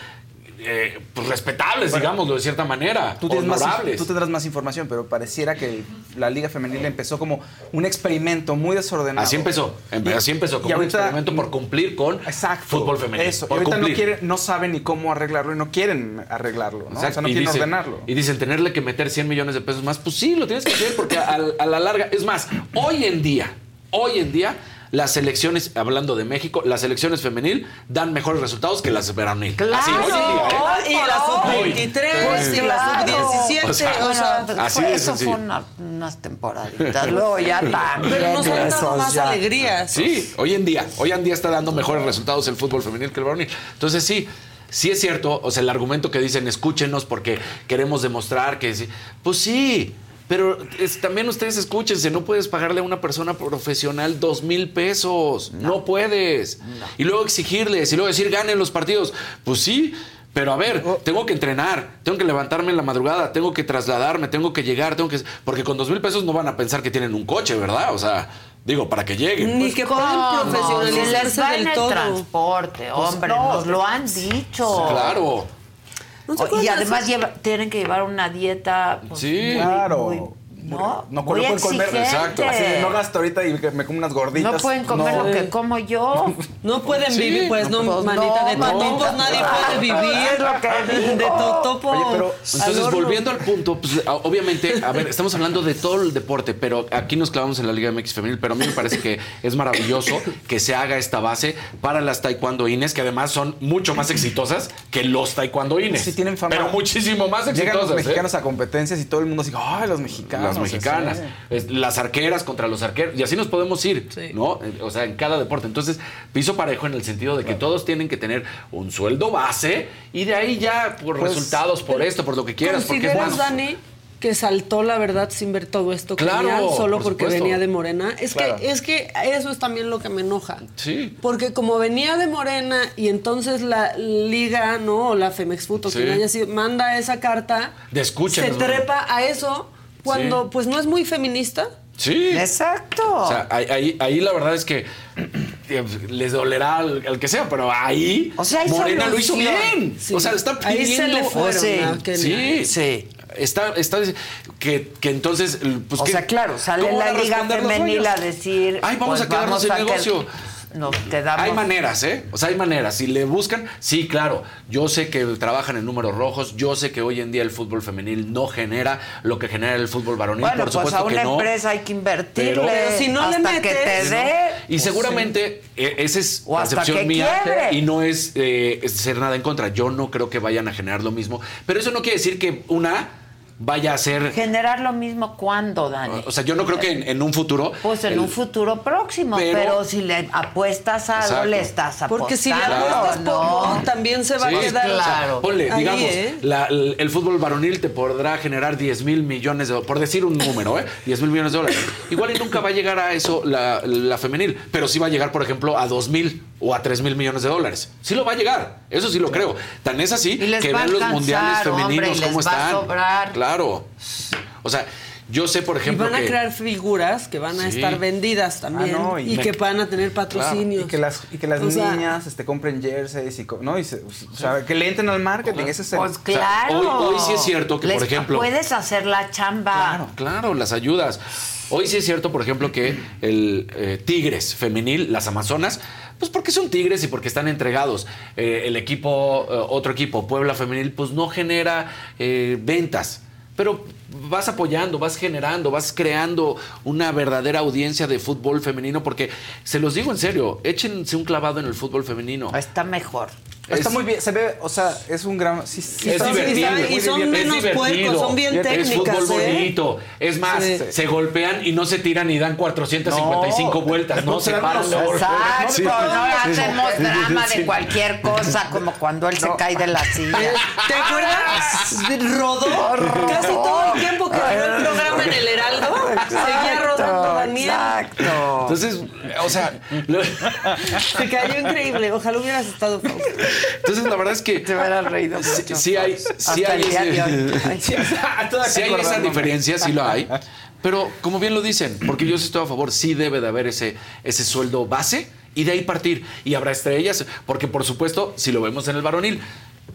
eh, pues, respetables, Bueno, digámoslo de cierta manera. Tú, más, tú tendrás más información, pero pareciera que la Liga Femenil empezó como un experimento muy desordenado. Así empezó, em- Y- así empezó, y como un ahorita- experimento por cumplir con fútbol femenino. Eso, y por ahorita no, quieren, no saben ni cómo arreglarlo y no quieren arreglarlo, ¿no? O sea, Exacto. no Y quieren dicen- ordenarlo. Y dicen, tenerle que meter 100 millones de pesos más, pues sí, lo tienes que hacer porque a, a la larga, es más, hoy en día, hoy en día, las selecciones, hablando de México, las selecciones femenil dan mejores resultados que las varonil. Así, hoy en día, ¿eh? Y la sub-23 Hoy. y la sub-17. O sea, o sea, así fue- de eso sencillo. fue una- unas temporaditas. Luego ya también. Pero nos han dado más ya. alegrías. Sí, hoy en día, hoy en día está dando mejores resultados el fútbol femenil que el varonil. Entonces sí, sí es cierto, o sea, el argumento que dicen escúchenos porque queremos demostrar que sí, pues sí. Pero es- también ustedes escúchense, no puedes pagarle a una persona profesional dos mil pesos. No, puedes. Y luego exigirles, y luego decir, ganen los partidos. Pues sí, pero a ver, tengo que entrenar, tengo que levantarme en la madrugada, tengo que trasladarme, tengo que llegar, tengo que. Porque con dos mil pesos no van a pensar que tienen un coche, ¿verdad? O sea, digo, para que lleguen. Ni que pueden ¿Cómo? profesionalizarse del el todo. transporte, Pues hombre, no, nos lo han dicho. Claro. ¿No te y además lleva- tienen que llevar una dieta. pues, Sí. muy- Claro. muy- no, No, muy pueden comer. Exacto. Así de, no gasto ahorita y me como unas gorditas. No pueden comer No. lo que como yo. No pueden Sí. vivir, pues no, Pues manita, de no, totopos manita. nadie puede vivir. Es lo que digo. De totopo. Oye, pero- Entonces, volviendo al punto, pues, obviamente, a ver, estamos hablando de todo el deporte, pero aquí nos clavamos en la Liga MX Femenil, pero a mí me parece que es maravilloso que se haga esta base para las taekwondoines, que además son mucho más exitosas que los taekwondoines. Sí, tienen fama. Pero muchísimo más Llegan exitosas. los ¿eh? mexicanos a competencias y todo el mundo así, ¡ay, los mexicanos! Mexicanas, Sí. las arqueras contra los arqueros, y así nos podemos ir, ¿no? Eh, O sea, en cada deporte. Entonces, piso parejo en el sentido de que todos tienen que tener un sueldo base y de ahí ya por Pues, resultados, por esto, por lo que quieras, porque es ¿Consideras, más. Dani, que saltó la verdad sin ver todo esto Claro, solo por porque venía de Morena? Es Claro. que es que eso es también lo que me enoja. Sí. Porque como venía de Morena y entonces la liga, ¿no? O la Femex Food o Sí. quien haya sido, manda esa carta, De escúchenos, se trepa a eso cuando Sí. pues no es muy feminista. Sí. Exacto. O sea, ahí, ahí, ahí la verdad es que eh, les dolerá al, al que sea, pero ahí O sea, hay Morena lo hizo bien. Sí. O sea, está Ahí pidiendo. se le fueron Kenia. Sí, Sí. Está, está que, que entonces, pues o sea, claro, sale ¿Cómo la Liga Femenil a decir. Ay, vamos pues, a quedarnos en a que- Nos quedamos. Hay maneras, ¿eh? O sea, hay maneras. Si le buscan, sí, claro. Yo sé que trabajan en números rojos. Yo sé que hoy en día el fútbol femenil no genera lo que genera el fútbol varonil. Bueno, Por pues supuesto a una que no. empresa hay que invertirle. Pero- Pero si no le metes, que te ¿no? dé. Y seguramente eh, esa es O percepción mía quiebre. y no es, eh, es ser nada en contra. Yo no creo que vayan a generar lo mismo. Pero eso no quiere decir que una vaya a ser. Generar lo mismo cuando, Dani. O sea, yo no creo que en, en un futuro. Pues en el- un futuro próximo, pero, Pero- si le apuestas a algo, le estás apostando. Porque si le Claro. apuestas ¿no? también se va Sí, a quedar. o sea, Claro. ponle, ahí, digamos, ¿eh? la- el, el fútbol varonil te podrá generar 10 mil millones de dólares, por decir un número, ¿eh? 10 mil millones de dólares. Igual y nunca va a llegar a eso la, la femenil, pero sí va a llegar, por ejemplo, a 2 mil o a 3 mil millones de dólares. Sí lo va a llegar, eso sí lo creo. Tan es así Y que ven los mundiales hombre, femeninos y les cómo va a están. sobrar. Claro. O sea, yo sé, por Y ejemplo, van a que- crear figuras que van a Sí. estar vendidas también Ah, no, y y, me- que van a tener patrocinios. Y que las, y que las O sea, niñas este, compren jerseys y, ¿no? y se- o sea, que le entren al marketing. Ese es el- Pues claro. hoy- hoy sí es cierto que, por ejemplo- Puedes hacer la chamba. Claro, claro, las ayudas. Hoy sí es cierto, por ejemplo, que el eh, Tigres femenil, las Amazonas, pues porque son Tigres y porque están entregados. Eh, el equipo, eh, otro equipo, Puebla femenil, pues no genera eh, ventas. Pero vas apoyando, vas generando, vas creando una verdadera audiencia de fútbol femenino, porque se los digo en serio, échense un clavado en el fútbol femenino. Está mejor. Está Es- muy bien, se ve, o sea, es un gran... Sí, sí, es divertido. y son es menos puercos, son bien Es técnicas, fútbol ¿eh? bonito. Es más, Sí. se golpean y no se tiran y dan 455 No. vueltas. No se paran. Exacto, Sí. no hacemos Sí. drama Sí. de cualquier cosa, como cuando él se cae de la silla. ¿Te acuerdas? Rodó casi todo el tiempo que vio el programa en el Heraldo. Seguía rodando Daniel. Exacto. Entonces, o sea, lo- Se cayó increíble. Ojalá hubieras estado Fausto. entonces la verdad es que Te hubiera reído sí, mucho. sí hay, sí hay, ese- Ay, sí. sí hay esa diferencia, sí lo hay. Pero como bien lo dicen, porque yo sí estoy a favor, sí debe de haber ese, ese sueldo base y de ahí partir. Y habrá estrellas, porque por supuesto, si lo vemos en el varonil,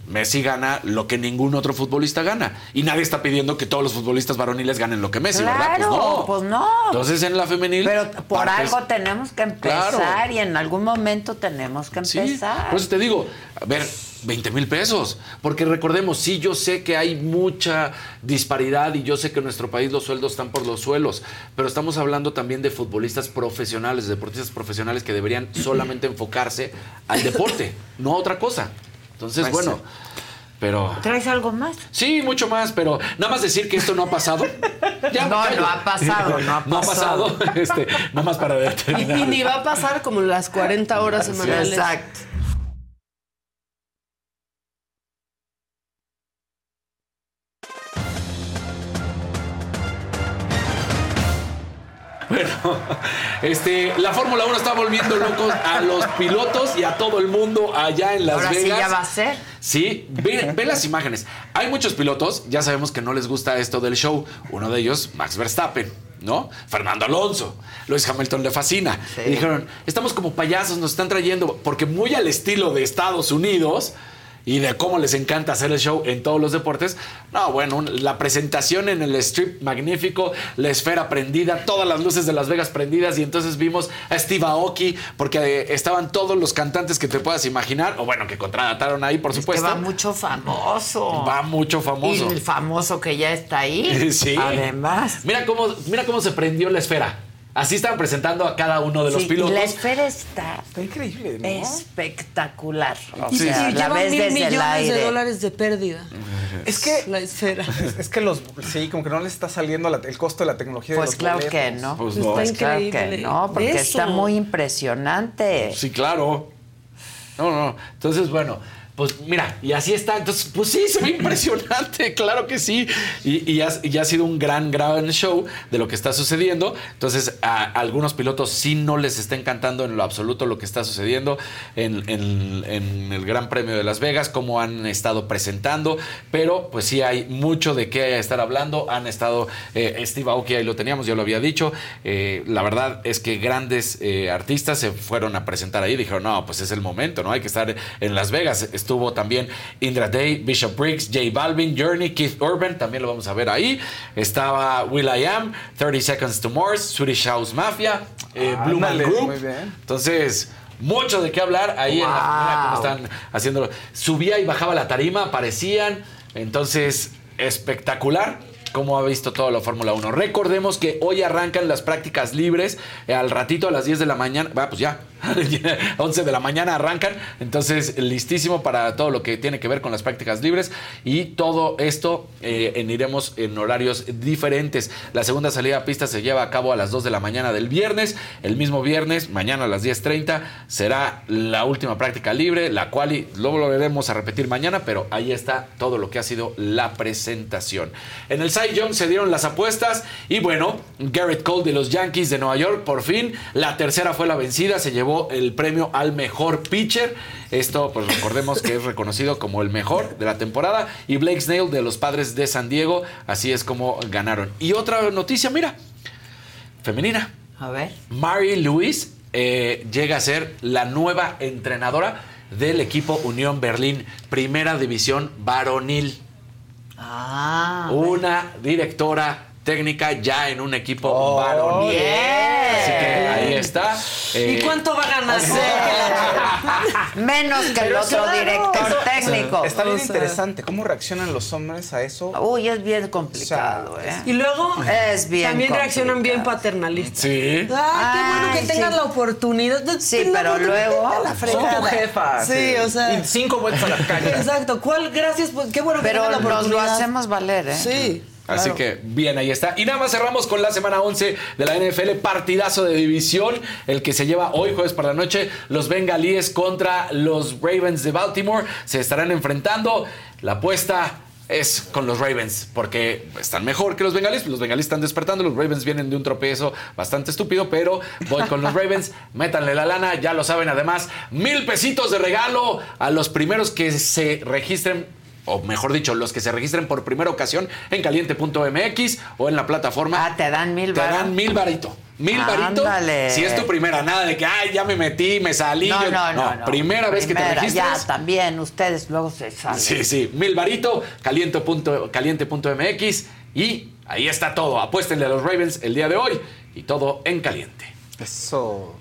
Messi gana lo que ningún otro futbolista gana. Y nadie está pidiendo que todos los futbolistas varoniles ganen lo que Messi, ¿verdad? Pues no. pues no. Entonces en la femenil. Pero por partes- algo tenemos que empezar Claro. y en algún momento tenemos que Sí, empezar. por eso te digo, a ver, 20 mil pesos. Porque recordemos, sí, yo sé que hay mucha disparidad y yo sé que en nuestro país los sueldos están por los suelos, pero estamos hablando también de futbolistas profesionales, deportistas profesionales que deberían solamente enfocarse al deporte, no a otra cosa. Entonces, Pues bueno, pero... ¿Traes algo más? Sí, mucho más, pero nada más decir que esto no ha pasado. Ya No, callo. no ha pasado, no ha No ha pasado. Este, nada más para Y, determinar. y ni va a pasar como las 40 horas semanales. Exacto. Este, la Fórmula 1 está volviendo locos a los pilotos y a todo el mundo allá en Las Ahora sí Vegas. ya va a ser. Sí, ve, ve las imágenes. Hay muchos pilotos, ya sabemos que no les gusta esto del show. Uno de ellos, Max Verstappen, ¿no? Fernando Alonso. Luis Hamilton le fascina. Y dijeron, estamos como payasos, nos están trayendo, porque muy al estilo de Estados Unidos y de cómo les encanta hacer el show en todos los deportes. No, bueno, la presentación en el strip magnífico, la esfera prendida, todas las luces de Las Vegas prendidas y entonces vimos a Steve Aoki porque eh, estaban todos los cantantes que te puedas imaginar, o bueno, que contrataron ahí, por Es que supuesto. va mucho famoso. Va mucho famoso. Y el famoso que ya está ahí. Sí. Además. Mira cómo, mira cómo se prendió la esfera. Así estaban presentando a cada uno de los Sí, y pilotos. la esfera está, Está increíble, ¿no? espectacular. O Y, sea, y la llevan ves mil desde el millones aire. de dólares de pérdida. Es que La esfera. Es, es que los sí, como que no les está saliendo la- el costo de la tecnología de Pues los claro boletos. que no. Pues Está no. Pues claro que no, porque Eso. está muy impresionante. Sí, claro. No, no. Entonces, bueno, pues mira, y así está. Entonces, pues sí, se ve impresionante, claro que sí. Y, y ha, y ha sido un gran, gran show de lo que está sucediendo. Entonces, a, algunos pilotos sí no les está encantando en lo absoluto lo que está sucediendo en, en- en el Gran Premio de Las Vegas, cómo han estado presentando. Pero, pues sí, hay mucho de qué estar hablando. Han estado, eh, Steve Aoki, ahí lo teníamos, yo lo había dicho. Eh, la verdad es que grandes eh, artistas se fueron a presentar ahí. Dijeron, no, pues es el momento, ¿no? Hay que estar en Las Vegas. Estuvo también Indra Day, Bishop Briggs, J Balvin, Journey, Keith Urban, también lo vamos a ver ahí. Estaba Will I Am, 30 Seconds to Mars, Swedish House Mafia, eh, Blue Man Group. muy bien. Entonces, mucho de qué hablar ahí en la cómo están haciéndolo. Subía y bajaba la tarima, aparecían. Entonces, espectacular. Cómo ha visto toda la Fórmula 1. Recordemos que hoy arrancan las prácticas libres. eh, al ratito a las 10 de la mañana. Va, pues ya. 11 de la mañana arrancan. Entonces, listísimo para todo lo que tiene que ver con las prácticas libres. Y todo esto eh, en, iremos en horarios diferentes. La segunda salida a pista se lleva a cabo a las 2 de la mañana del viernes. El mismo viernes, mañana a las 10.30, será la última práctica libre, la cual y lo volveremos a repetir mañana, pero ahí está todo lo que ha sido la presentación. En el Cy Young se dieron las apuestas y bueno, Garrett Cole de los Yankees de Nueva York, por fin, la tercera fue la vencida, se llevó el premio al mejor pitcher. Esto, pues recordemos que es reconocido como el mejor de la temporada. Y Blake Snell de los Padres de San Diego, así es como ganaron. Y otra noticia, mira, femenina. A ver. Mary Lewis eh, llega a ser la nueva entrenadora del equipo Unión Berlín, primera división varonil. Ah. Una directora técnica ya en un equipo Oh, varonil. Así que ahí está. ¿Y Eh, cuánto va a ganar? Menos que el Pero otro claro, director eso- técnico. Está bien O sea- interesante. ¿Cómo reaccionan los hombres a eso? Uy, es bien complicado, ¿eh? Y luego Es bien también reaccionan bien paternalistas. Sí. Ay, qué bueno Ay, que tengas sí. la oportunidad. de- Sí, pero luego la Son fregada. tu jefa. Sí, o sea. Y cinco vueltas a la calle. Exacto. ¿Cuál? Gracias. pues, qué bueno que Pero tengas la nos lo hacemos valer, ¿eh? Sí. Así que bien, ahí está. Y nada más cerramos con la semana 11 de la NFL, partidazo de división, el que se lleva hoy jueves por la noche, los bengalíes contra los Ravens de Baltimore. Se estarán enfrentando. La apuesta es con los Ravens, porque están mejor que los bengalíes. Los bengalíes están despertando, los Ravens vienen de un tropiezo bastante estúpido, pero voy con los Ravens. Métanle la lana, ya lo saben. Además, mil pesitos de regalo a los primeros que se registren o mejor dicho, los que se registren por primera ocasión en caliente.mx o en la plataforma. Ah, te dan mil Te varos. dan mil varito. Mil varitos. Ándale. Si es tu primera, nada de que, ay, ya me metí, me salí. No, yo- no, no, no. Primera vez que te registras. Ya, también, ustedes luego se salen. Sí, sí. Mil varito, caliente punto- caliente.mx y ahí está todo. Apuéstenle a los Ravens el día de hoy y todo en caliente. Eso.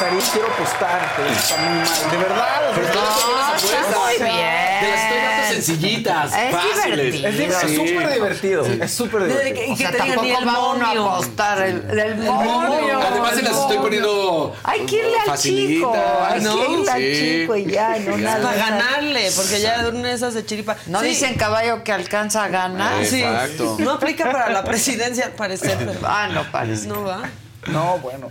De quiero apostar, pero está muy mal. De verdad, Pero no, está muy bien. Te las estoy dando sencillitas, Es fáciles. divertido. Es súper divertido, es súper divertido. O sea, tampoco va uno a apostar el, el monio. Además se las estoy poniendo Hay que irle al chico. Hay que irle al Sí. chico y ya, no Ya. nada. Para ganarle, porque ya de una de esas de chiripa. No Sí. dicen caballo que alcanza a ganar. Sí. Exacto. No aplica para la presidencia, al parecer. Pero... Ah, no parece. No va. No, bueno.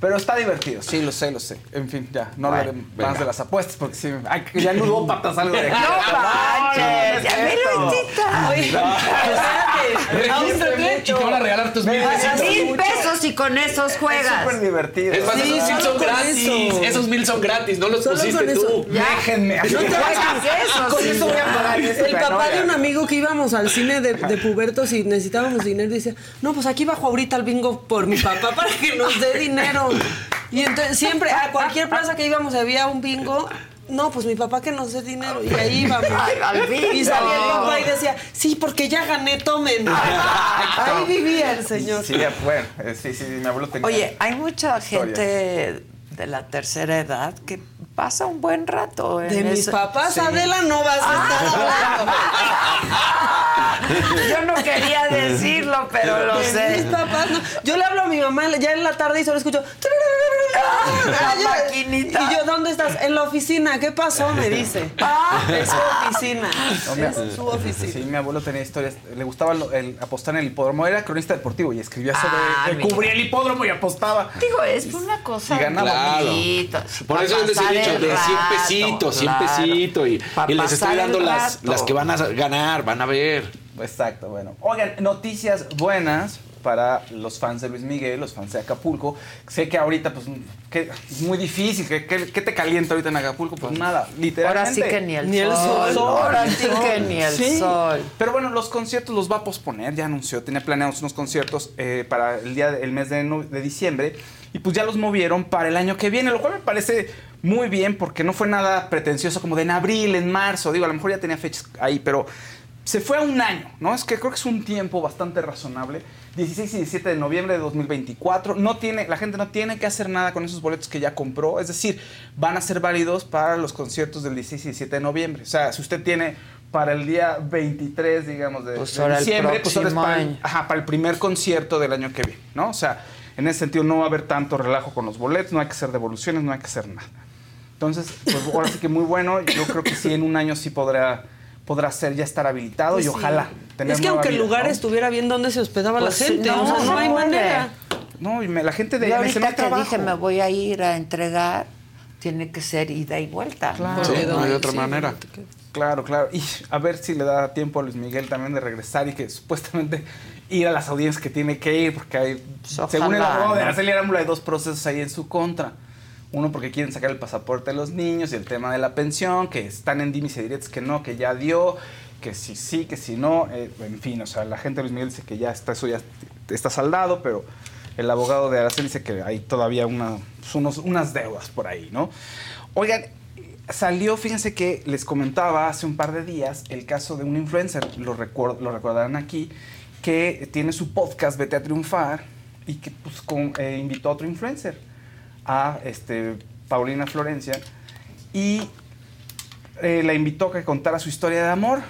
Pero está divertido, sí, lo sé, lo sé. En fin, ya, no hablaré Bueno, más venga. de las apuestas porque sí, ay, ya no patas algo de aquí. No manches, ya ve Luisita. Oye, espérate. Regístrate y te van a regalar tus mil pesitos. Y con esos Es juegas. súper divertido. Es más, Sí, esos mil son gratis. eso. Esos mil son gratis, no los Solo pusiste tú. Ya. Déjenme. No te hagas eso, Con sí, eso voy a pagar este El papá de un amigo que íbamos al cine de, de pubertos y necesitábamos dinero dice, no, pues aquí bajo ahorita el bingo por mi papá para que nos dé dinero. Y entonces siempre, a cualquier plaza que íbamos había un bingo. No, pues mi papá que nos dé dinero. Y ahí íbamos. Ay, al bingo. Y salía el papá y decía, sí, porque ya gané, tomen. Ahí vivía el señor. Sí, bueno, eh, sí, sí, mi abuelo tenía. Oye, hay mucha Historias. gente de la tercera edad que pasa un buen rato en De mis ese- papás, Sí. Adela, no vas a estar hablando. Yo no quería decirlo, pero lo De sé. Mis papás, no. Yo le hablo a mi mamá ya en la tarde y solo escucho. Maquinita. Y yo, ¿dónde estás? En la oficina. ¿Qué pasó? Me dice. Es su oficina. No, mi- Es su oficina. Sí, mi abuelo tenía historias. Le gustaba el apostar en el hipódromo. Era cronista deportivo y escribía sobre. Ah, cubría el hipódromo y apostaba. Digo, es una cosa Y ganaba. Claro. Por eso yo de 100 rato, pesitos, 100 claro. pesitos. Y, les estoy dando las, las que van a ganar, van a ver. Exacto, bueno. Oigan, noticias buenas para los fans de Luis Miguel, los fans de Acapulco. Sé que ahorita, pues, que es muy difícil. ¿Qué, qué te calienta ahorita en Acapulco? Pues nada, literalmente. Ahora sí que ni el Ni el sol. sol. Ahora sí que ni el Sí. sol. Pero bueno, los conciertos los va a posponer, ya anunció, tenía planeados unos conciertos eh, para el día el mes de diciembre y pues ya los movieron para el año que viene, lo cual me parece muy bien porque no fue nada pretencioso como de en abril, en marzo, digo, a lo mejor ya tenía fechas ahí, pero se fue a un año, ¿no? Es que creo que es un tiempo bastante razonable. 16 y 17 de noviembre de 2024. No tiene, la gente no tiene que hacer nada con esos boletos que ya compró. Es decir, van a ser válidos para los conciertos del 16 y 17 de noviembre. O sea, si usted tiene para el día 23, digamos, de, Pues de diciembre, pues ahora es para el, ajá, para el primer concierto del año que viene, ¿no? O sea, en ese sentido no va a haber tanto relajo con los boletos, no hay que hacer devoluciones, no hay que hacer nada. Entonces, pues ahora sí que muy bueno. Yo creo que sí, en un año sí podrá, podrá ser ya estar habilitado Pues y sí. ojalá tener Es que aunque el lugar ¿no? estuviera bien, ¿dónde se hospedaba Pues la gente? no, o sea, no, no hay puede. manera. No, y me- la gente de Yo me ahorita hay que trabajo. dije me voy a ir a entregar, tiene que ser ida y vuelta. Claro. Sí, no hay otra sí, manera. Claro, claro. Y a ver si le da tiempo a Luis Miguel también de regresar y que supuestamente ir a las audiencias que tiene que ir, porque hay, Pues según el abogado de. Araceli Arámbula, hay dos procesos ahí en su contra. Uno porque quieren sacar el pasaporte de los niños y el tema de la pensión, que están en dimis y diretes que no, que ya dio, que si sí, que si no, eh, en fin, o sea, la gente de Luis Miguel dice que ya está, eso ya está saldado, pero el abogado de Araceli dice que hay todavía pues, unos, unas deudas por ahí, ¿no? Oigan, salió, fíjense que les comentaba hace un par de días el caso de un influencer, lo, recuer- lo recordarán aquí, que tiene su podcast Vete a Triunfar y que pues, con- eh, invitó a otro influencer, a este, Paulina Florencia, y eh, la invitó a que contara su historia de amor.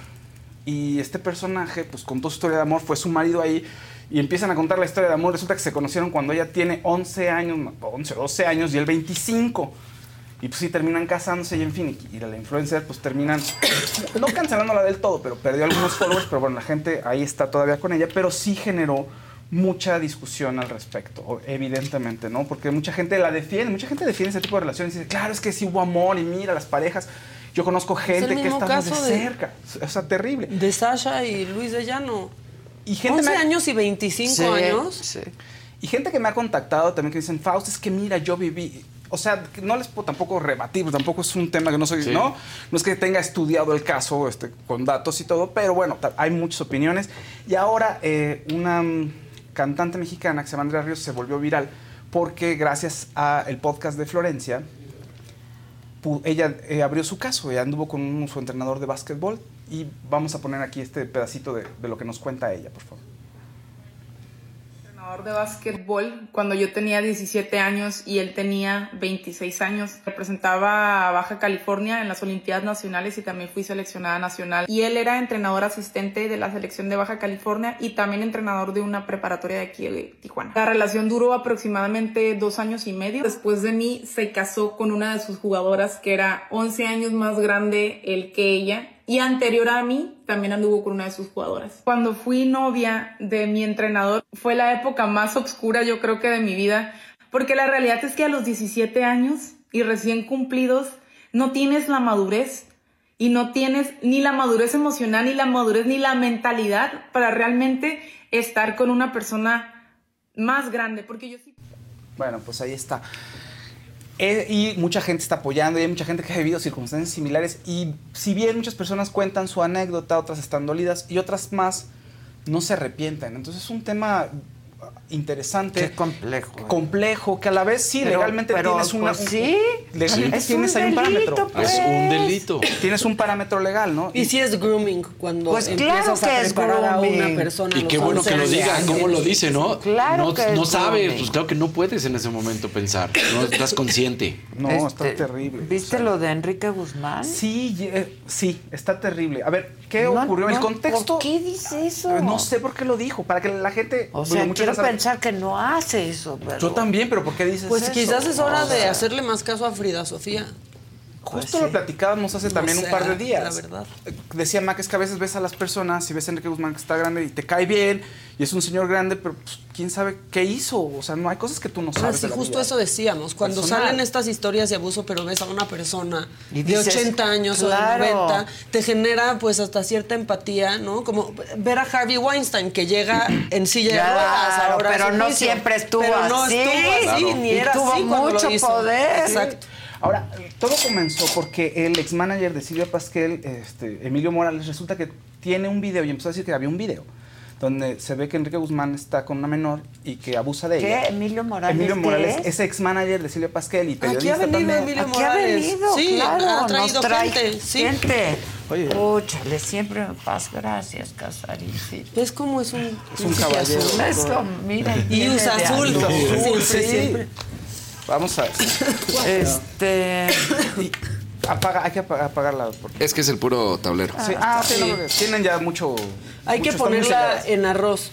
Y este personaje, pues contó su historia de amor, fue su marido ahí, y empiezan a contar la historia de amor. Resulta que se conocieron cuando ella tiene 11 años, no, 11, 12 años, y él 25. Y pues sí, terminan casándose y en fin, y la influencer pues terminan, no cancelándola del todo, pero perdió algunos followers, pero bueno, la gente ahí está todavía con ella, pero sí generó mucha discusión al respecto, evidentemente, ¿no? Porque mucha gente la defiende, mucha gente defiende ese tipo de relaciones y dice, claro, es que sí hubo amor y mira, las parejas, yo conozco gente que mismo está de cerca, o sea, terrible. De Sasha y Luis de Llano. Y gente 11 me- años y 25 Sí, años. sí. Y gente que me ha contactado también que dicen, Faust, es que mira, yo viví. O sea, que no les puedo tampoco rebatir, tampoco es un tema que no soy, Sí. ¿no? No es que tenga estudiado el caso este, con datos y todo, pero bueno, hay muchas opiniones. Y ahora eh, una cantante mexicana que Ríos se volvió viral porque gracias al podcast de Florencia, ella eh, abrió su caso, ella anduvo con su entrenador de básquetbol y vamos a poner aquí este pedacito de lo que nos cuenta ella, por favor. Entrenador de básquetbol cuando yo tenía 17 años y él tenía 26 años. Representaba a Baja California en las Olimpiadas Nacionales y también fui seleccionada nacional. Y él era entrenador asistente de la selección de Baja California y también entrenador de una preparatoria de aquí de Tijuana. La relación duró aproximadamente dos años y medio. Después de mí se casó con una de sus jugadoras que era 11 años más grande él que ella y anterior a mí también anduvo con una de sus jugadoras. Cuando fui novia de mi entrenador fue la época más oscura yo creo que de mi vida, porque la realidad es que a los 17 años y recién cumplidos no tienes la madurez y no tienes ni la madurez emocional, ni la madurez, ni la mentalidad para realmente estar con una persona más grande, porque yo sí Bueno, pues ahí está. Y mucha gente está apoyando y hay mucha gente que ha vivido circunstancias similares y si bien muchas personas cuentan su anécdota, otras están dolidas y otras más no se arrepienten. Entonces es un tema interesante. Qué complejo. ¿eh? Complejo, que a la vez sí, Pero- legalmente pero, tienes una... pues, un- sí. Legalmente Es tienes un ahí un parámetro. pues. Es un delito. Tienes un parámetro legal, ¿no? Y si es grooming cuando Pues empiezas claro que a es preparar a una persona. Y qué bueno que lo 11 diga, cómo lo dice, ¿no? Claro no, que es no sabes, grooming. pues claro que no puedes en ese momento pensar, no estás consciente. No, está Este, terrible. ¿Viste lo de Enrique Guzmán? Sí, eh, sí, está terrible. A ver, ¿qué No, ocurrió? el no, contexto. ¿Por qué dice eso? No sé por qué lo dijo, para que la gente. O digo, sea, quiero pensar que no hace eso, pero... Yo también, pero ¿por qué dices Pues eso? quizás es hora O de hacerle más caso a Frida Sofía. Justo lo platicábamos hace No también un par de días. la verdad. Decía Mac, es que a veces ves a las personas y ves a Enrique Guzmán que está grande y te cae bien y es un señor grande, pero pues, quién sabe qué hizo. O sea, no hay cosas que tú no Ah, sabes. sí, de la justo eso decíamos. Cuando Personal. salen estas historias de abuso, pero ves a una persona Y de dices, 80 años claro. o de 90, te genera pues hasta cierta empatía, ¿no? Como ver a Harvey Weinstein que llega en silla de ruedas ahora pero no siempre estuvo pero no así. estuvo así, Claro. ni Y era tuvo así mucho poder. Exacto. Ahora, todo comenzó porque el ex manager de Silvia Pasquel, este, Emilio Morales, resulta que tiene un video y empezó a decir que había un video donde se ve que Enrique Guzmán está con una menor y que abusa de ¿Qué? ella. ¿Emilio Morales Emilio qué Morales es? es ex manager de Silvia Pasquel y periodista Aquí ha venido también. Emilio Aquí ha Morales. venido, Sí, claro, ha nos traído trae gente. Sí. gente. Oye. Escúchale, siempre me paz, gracias, Casarín. ¿Ves cómo es un, Es un caballero. Eso, mira. Y usa azul. azul, sí. siempre. Vamos a ver. Este. Apaga, hay que apa- apagarla. porque- Es que es el puro tablero. Sí, ah, sí, no, tienen ya mucho. Hay que mucho- ponerla en arroz.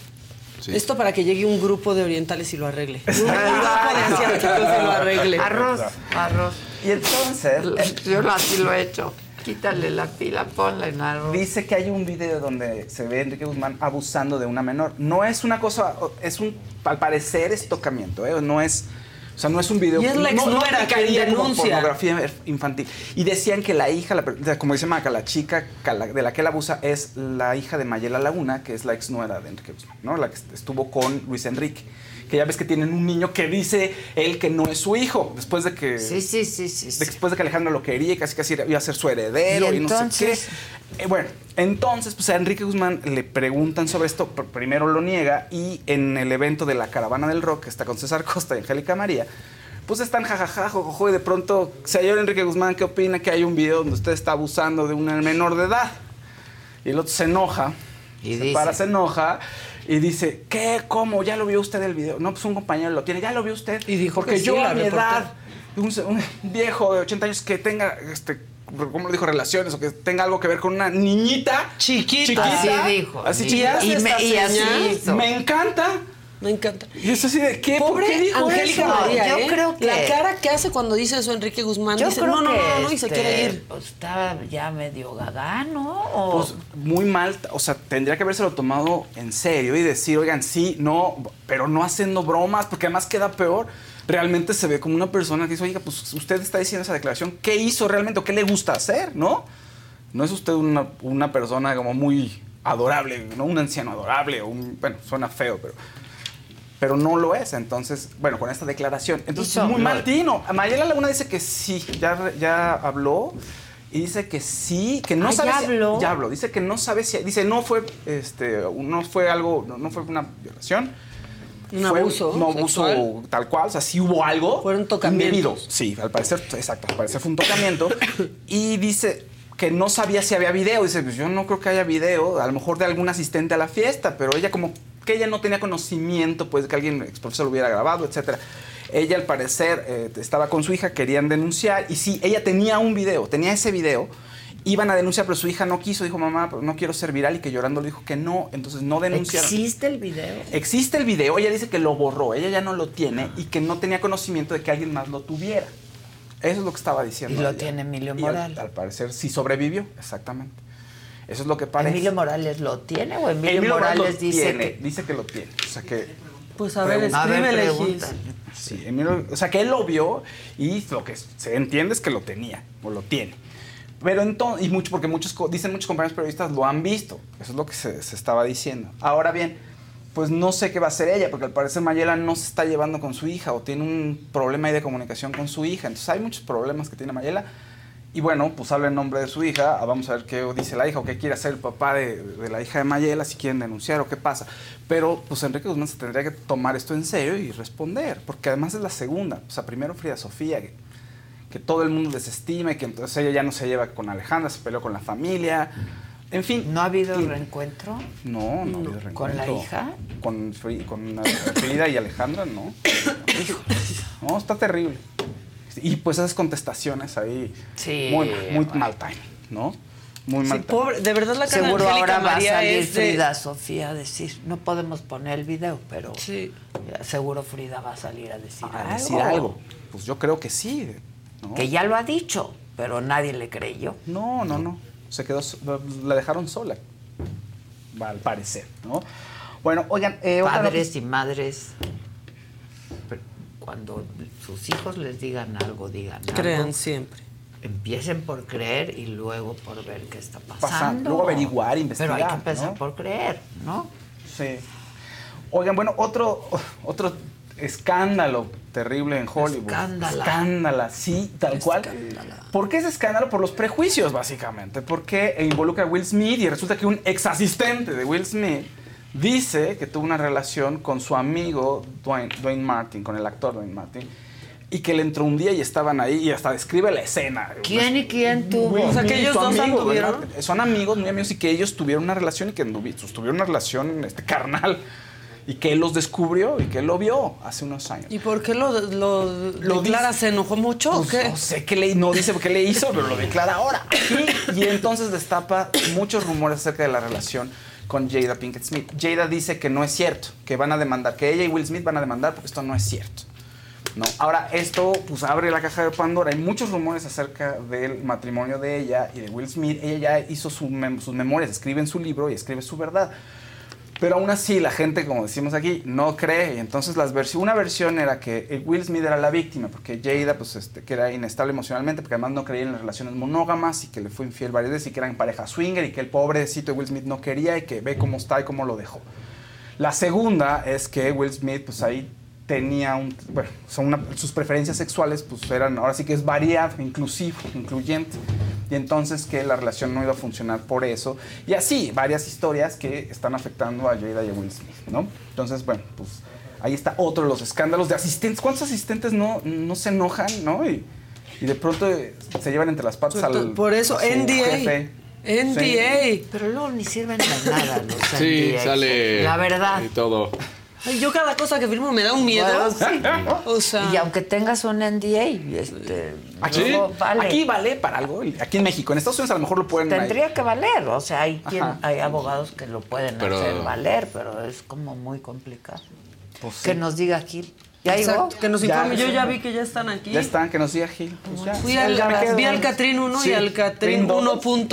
Sí. Esto para que llegue un grupo de orientales y lo arregle. Un grupo de asiáticos y lo arregle. Arroz, arroz. Y entonces. Yo así lo he hecho. Quítale la pila, ponla en arroz. Dice que hay un video donde se ve a Enrique Guzmán abusando de una menor. No es una cosa, es un, al parecer es tocamiento, ¿eh? no es, o sea, no es un video. Y es la no, aplicaría como denuncia. pornografía infantil. Y decían que la hija, la como dice Maca, la chica de la que él abusa es la hija de Mayela Laguna, que es la exnuera de Enrique Guzmán, ¿no? La que estuvo con Luis Enrique. Que ya ves que tienen un niño que dice él que no es su hijo, después de que Sí, sí, sí, sí. después de que Alejandro lo quería y casi casi iba a ser su heredero Y y, no sé qué. Eh, bueno, entonces pues a Enrique Guzmán le preguntan sobre esto, pr- primero lo niega y en el evento de la Caravana del Rock, que está con César Costa y Angélica María, pues están jajaja, jojojo, y de pronto, señor Enrique Guzmán, ¿qué opina que hay un video donde usted está abusando de una menor de edad? Y el otro se enoja, Y se dice- para, se enoja y dice, ¿qué? ¿Cómo? ¿Ya lo vio usted el video? No, pues un compañero lo tiene, ¿ya lo vio usted? Y dijo Porque que sí, yo la a mi edad, un, viejo de 80 años que tenga, este, ¿cómo lo dijo? Relaciones o que tenga algo que ver con una niñita Chiquita. Así dijo. Así Y- chiquita. y me- y así hizo. Me encanta. Me encanta. Y es así de, ¿qué? ¿Por Pobre qué dijo Angélica eso? María, Yo ¿eh? creo que- La cara que hace cuando dice eso Enrique Guzmán, Yo dice, creo no, no, que no, no, y se este, quiere ir. pues, está ya medio gaga, ¿no? O- Pues muy mal, o sea, tendría que habérselo tomado en serio y decir, oigan, sí, no, pero no haciendo bromas, porque además queda peor. Realmente se ve como una persona que dice, oiga, pues usted está diciendo esa declaración, ¿qué hizo realmente o qué le gusta hacer, no? No es usted una, una persona como muy adorable, ¿no? Un anciano adorable, o un, bueno, suena feo, pero pero no lo es. Entonces, bueno, con esta declaración. Entonces, Hizo- muy mal tino. Mayela Laguna dice que sí, ya, ya habló. Y dice que sí, que no Ah, sabe ¿ya si- habló? ya habló. Dice que no sabe si. Dice, no fue, este, no fue algo, no, no fue una violación. Un Fue abuso Un abuso sexual. tal cual. O sea, sí hubo algo. Fueron tocamientos. indebido. Sí, al parecer, exacto, al parecer fue un tocamiento. y dice que no sabía si había video. Dice, pues yo no creo que haya video, a lo mejor de algún asistente a la fiesta, pero ella como que ella no tenía conocimiento, pues, de que alguien, ex profesor, lo hubiera grabado, etcétera. Ella, al parecer, eh, estaba con su hija, querían denunciar, y sí, ella tenía un video, tenía ese video, iban a denunciar, pero su hija no quiso, dijo, mamá, no quiero ser viral, y que llorando le dijo que no, entonces no denunciaron. ¿Existe el video? Existe el video, ella dice que lo borró, ella ya no lo tiene y que no tenía conocimiento de que alguien más lo tuviera. Eso es lo que estaba diciendo. Y lo ella. tiene Emilio Y al- Morales. Al, parecer sí sobrevivió, exactamente. Eso es lo que parece. ¿Emilio Morales lo tiene o Emilio, Emilio Morales lo dice tiene, que... dice que lo tiene. O sea que Pues a ver, escríbele. Sí, Emilio- o sea que él lo vio y lo que se entiende es que lo tenía o lo tiene. Pero entonces, y mucho, porque muchos, dicen muchos compañeros periodistas lo han visto. Eso es lo que se, se estaba diciendo. Ahora bien, pues no sé qué va a hacer ella, porque al parecer Mayela no se está llevando con su hija o tiene un problema ahí de comunicación con su hija. Entonces hay muchos problemas que tiene Mayela. Y bueno, pues habla en nombre de su hija. Ah, Vamos a ver qué dice la hija o qué quiere hacer el papá de, de la hija de Mayela, si quieren denunciar o qué pasa. Pero pues Enrique Guzmán se tendría que tomar esto en serio y responder, porque además es la segunda. O sea, primero Frida Sofía, que, que todo el mundo desestima y que entonces ella ya no se lleva con Alejandra, se peleó con la familia. En fin. ¿No ha habido y- reencuentro? No, no ha habido reencuentro. ¿Con la hija? Con, con Frida y Alejandra, no. No, está terrible. Y pues esas contestaciones ahí. Sí, Muy, muy bueno. mal time, ¿no? Muy mal Sí, time. pobre, de verdad la cara Seguro ahora va a salir de- Frida Sofía a decir, no podemos poner el video, pero ya seguro Frida va a salir a decir, A algo. decir algo. Pues yo creo que sí. ¿no? Que ya lo ha dicho, pero nadie le creyó. No, no, no. Se quedó, la dejaron sola. Al parecer, ¿no? Bueno, oigan, eh, otra Padres y madres, cuando sus hijos les digan algo, digan Crean algo. siempre. Empiecen por creer y luego por ver qué está pasando. Pasan- luego averiguar, investigar, Pero hay que empezar ¿no? por creer, ¿no? Sí. Oigan, bueno, otro, otro escándalo terrible en Hollywood. Escándala. Escándala, sí, tal cual. ¿Por qué es escándalo? Por los prejuicios, básicamente. Porque involucra a Will Smith y resulta que un ex asistente de Will Smith dice que tuvo una relación con su amigo Dwayne, Dwayne Martin, con el actor Dwayne Martin, y que le entró un día y estaban ahí y hasta describe la escena. ¿Quién y quién tuvo? O sea, que ellos dos amigo, anduvieron. ¿verdad? Son amigos, muy amigos, y que ellos tuvieron una relación y que tuvieron una relación este, carnal. Y que él los descubrió y que él lo vio hace unos años. ¿Y por qué lo, lo, declara? ¿Se enojó mucho o Pues, qué? No sé qué le, no dice qué le hizo, pero lo declara ahora. Y, y entonces destapa muchos rumores acerca de la relación con Jada Pinkett Smith. Jada dice que no es cierto, que van a demandar, que ella y Will Smith van a demandar porque esto no es cierto. ¿no? Ahora, esto pues abre la caja de Pandora. Hay muchos rumores acerca del matrimonio de ella y de Will Smith. Ella ya hizo sus memorias, escribe en su libro y escribe su verdad. Pero aún así la gente, como decimos aquí, no cree. Y entonces las versi- una versión era que eh, Will Smith era la víctima, porque Jada, pues, este, que era inestable emocionalmente, porque además no creía en las relaciones monógamas y que le fue infiel varias veces y que eran pareja swinger y que el pobrecito Will Smith no quería y que ve cómo está y cómo lo dejó. La segunda es que Will Smith, pues ahí tenía un, bueno, son una- sus preferencias sexuales, pues eran, ahora sí que es variado, inclusivo, incluyente. Y entonces que la relación no iba a funcionar por eso. Y así, varias historias que están afectando a Jada y a Will Smith, ¿no? Entonces, bueno, pues ahí está otro de los escándalos de asistentes. ¿Cuántos asistentes no, no se enojan, no? Y, y de pronto eh, se llevan entre las patas al Por eso, a su NDA. jefe. NDA. Pero luego ni sirven de nada los Sí, sale. La verdad. Y todo. Ay, yo cada cosa que firmo me da un miedo. Bueno, sí. O sea. Y aunque tengas un NDA, este, Aquí, luego vale. aquí vale para algo. Aquí en México. En Estados Unidos a lo mejor lo pueden. Tendría que valer, o sea, hay, quien- hay abogados que lo pueden Pero- hacer valer, pero es como muy complicado. Pues sí. Que nos diga aquí. ¿Ya Exacto, llegó? que nos Ya, informe. Yo sí. ya vi que ya están aquí. Ya están, que nos diga Gil. Pues ya. Fui Ya, al, ya vi al Catrín 1 Sí. y al Catrín Trin 1.1.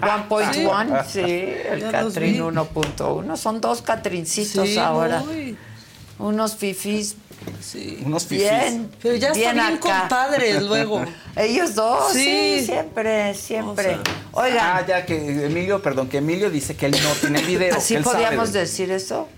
1.1, sí, el Catrín vi. 1.1. Son dos Catrincitos Sí, ahora. Unos fifís. Unos fifís. Bien. Pero ya están bien acá. compadres luego. Ellos dos, sí, Sí. siempre, siempre. O Oigan, Ah, ya que Emilio, perdón, que Emilio dice que él no tiene video. ¿así que él sabe podíamos de- decir eso?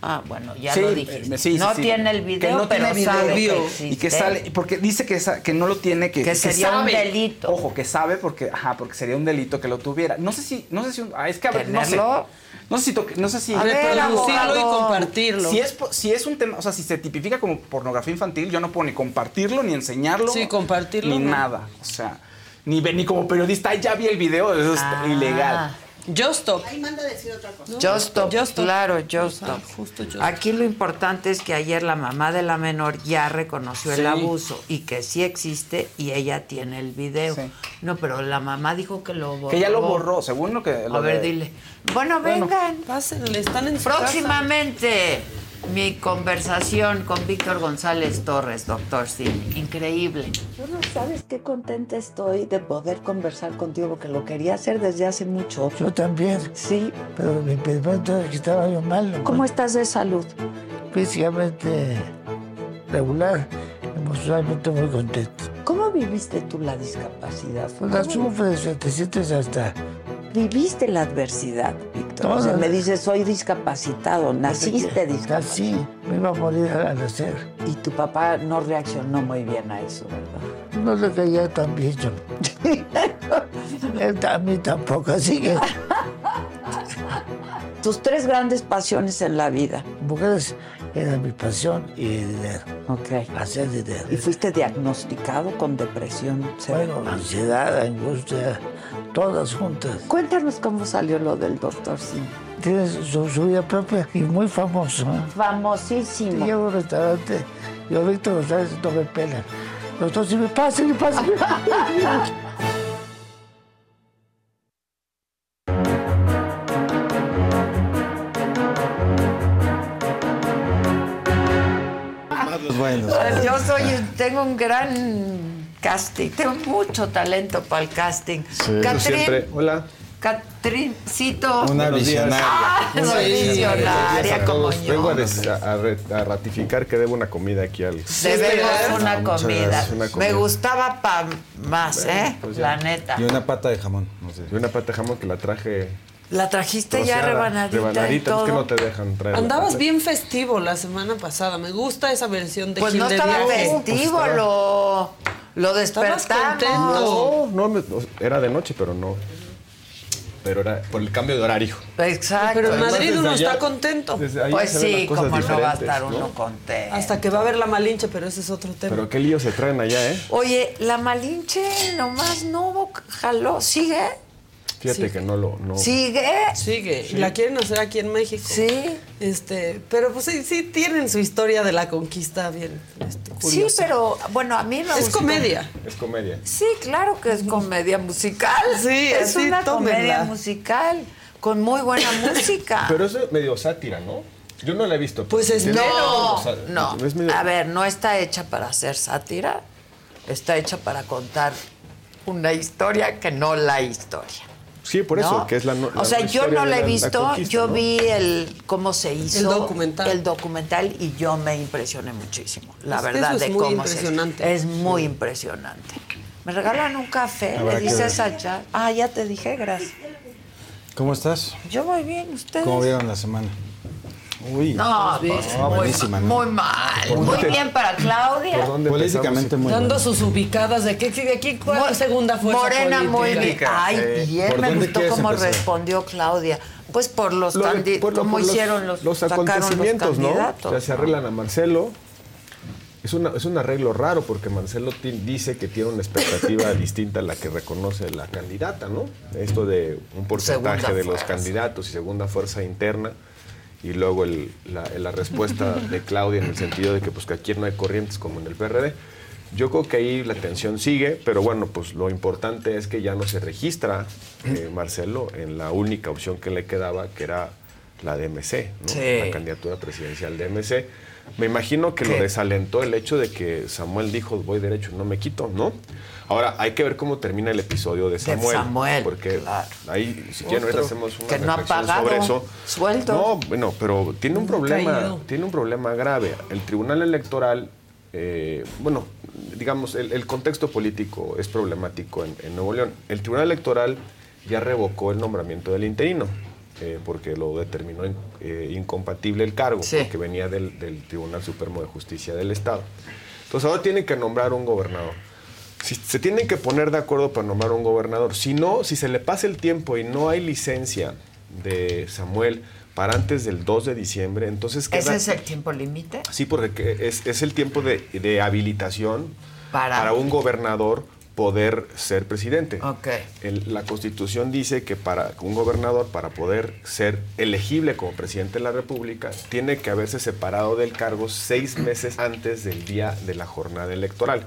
Ah, bueno, ya Sí, lo dijiste. eh, sí, sí, no sí. tiene el Que video, no pero tiene sabe video que y que sale porque dice que, sa- que no lo tiene que Que sería un sabe. delito. ojo que sabe porque ajá porque sería un delito que lo tuviera no sé si no sé si un- ah, es que a ver, no sé ¿Tenerlo? no sé si to- no sé si A ver, Reproducirlo y compartirlo. si es si es un tema o sea si se tipifica como pornografía infantil yo no puedo ni compartirlo ni enseñarlo Sí, compartirlo, ni no. nada o sea ni ni como periodista "Ay, ya vi el video eso es Ah. ilegal Just Stop. Ahí manda a decir otra cosa. Just Stop, Just Stop. claro, Just Ajá, Stop. justo Just Aquí lo importante es que ayer la mamá de la menor ya reconoció Sí. el abuso y que sí existe y ella tiene el video. Sí. No, pero la mamá dijo que lo borró. que ya lo borró según lo que A lo ver, de- dile. Bueno, Bueno. vengan. Pásenle, están en su casa. Mi conversación con Víctor González Torres, doctor Sim. Increíble. Tú no sabes qué contenta estoy de poder conversar contigo porque lo quería hacer desde hace mucho. Yo también. Sí. Pero mi impedimento es que estaba yo mal. ¿Cómo estás de salud? Físicamente regular, emocionalmente muy contento. ¿Cómo viviste tú la discapacidad? Pues la sufres, te sientes hasta... ¿Viviste la adversidad, Víctor? O sea, me dices, soy discapacitado, naciste discapacitado. Así, me iba a morir al nacer. Y tu papá no reaccionó muy bien a eso, ¿verdad? No le caía tan bien yo. Él a mí tampoco, así que... Tus tres grandes pasiones en la vida. Mujeres era mi pasión y dinero. Ok. Hacer dinero. ¿Y fuiste diagnosticado con depresión? Bueno, ansiedad, angustia, todas juntas. Cuéntanos cómo salió lo del doctor Sim. Tiene su, su vida propia y muy famoso. ¿eh? Famosísimo. Llego a un restaurante, yo Víctor González no me pelan. Los dos, si me me. Bueno. Yo soy, tengo un gran casting, tengo mucho talento para el casting. Catrín, siempre. Hola. Catrincito. Una visionaria. Ah, Una soy visionaria como yo. Vengo a, des- a- a ratificar que debo una comida aquí al. Debemos una comida. una Me comida. gustaba para más, ¿eh? Pues. La neta. Y una pata de jamón. Y una pata de jamón que la traje. La trajiste ya rebanadita, y rebanadita, todo. es que no te dejan traer. Andabas bien festivo la semana pasada. Me gusta esa versión de Pues Gil no de estaba festivo, lo, lo Estabas despertamos. No, no, me- no, era de noche, pero no. Pero era por el cambio de horario. Exacto. Pero en Además, Madrid uno allá- está contento. Pues sí, como no va a estar ¿no? uno contento. Hasta que va a haber la malinche, pero ese es otro tema. Pero qué lío se traen allá, ¿eh? Oye, la Malinche nomás no jaló. ¿Sigue? Fíjate que no lo. No. ¿Sigue? Sigue. Y la quieren hacer aquí en México. Sí. Este, pero pues sí, sí tienen su historia de la conquista bien este, Sí, pero bueno, a mí me Es gustó. comedia. Es comedia. Sí, claro que es comedia musical. Sí, es así una tómenla. comedia musical con muy buena música. Pero eso es medio sátira, ¿no? Yo no la he visto. Pues es- no, o sea, no. es medio- A ver, no está hecha para hacer sátira, está hecha para contar una historia que no la historia. Sí, por eso, ¿no? que es la. no- o sea, la yo no la he la visto, yo ¿no? vi el cómo se hizo El documental. el documental y yo me impresioné muchísimo, la verdad eso es de muy cómo se impresionante. es muy impresionante. Me regalan un café, le que dices a Char. Ah, ya te dije, gracias. ¿Cómo estás? Yo muy bien, ustedes. ¿Cómo vieron la semana? Uy. No, pues, Ah, muy, buenísima, ¿no? muy mal. ¿Por Muy dónde- bien para Claudia. ¿Por dónde Políticamente muy Dando sus ubicadas de que de aquí cuál segunda fuerza Morena muy bien. política, Ay, bien, ¿Por me gustó cómo empezar? respondió Claudia. Pues por los Lo candidatos, lo- los- hicieron los, los sacaron los acontecimientos, ¿no? candidatos. O sea, se arreglan a Marcelo. Es, una, es un arreglo raro porque Marcelo dice que tiene una expectativa distinta a la que reconoce la candidata, ¿no? Esto de un porcentaje Segunda de los fuerza. candidatos y segunda fuerza interna. Y luego el- la, la respuesta de Claudia en el sentido de que pues que aquí no hay corrientes como en el PRD. Yo creo que ahí la tensión sigue, pero bueno, pues lo importante es que ya no se registra eh, Marcelo en la única opción que le quedaba, que era la de MC, ¿no? Sí. la candidatura presidencial de MC. Me imagino que lo desalentó el hecho de que Samuel dijo voy derecho, no me quito, ¿no? Ahora hay que ver cómo termina el episodio de Samuel. Samuel, porque claro. ahí, si quieren, ahorita hacemos una que no ha reflexión pagado sobre eso. sueldo. No, bueno, pero tiene un problema, caído. tiene un problema grave. El Tribunal Electoral, eh, bueno, digamos, el, el contexto político es problemático en, en Nuevo León. El Tribunal Electoral ya revocó el nombramiento del interino. eh, porque lo determinó in- eh, incompatible el cargo, porque venía del, del Tribunal Supremo de Justicia del Estado. Entonces ahora tienen que nombrar un gobernador. Si, se tienen que poner de acuerdo para nombrar un gobernador. Si no, si se le pasa el tiempo y no hay licencia de Samuel para antes del 2 de diciembre, entonces queda... ¿Ese es el tiempo límite? Sí, porque que es, es el tiempo de, de habilitación Para- un gobernador poder ser presidente. Ok. El- la Constitución dice que para un gobernador, para poder ser elegible como presidente de la República, tiene que haberse separado del cargo seis meses antes del día de la jornada electoral.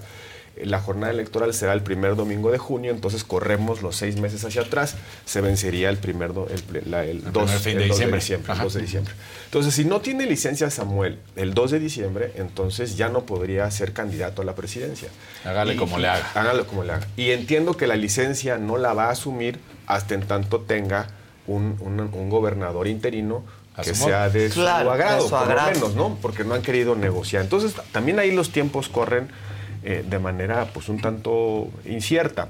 La jornada electoral será el primer domingo de junio, entonces corremos los seis meses hacia atrás, se vencería el primer do- el, la- el 2, primer fin de el 2 diciembre. el Ajá. 2 de diciembre. Entonces, si no tiene licencia Samuel el 2 de diciembre, entonces ya no podría ser candidato a la presidencia. Hágale como le haga. Hágale como le haga. Y entiendo que la licencia no la va a asumir hasta en tanto tenga un, un- un gobernador interino que sea de Claro, su agrado, de su por agrado. lo menos, ¿no? Porque no han querido negociar. Entonces, también ahí los tiempos corren eh, de manera, pues, un tanto incierta.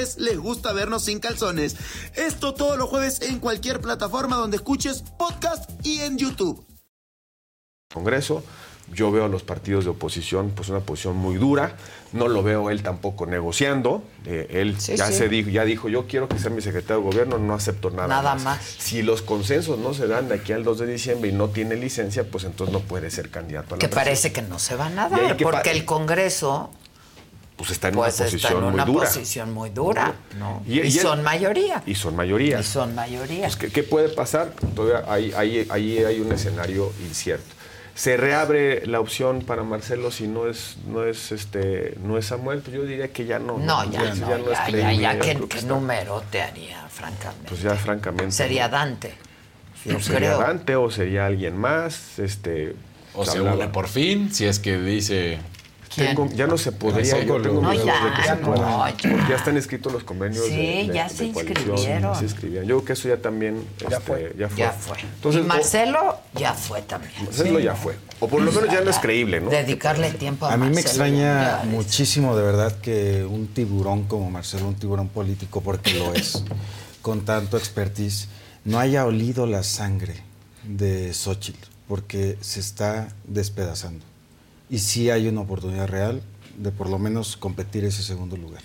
les gusta vernos sin calzones. Esto todos los jueves en cualquier plataforma donde escuches podcast y en YouTube. Congreso. Yo veo a los partidos de oposición, pues una posición muy dura. No lo veo él tampoco negociando. Eh, él Sí, ya sí. se dijo, ya dijo, yo quiero que sea mi secretario de gobierno, no acepto nada, Nada más. más. Si los consensos no se dan de aquí al 2 de diciembre y no tiene licencia, pues entonces no puede ser candidato a la Que presidencia. parece que no se van a dar, que porque el Congreso Pues está en pues una está posición en una muy dura. posición muy dura, ¿no? Y- Y, y él- son mayoría. Y son mayoría. Y son mayoría. Pues, ¿qué, qué puede pasar? Todavía ahí, ahí, ahí hay un escenario incierto. Se reabre la opción para Marcelo si no es, no es este, no es Samuel, pues yo diría que ya no. No, ya, no, ya, ya, ¿qué, número te haría, francamente? Pues ya francamente. Sería Dante. Yo sería creo. Dante o sería alguien más, este. O se une por fin, si es que dice. Tengo- ya no se podría, yo tengo miedo No, de que ya, se no, pueda, ya. porque ya están escritos los convenios Sí, de, de- ya de se inscribieron. se inscribieron. Yo creo que eso ya también Ya este, fue. ya fue. Ya fue. Entonces, y Marcelo ya fue también. Marcelo ya fue. O por lo menos ya no es creíble, ¿no? Dedicarle tiempo a A mí me extraña ya muchísimo, de verdad, que un tiburón como Marcelo, un tiburón político, porque lo es, con tanto expertise, no haya olido la sangre de Xochitl, porque se está despedazando. Y sí hay una oportunidad real de por lo menos competir ese segundo lugar.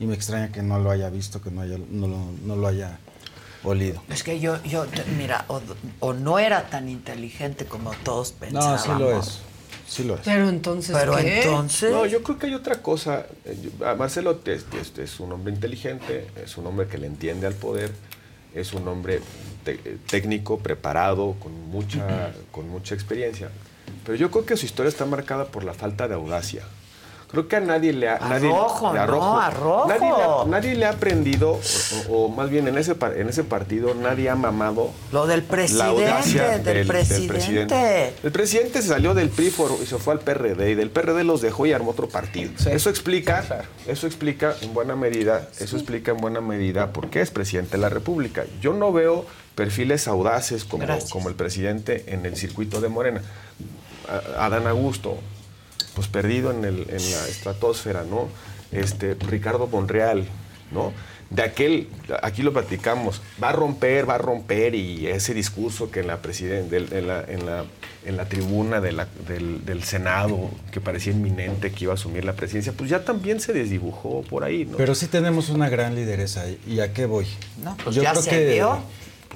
Y me extraña que no lo haya visto, que no, haya, no, lo, no lo haya olido. Es que yo, yo mira, o, o no era tan inteligente como todos No, pensábamos. sí lo es. Sí lo es. Pero entonces, Pero ¿qué? entonces... No, yo creo que hay otra cosa. Eh, yo- a Marcelo es, es- es un hombre inteligente, es un hombre que le entiende al poder, es un hombre te- técnico, preparado, con mucha, con mucha experiencia. Pero yo creo que su historia está marcada por la falta de audacia. Creo que a nadie le ha... nadie- Arrojo, de ¿no? Arrojo. Nadie le ha, nadie le ha aprendido, o, más bien en ese, en ese partido, nadie ha mamado Lo del la presidente, audacia del, presidente. el presidente se salió del PRI y se fue al PRD y del PRD los dejó y armó otro partido. Eso explica, eso explica en buena medida, eso explica en buena medida por qué es presidente de la República. Yo no veo perfiles audaces como, Gracias. como el presidente en el circuito de Morena. Adán Augusto, pues perdido en, el- en la estratosfera, ¿no? Este, Ricardo Monreal, ¿no? De aquel, aquí lo platicamos, va a romper, va a romper, y ese discurso que en la presiden- del- en, la, en, la, en la tribuna de la- del, del Senado, que parecía inminente que iba a asumir la presidencia, pues ya también se desdibujó por ahí, ¿no? Pero sí tenemos una gran lideresa. ¿Y a qué voy? No, pues ya se vio.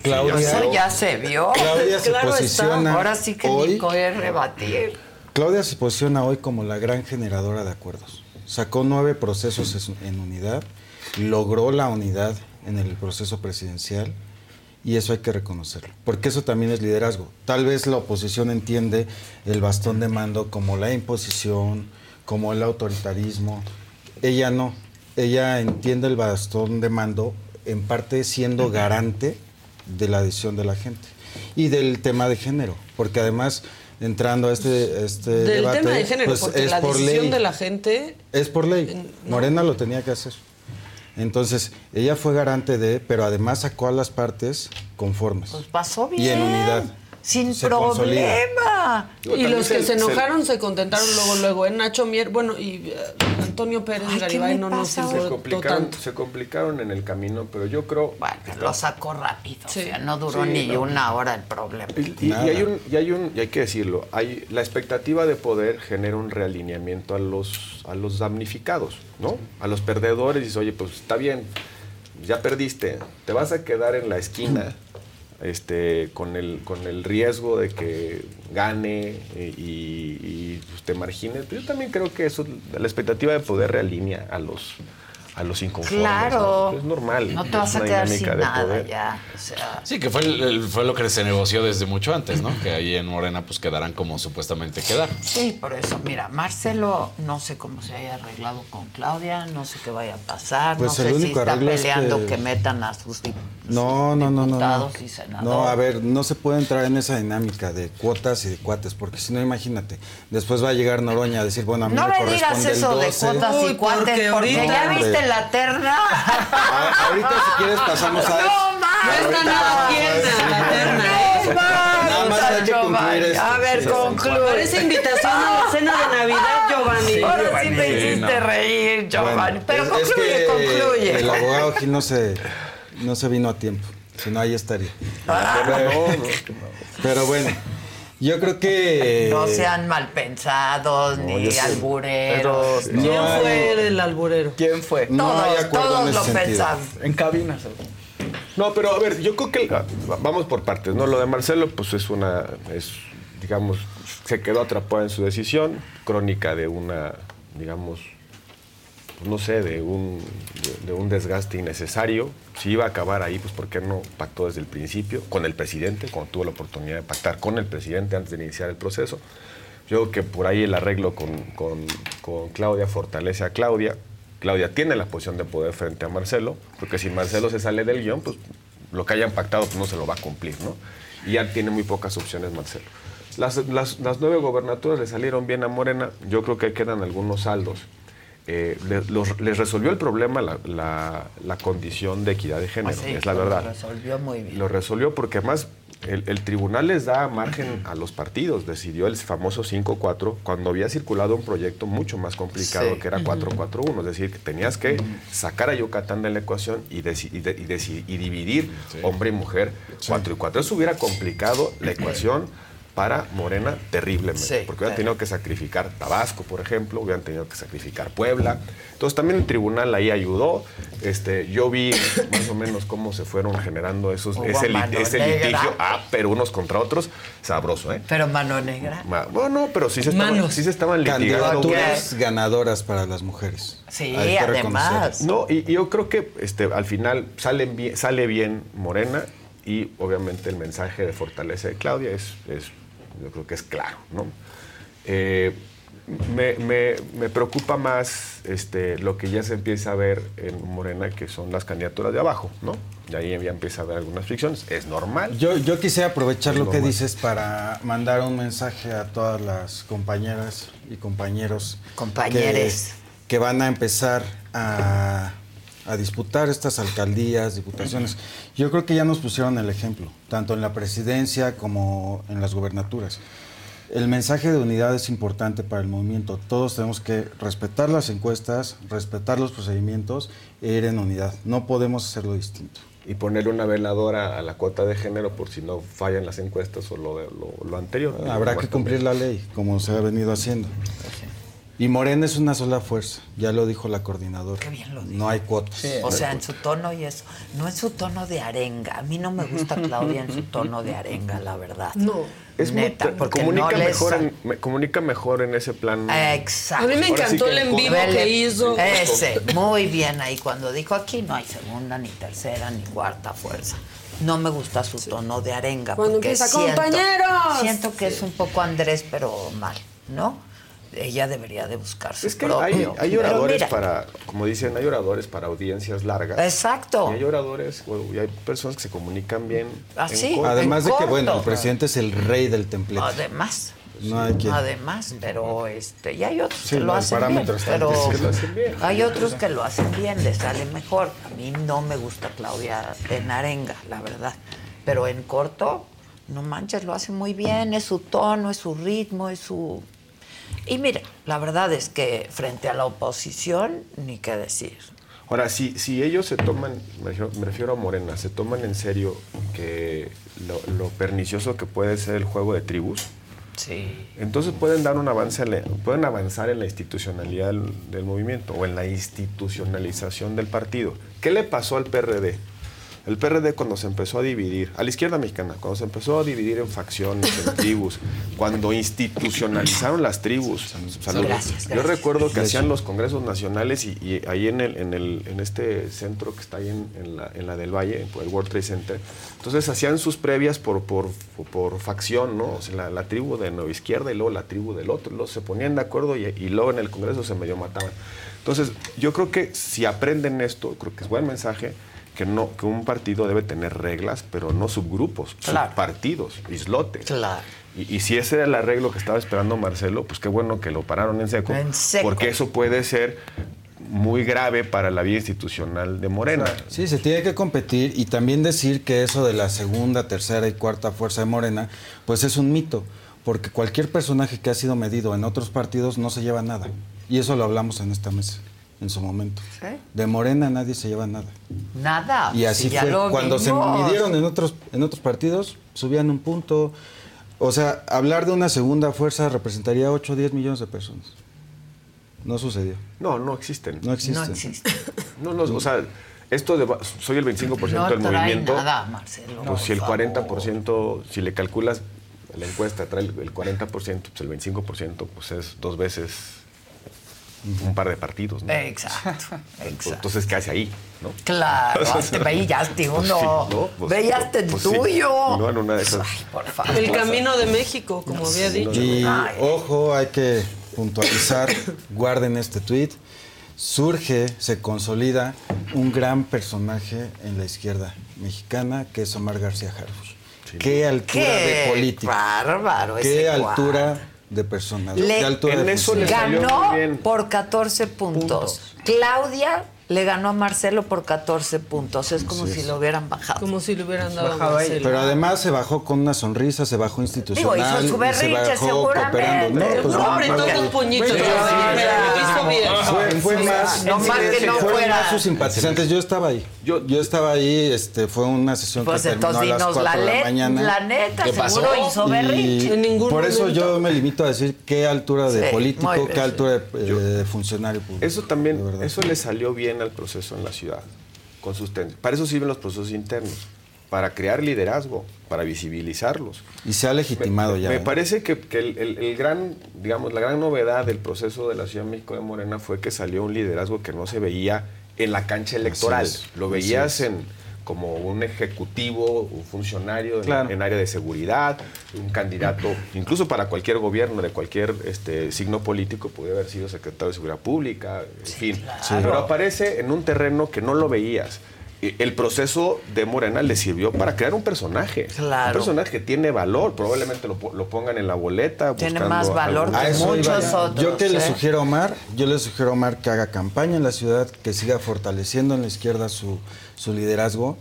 Claudia, Eso ya se vio. Claudia se Claro está. posiciona Ahora sí que hoy- Nico es rebatir. Claudia se posiciona hoy como la gran generadora de acuerdos. Sacó nueve procesos es- en unidad, logró la unidad en el proceso presidencial y eso hay que reconocerlo, porque eso también es liderazgo. Tal vez la oposición entiende el bastón de mando como la imposición, como el autoritarismo. Ella no. Ella entiende el bastón de mando en parte siendo garante de la decisión de la gente y del tema de género, porque además entrando a este, este Del debate, tema de género, pues, porque es la por decisión ley. de la gente. Es por ley. Morena lo tenía que hacer. Entonces, ella fue garante de, pero además sacó a las partes conformes. Pues pasó bien. Y en unidad. Sin Se consolida. problema. Y los que se enojaron se contentaron luego, luego. ¿eh? Nacho Mier, bueno, y eh, Antonio Pérez Ay, ¿qué Garibay no nos Se importó complicaron, tanto. se complicaron en el camino, pero yo creo... Lo sacó rápido. O sea, no duró Sí, ni no. una hora el problema. Y, y hay un, y hay un, y hay que decirlo, hay la expectativa de poder genera un realineamiento a los, a los damnificados, ¿no? A los perdedores, y dices, oye, pues está bien, ya perdiste, te vas a quedar en la esquina, este, con el, con el riesgo de que gane y, y, pues, te margines. Pero yo también creo que eso, la expectativa de poder realinea a los a los inconformes. Claro. ¿no? Es normal. No te vas a quedar sin nada poder. ya. O sea, Sí, que fue, el- fue lo que se negoció desde mucho antes, ¿no? Que ahí en Morena pues quedarán como supuestamente quedar. Sí, por eso, mira, Marcelo no sé cómo se haya arreglado con Claudia, no sé qué vaya a pasar, Pues no sé si está peleando que- que... metan a sus No, no, no, no. Y senadores. no, a ver, no se puede entrar en esa dinámica de cuotas y de cuates, porque si no, imagínate, después va a llegar Noroña a decir, bueno, a mí No me me digas eso de 12. cuotas y cuates, porque porque, ahorita- ya viste la terna. Ah, ahorita si quieres pasamos a No. No está nada tierna la terna, ¿eh? Giovanni. A ver, Sí, concluye. Parece invitación a la cena de Navidad, Giovanni. Ahora sí me Sí, hiciste no. reír, Giovanni. Bueno, Pero es- concluye, es que concluye. El abogado Gil no se, no se vino a tiempo, si no ahí estaría. Ah. Pero, pero bueno, yo creo que... No sean mal pensados ni albureros. Pero- ¿Quién No hay- fue el alburero? ¿Quién fue? No hay Todos, acuerdo todos en ese lo sentido. pensamos. En cabinas. No, pero a ver, yo creo que ah, vamos por partes, ¿no? Lo de Marcelo, pues es una, es, digamos, se quedó atrapado en su decisión, crónica de una, digamos, no sé, de un, de, de un desgaste innecesario. Si iba a acabar ahí, pues ¿por qué no pactó desde el principio con el presidente, cuando tuvo la oportunidad de pactar con el presidente antes de iniciar el proceso? Yo creo que por ahí el arreglo con, con- con Claudia fortalece a Claudia. Claudia tiene la posición de poder frente a Marcelo, porque si Marcelo se sale del guion, pues lo que hayan pactado pues, no se lo va a cumplir, ¿no? Y ya tiene muy pocas opciones Marcelo. Las, las- las nueve gobernaturas le salieron bien a Morena, yo creo que quedan algunos saldos. Eh, le- los- les resolvió el problema la, la- la condición de equidad de género, sí, es la lo verdad. resolvió muy bien. Lo resolvió porque además el, el tribunal les da margen a los partidos. Decidió el famoso 5-4 cuando había circulado un proyecto mucho más complicado Sí. que era 4-4-1. Es decir, que tenías que sacar a Yucatán de la ecuación y, deci- y de- y deci- y dividir hombre y mujer 4 y 4. Eso hubiera complicado la ecuación para Morena terriblemente. Sí, porque hubieran tenido que sacrificar Tabasco, por ejemplo, hubieran tenido que sacrificar Puebla. Entonces también el tribunal ahí ayudó. Este, yo vi más o menos cómo se furon generando esos, Hubo ese, li- mano ese negra. litigio. Ah, pero unos contra otros, sabroso, ¿eh? Pero mano negra. Ma- Bueno, pero sí se estaban, Manos. sí se estaban litigando. Candidaturas ganadoras para las mujeres. Sí, además. No, y, y yo creo que este, al final salen bien- sale bien Morena y obviamente el mensaje de fortaleza de Claudia es, es yo creo que es claro, ¿no? Eh, me, me- me preocupa más este, lo que ya se empieza a ver en Morena, que son las candidaturas de abajo, ¿no? Y ahí ya empieza a haber algunas fricciones. Es normal. Yo, yo quisiera aprovechar Es lo que dices para mandar un mensaje a todas las compañeras y compañeros Compañeres. que, que van a empezar a, a disputar estas alcaldías, diputaciones. Yo creo que ya nos pusieron el ejemplo, tanto en la presidencia como en las gobernaturas. El mensaje de unidad es importante para el movimiento. Todos tenemos que respetar las encuestas, respetar los procedimientos e ir en unidad. No podemos hacerlo distinto. Y ponerle una veladora a la cuota de género por si no fallan las encuestas o lo, de- lo, lo anterior. Habrá que cumplir la ley, como se ha venido haciendo. Y Morena es una sola fuerza, ya lo dijo la coordinadora. No hay cuotas. O sea, en su tono y eso. No en su tono de arenga. A mí no me gusta Claudia en su tono de arenga, la verdad. No. Es muy- Neta, porque comunica, no mejor en, me- comunica mejor en ese plan. Exacto. A mí me sí encantó el en vivo que hizo. Ese, muy bien ahí cuando dijo aquí no hay segunda, ni tercera, ni cuarta fuerza. No me gusta su tono de arenga. Cuando porque empieza, siento- "Compañeros". Siento que es un poco Andrés, pero mal, ¿no? Ella debería de buscar su Es que propio. hay, hay oradores mira, para, como dicen, hay oradores para audiencias largas. Exacto. Y hay oradores, y hay personas que se comunican bien. Ah, en sí, corto. Además de que, bueno, el presidente es el rey del templete. Además. No hay quien. Además, pero este, y hay otros Sí, que lo hacen bien, pero altísimo. Que lo hacen bien. hay otros que lo hacen bien, les sale mejor. A mí no me gusta Claudia en arenga, la verdad. Pero en corto, no manches, lo hace muy bien, es su tono, es su ritmo, es su... Y mire, la verdad es que frente a la oposición, ni qué decir. Ahora, si, si ellos se toman, me refiero, me refiero a Morena, se toman en serio que lo, lo pernicioso que puede ser el juego de tribus, Sí. entonces pueden dar un avance, la- pueden avanzar en la institucionalidad del, del movimiento o en la institucionalización del partido. ¿Qué le pasó al PRD? El PRD cuando se empezó a dividir, a la izquierda mexicana, cuando se empezó a dividir en facciones, en tribus, cuando institucionalizaron las tribus, salud. Gracias, yo recuerdo que hacían los congresos nacionales y, y ahí en, el, en, el, en este centro que está ahí en, en la, en la del Valle, el World Trade Center, entonces hacían sus previas por, por, por facción, ¿no? O sea, la, la tribu de Nueva Izquierda y luego la tribu del otro, luego se ponían de acuerdo y, y luego en el congreso se medio mataban. Entonces, yo creo que si aprenden esto, creo que es buen mensaje, que no que un partido debe tener reglas, pero no subgrupos, Claro. subpartidos, islotes. Claro. Y, y si ese era el arreglo que estaba esperando Marcelo, pues qué bueno que lo pararon en seco, En seco. porque eso puede ser muy grave para la vida institucional de Morena. Sí, se tiene que competir y también decir que eso de la segunda, tercera y cuarta fuerza de Morena, pues es un mito, porque cualquier personaje que ha sido medido en otros partidos no se lleva nada. Y eso lo hablamos en esta mesa, en su momento. ¿Sí? De Morena nadie se lleva nada. Nada. Y así si fue. Cuando se midieron en otros, en otros partidos, subían un punto. O sea, hablar de una segunda fuerza representaría 8 o 10 millones de personas. No sucedió. No, no existen. No existen. No existe. No, no, o sea, esto de, soy el 25% No del trae movimiento. nada, Marcelo. Pues si el por 40%, si le calculas la encuesta, trae el, el 40%, pues el 25%, pues es dos veces un par de partidos, ¿no? Exacto, exacto. Entonces, ¿qué hace ahí? ¿no? Claro, te veíaste uno. Sí, ¿no? Pues, Veíaste el pues sí. tuyo. No, en una de esas. Por favor. El camino de México, como había dicho. Y ojo, hay que puntualizar, guarden este tweet. Surge, se consolida un gran personaje en la izquierda mexicana, que es Omar García Harfuch. Qué altura de Qué política. bárbaro Qué ese altura de persona. Le- qué altura de funcionario. ganó por 14 puntos. Claudia le ganó a Marcelo por 14 puntos. Es como Así si es. lo hubieran bajado. Como si le hubieran dado a Marcelo. Pero además se bajó con una sonrisa, se bajó institucional. Digo, hizo su berrinche, se bajó cooperando. No, pues, No, hombre, no, sí, sí, sí, hizo bien. Fue, fue Sí, más, no más que no fueron fuera- más sus simpatizantes. Yo estaba ahí. Yo, estaba ahí, este, fue una sesión Pues que terminó entonces a las dinos 4 la, de la mañana. la neta, ¿Qué seguro pasó? hizo berrinche. por eso yo me limito a decir qué altura de Sí, político, qué sí. altura de, eh, de funcionario público. Eso también, eso le salió bien al proceso en la ciudad, con sus Para eso sirven los procesos internos, para crear liderazgo, para visibilizarlos. Y se ha legitimado ya. Me ¿eh? parece que, que el, el- el gran, digamos, la gran novedad del proceso de la Ciudad de México de Morena fue que salió un liderazgo que no se veía en la cancha electoral. Lo veías en como un ejecutivo, un funcionario en- Claro. en, área de seguridad, un candidato, incluso para cualquier gobierno de cualquier este, signo político, puede haber sido secretario de Seguridad Pública, en fin. Pero aparece en un terreno que no lo veías. El proceso de Morena le sirvió para crear un personaje. Claro. Un personaje que tiene valor, probablemente lo, po- lo pongan en la boleta. Tiene más valor que muchos otros, Yo que le ¿eh? sugiero a Omar, yo le sugiero a Omar que haga campaña en la ciudad, que siga fortaleciendo en la izquierda su, su liderazgo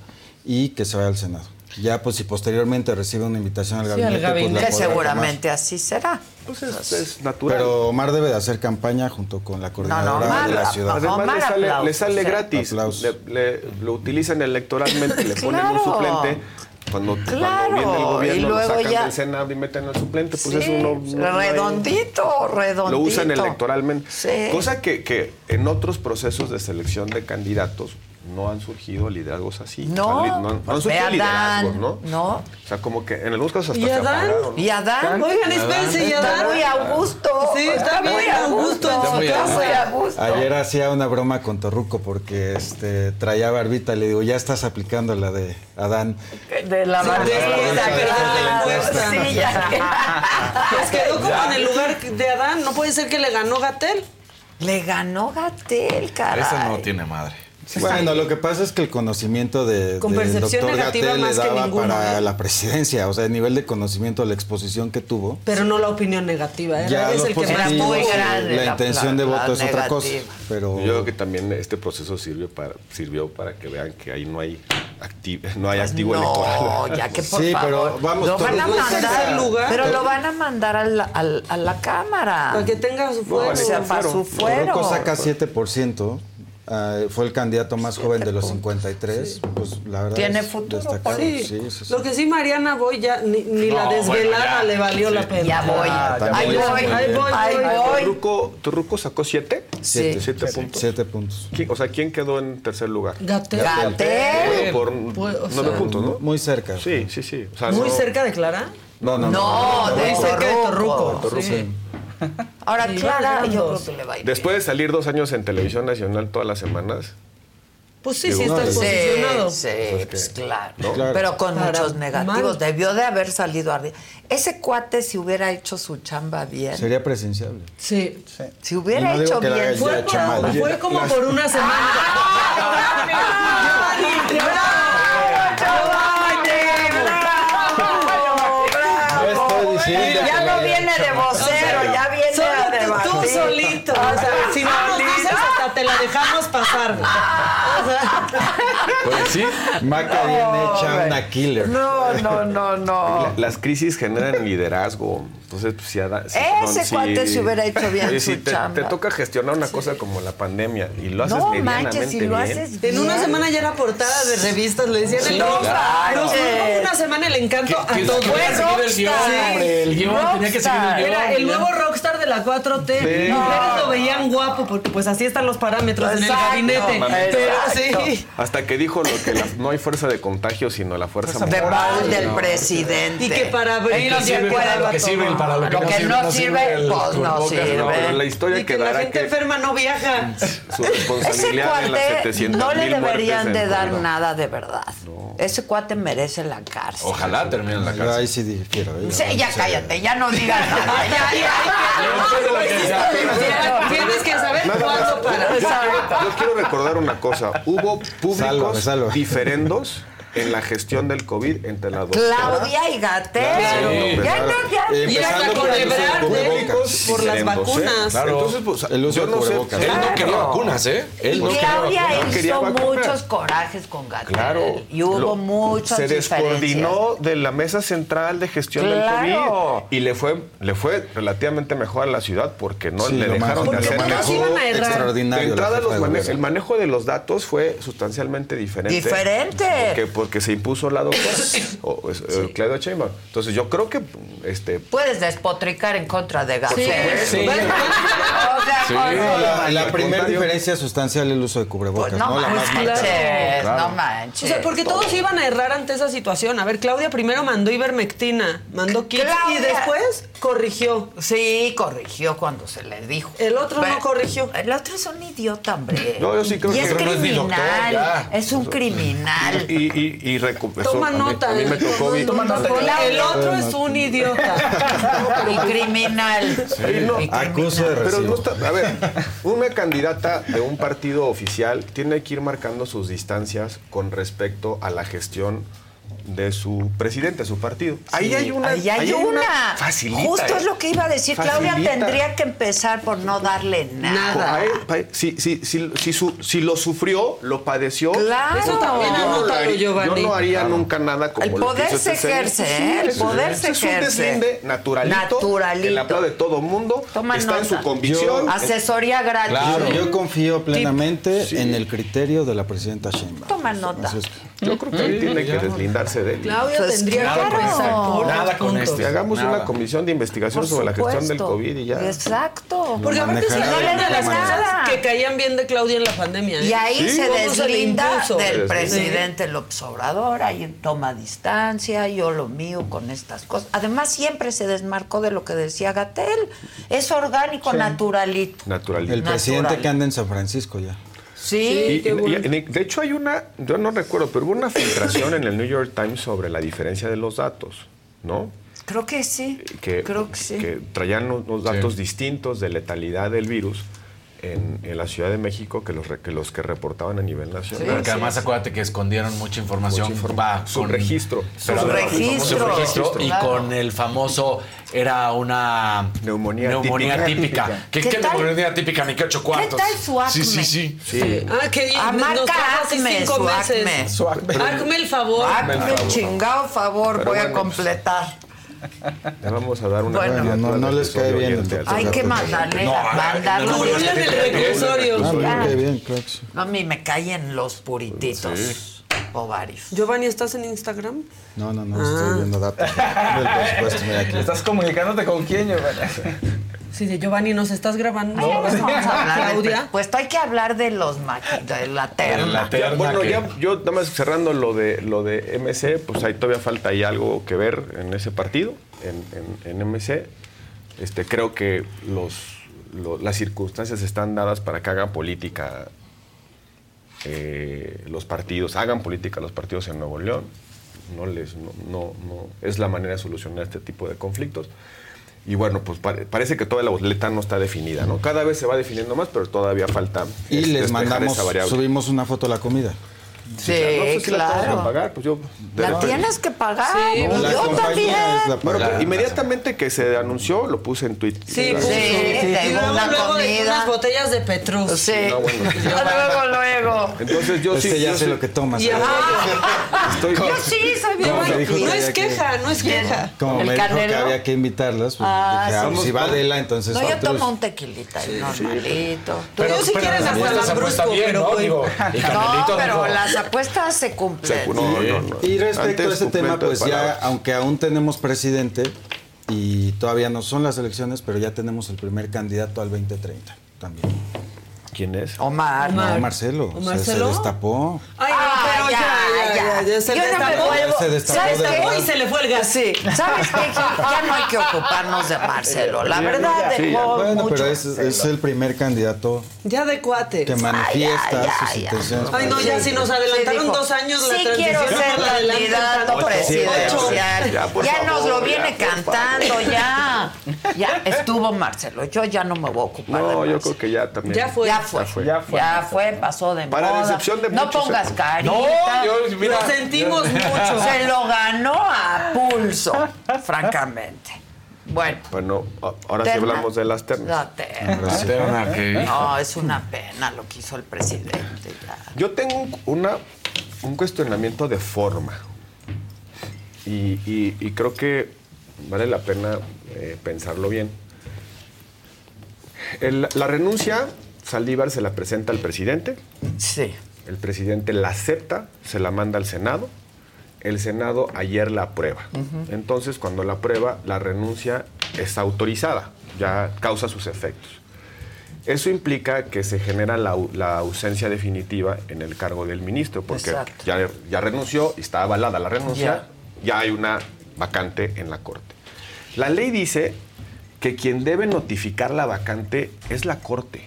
y que se vaya al Senado. Ya pues si posteriormente recibe una invitación al Sí, gabinete, al pues, la gabinete. que seguramente así será. Pues es, es natural. Pero Omar debe de hacer campaña junto con la coordinadora Omar, de la ciudad. Además, Omar, le sale, aplausos, le sale ¿eh? gratis. Le- le- lo utilizan electoralmente, le ponen Claro. un suplente. Cuando, cuando Claro, viene el y gobierno, lo luego sacan ya- del Senado y meten al suplente. Pues Sí, eso no, no- no hay- redondito, redondito. Lo usan electoralmente. Sí. Cosa que, que en otros procesos de selección de candidatos no han surgido liderazgos así. No, O sea, li- no, han- no han surgido liderazgos, ¿no? ¿no? O sea, como que en algunos casos hasta ¿Y se Adán? apagaron. ¿Y Adán? Oigan, espérense, ¿y Adán? Está muy a gusto. Sí, está muy a gusto en su Está muy a gusto. Ayer hacía una broma con Torruco porque este, traía barbita. Le digo, ya estás aplicando la de Adán. De la Sí, barbita. Sí, ya. Pues quedó como en el lugar de Adán. No puede ser que le ganó Gatel. Le ganó Gatel, caray. Eso no tiene madre. Bueno, lo que pasa es que el conocimiento de, Con del doctor Gatell le daba ninguno, para ¿eh? la presidencia, o sea, el nivel de conocimiento, la exposición que tuvo. Pero no la opinión negativa. ¿eh? Ya es el que más tuvo. la, intención de voto es otra cosa. Pero Yo creo que también este proceso sirvió para, sirvió para que vean que ahí no hay, acti- no hay activo Pues no, electoral. ya que por Sí, favor. pero vamos, lo van a mandar, lugar. pero lo van a mandar al- al- a la cámara. Para que tenga su fuero. O sea, para su fuero. Torruco saca 7%. Ah, fue el candidato más joven de los 53. Pues la verdad Tiene es futuro. Sí. Sí, sí, sí. Lo que sí, Mariana Boy ya ni, ni la No, desvelada bueno, ya. le valió Sí. la pena. Ya voy. Ah, ya ahí voy. voy. Ahí voy, Ahí voy. voy. ¿Torruco, Torruco sacó siete? Siete. Siete puntos. Siete puntos. ¿Quién- O sea, ¿quién quedó en tercer lugar? Gatel. Gatel. Por Pues, o nueve sea, puntos, ¿no? Muy cerca. Sí, sí, sí. O sea, Muy no- cerca de Clara. No, no, No, de Muy cerca de Torruco. Torruco. Sí. Ahora, Sí, Clara, yo creo que le va a ir Después de salir dos años en televisión nacional todas las semanas, Pues sí, sí Digo, no, sí, posicionado. Sí, pues claro. ¿no? Claro. Pero con Para muchos negativos. mal. Debió de haber salido arriba. Ese cuate, si hubiera hecho su chamba bien. Sería presidenciable. Sí. Si hubiera no hecho bien. Fue, hecho chamba. fue como por una semana. Le- viene de vocero, ya viene Solo a tú, debatir. tú solito. O sea, si no nos dices, hasta te la dejamos pasar. Pues sí. Maca bien hecha, una killer. No, no, no, no. la- las crisis generan liderazgo. Entonces, pues, si Ada- si Ese cuate se hubiera hecho bien Oye, su si te, chamba. te toca gestionar una cosa como la pandemia y lo haces No medianamente manches, si lo bien. haces en una semana ya era portada de revistas, le decían Sí, el claro. Nos una semana el encanto a seguido el guion, hombre. El guion tenía que seguir el guion. Era el nuevo rockstar de la 4T. Sí. Las mujeres lo veían guapo porque pues así están los parámetros en el gabinete. Pero. Sí. Hasta que dijo lo que la- no hay fuerza de contagio, sino la fuerza de moral. del No. presidente. Y que para abrir Lo que ya sirve para lo que sirve para lo que no sirve, no sirve, el pues no sirve. No, la historia Y que la gente que enferma no viaja. su Ese responsabilidad en las cuate 700 no le deberían de dar nada de verdad. Ese cuate merece la cárcel. Ojalá termine en la cárcel. ahí sí difiero. ¿eh? Sí, ya cállate, ya no digas nada. Ya, ya, Tienes que saber cuándo parar. Yo quiero recordar una cosa. Hubo públicos Sálvame, sálvame. diferendos en la gestión del COVID entre la doctora. Claudia y Gatel. Claro. Ya no, ya. Y hasta con por las vacunas. Claro. Entonces, pues, El uso yo no sé. Él no quería vacunas, ¿eh? Él Y no quería Claudia vacunas. Quería hizo muchos corajes con Gatel. Claro. Y hubo Lo- muchas Se descoordinó de la mesa central de gestión Claro. del COVID y le fue, le fue relativamente mejor a la ciudad porque no Sí, le dejaron de hacer. De extraordinario. la entrada, jefa los de gobierno. el manejo de los datos fue sustancialmente diferente. Diferente. Porque, porque se impuso la doctora, o, pues, eh, Claudia Sheinbaum. Entonces yo creo que este, Puedes despotricar en contra de Gatel. Sí. O sea, Sí. la, la primera diferencia sustancial es el uso de cubrebocas, Pues ¿no? no La más manches. Claro. no manches. O sea, porque todos iban a errar ante esa situación. A ver, Claudia primero mandó ivermectina, mandó kits y después corrigió. Sí, corrigió cuando se le dijo. El otro no corrigió. El otro es un idiota, hombre. No, yo sí creo y que- es Pero no es doctor, criminal. ya. es un criminal. y, y, y eso Toma a mí- nota. A mí, me tocó vi- Toma nota. El otro es un idiota. y criminal. Sí, no. Y Acuso de Pero no está, a ver, una candidata de un partido oficial tiene que ir marcando sus distancias con respecto a la gestión de su presidente, su partido. ahí hay una. Ahí hay ahí una. Facilita. Justo ¿eh? es lo que iba a decir. Claudia tendría que empezar por no darle nada. A él, pa- si, si, si, si, su- si lo sufrió, lo padeció. Claro. Eso también yo no, haría, yo no haría nunca nada como El lo que poder hizo se ejerce, Sí, ¿eh? El es- poder se es un ejerce. deslinde naturalito. Naturalito. Que le aplaude todo mundo. Toma está en nota. su convicción. Asesoría gratis. Yo, yo confío plenamente en el criterio de la presidenta Sheinbaum. Toma nota. Así es. Yo creo que ahí tiene que deslindarse de él. Claudia Pues tendría claro. que por Nada con este. Y hagamos Nada. una comisión de investigación Por sobre la gestión del. COVID y ya. Exacto. Porque aparte se manejará no de de las cosas que caían bien de Claudia en la pandemia. ¿eh? Y ahí Sí. se se deslinda del Sí. presidente López Obrador, ahí toma distancia, yo lo mío con estas cosas. Además, siempre se desmarcó de lo que decía Gatel. Es orgánico, naturalito. Naturalito. El presidente que anda en San Francisco ya. Sí. Y- y- y- de hecho hay una, yo no recuerdo, pero hubo una filtración en el New York Times sobre la diferencia de los datos, ¿no? Creo que sí. Que, Creo que sí. que traían unos datos distintos de letalidad del virus en, en la Ciudad de México que los, re- que los que reportaban a nivel nacional. Porque además acuérdate que escondieron mucha información. Mucha inform- va Su con- registro. pero- Su registro, su registro, y claro. con el famoso era una Neumonía neumonía típica. típica. ¿Qué, ¿Qué qué tal? neumonía típica? Ni qué ocho cuartos. tal su acme? Sí, sí, sí. Sí. Ah, que nos marca Acme, cinco su meses. Acme. Su acme. Hazme el favor. Hazme Hazme el favor. chingado favor, Pero voy a bueno, completar. Le vamos a dar una Bueno, no- les cae bien el doctor. Hay que mandarle, No, mandarle. no, el reclusorio. Ah, Ya. bien, qué bien, claro que sí. No, a mí me caen los purititos ovarios. Giovanni, ¿estás en Instagram? No, no, no, estoy viendo datos. mira aquí. ¿Estás comunicándote con quién, Giovanni? Sí, de Giovanni, ¿nos estás grabando? Pues vamos a hablar Claudia. presupuesto. Hay que hablar de los maqui, de la terna. La terna bueno, que- ya, yo nada más cerrando lo de lo de MC, pues ahí todavía falta ahí algo que ver en ese partido, en, en- en MC. Este, creo que los, lo- las circunstancias están dadas para que hagan política eh, los partidos, hagan política los partidos en Nuevo León. No les, no, no, no- es la manera de solucionar este tipo de conflictos. Y bueno, pues pare- parece que toda la boleta no está definida, ¿no? Cada vez se va definiendo más, pero todavía falta Y les mandamos, subimos una foto de la comida. Sí, no sé si la tengo que claro. pagar, pues yo. La repente- tienes que pagar. Sí, yo también. Bueno, pues, inmediatamente que se anunció, lo puse en Twitter. Sí. Sí, de y luego, una luego de comida. unas botellas de Petrus. Sí. No, bueno. luego, luego. Entonces yo Es sí. que ya yo sé sí lo que tomas. Ah, estoy- yo sí soy bien ¿Cómo me dijo No que es que- queja, no es queja. Como ¿El me dijo que había que invitarlas, pues Ah, dije, ah, sí. pues, si va Adela, entonces No, yo tomo un tequilita y normalito. Tú- Pero si quieres hasta las brusco, pero y No, Canelito pero dijo, las apuestas se cumplen. Se- no, no, no. Y respecto Antes a ese tema, pues ya, palabras. aunque aún tenemos presidente y todavía no son las elecciones, pero ya tenemos el primer candidato al 2030 también. ¿Quién es? Omar. No, Marcelo. ¿O se- Marcelo? Se, destapó. Ay, Ah, pero ya, ya, ya, ya, se Yo no me vuelvo. Se destapó. Y se le fue el gas. Sí, ¿sabes qué? Ya no hay que ocuparnos de Marcelo. La verdad Sí, dejó Bueno, mucho. pero es, es el primer candidato Ya de cuates. que manifiesta Ay, ya, sus intenciones. Ay, no, ya si nos adelantaron dos años la Sí transición. quiero ser candidato presidencial. Ya, nos lo viene cantando, ya. Ya estuvo Marcelo. Yo ya no me voy a ocupar de No, yo creo que ya también. Ya fue. Ya fue. Ya fue. Ya fue. pasó de Para moda. decepción de no pongas eh. Yo, mira. Lo sentimos mucho. Se lo ganó a pulso, francamente. Bueno. Bueno, ahora sí terna. hablamos de las ternas. La terna. La terna, ¿qué? No, es una pena lo que hizo el presidente. ya. Yo tengo un- una, un cuestionamiento de forma. Y, y- y creo que vale la pena eh, pensarlo bien. El- la renuncia, Saldívar se la presenta al presidente. Sí. El presidente la acepta, se la manda al Senado. El Senado ayer la aprueba. Entonces, cuando la aprueba, la renuncia es autorizada, ya causa sus efectos. Eso implica que se genera la, au- la ausencia definitiva en el cargo del ministro, porque ya, ya renunció y está avalada la renuncia, ya hay una vacante en la Corte. La ley dice que quien debe notificar la vacante es la Corte.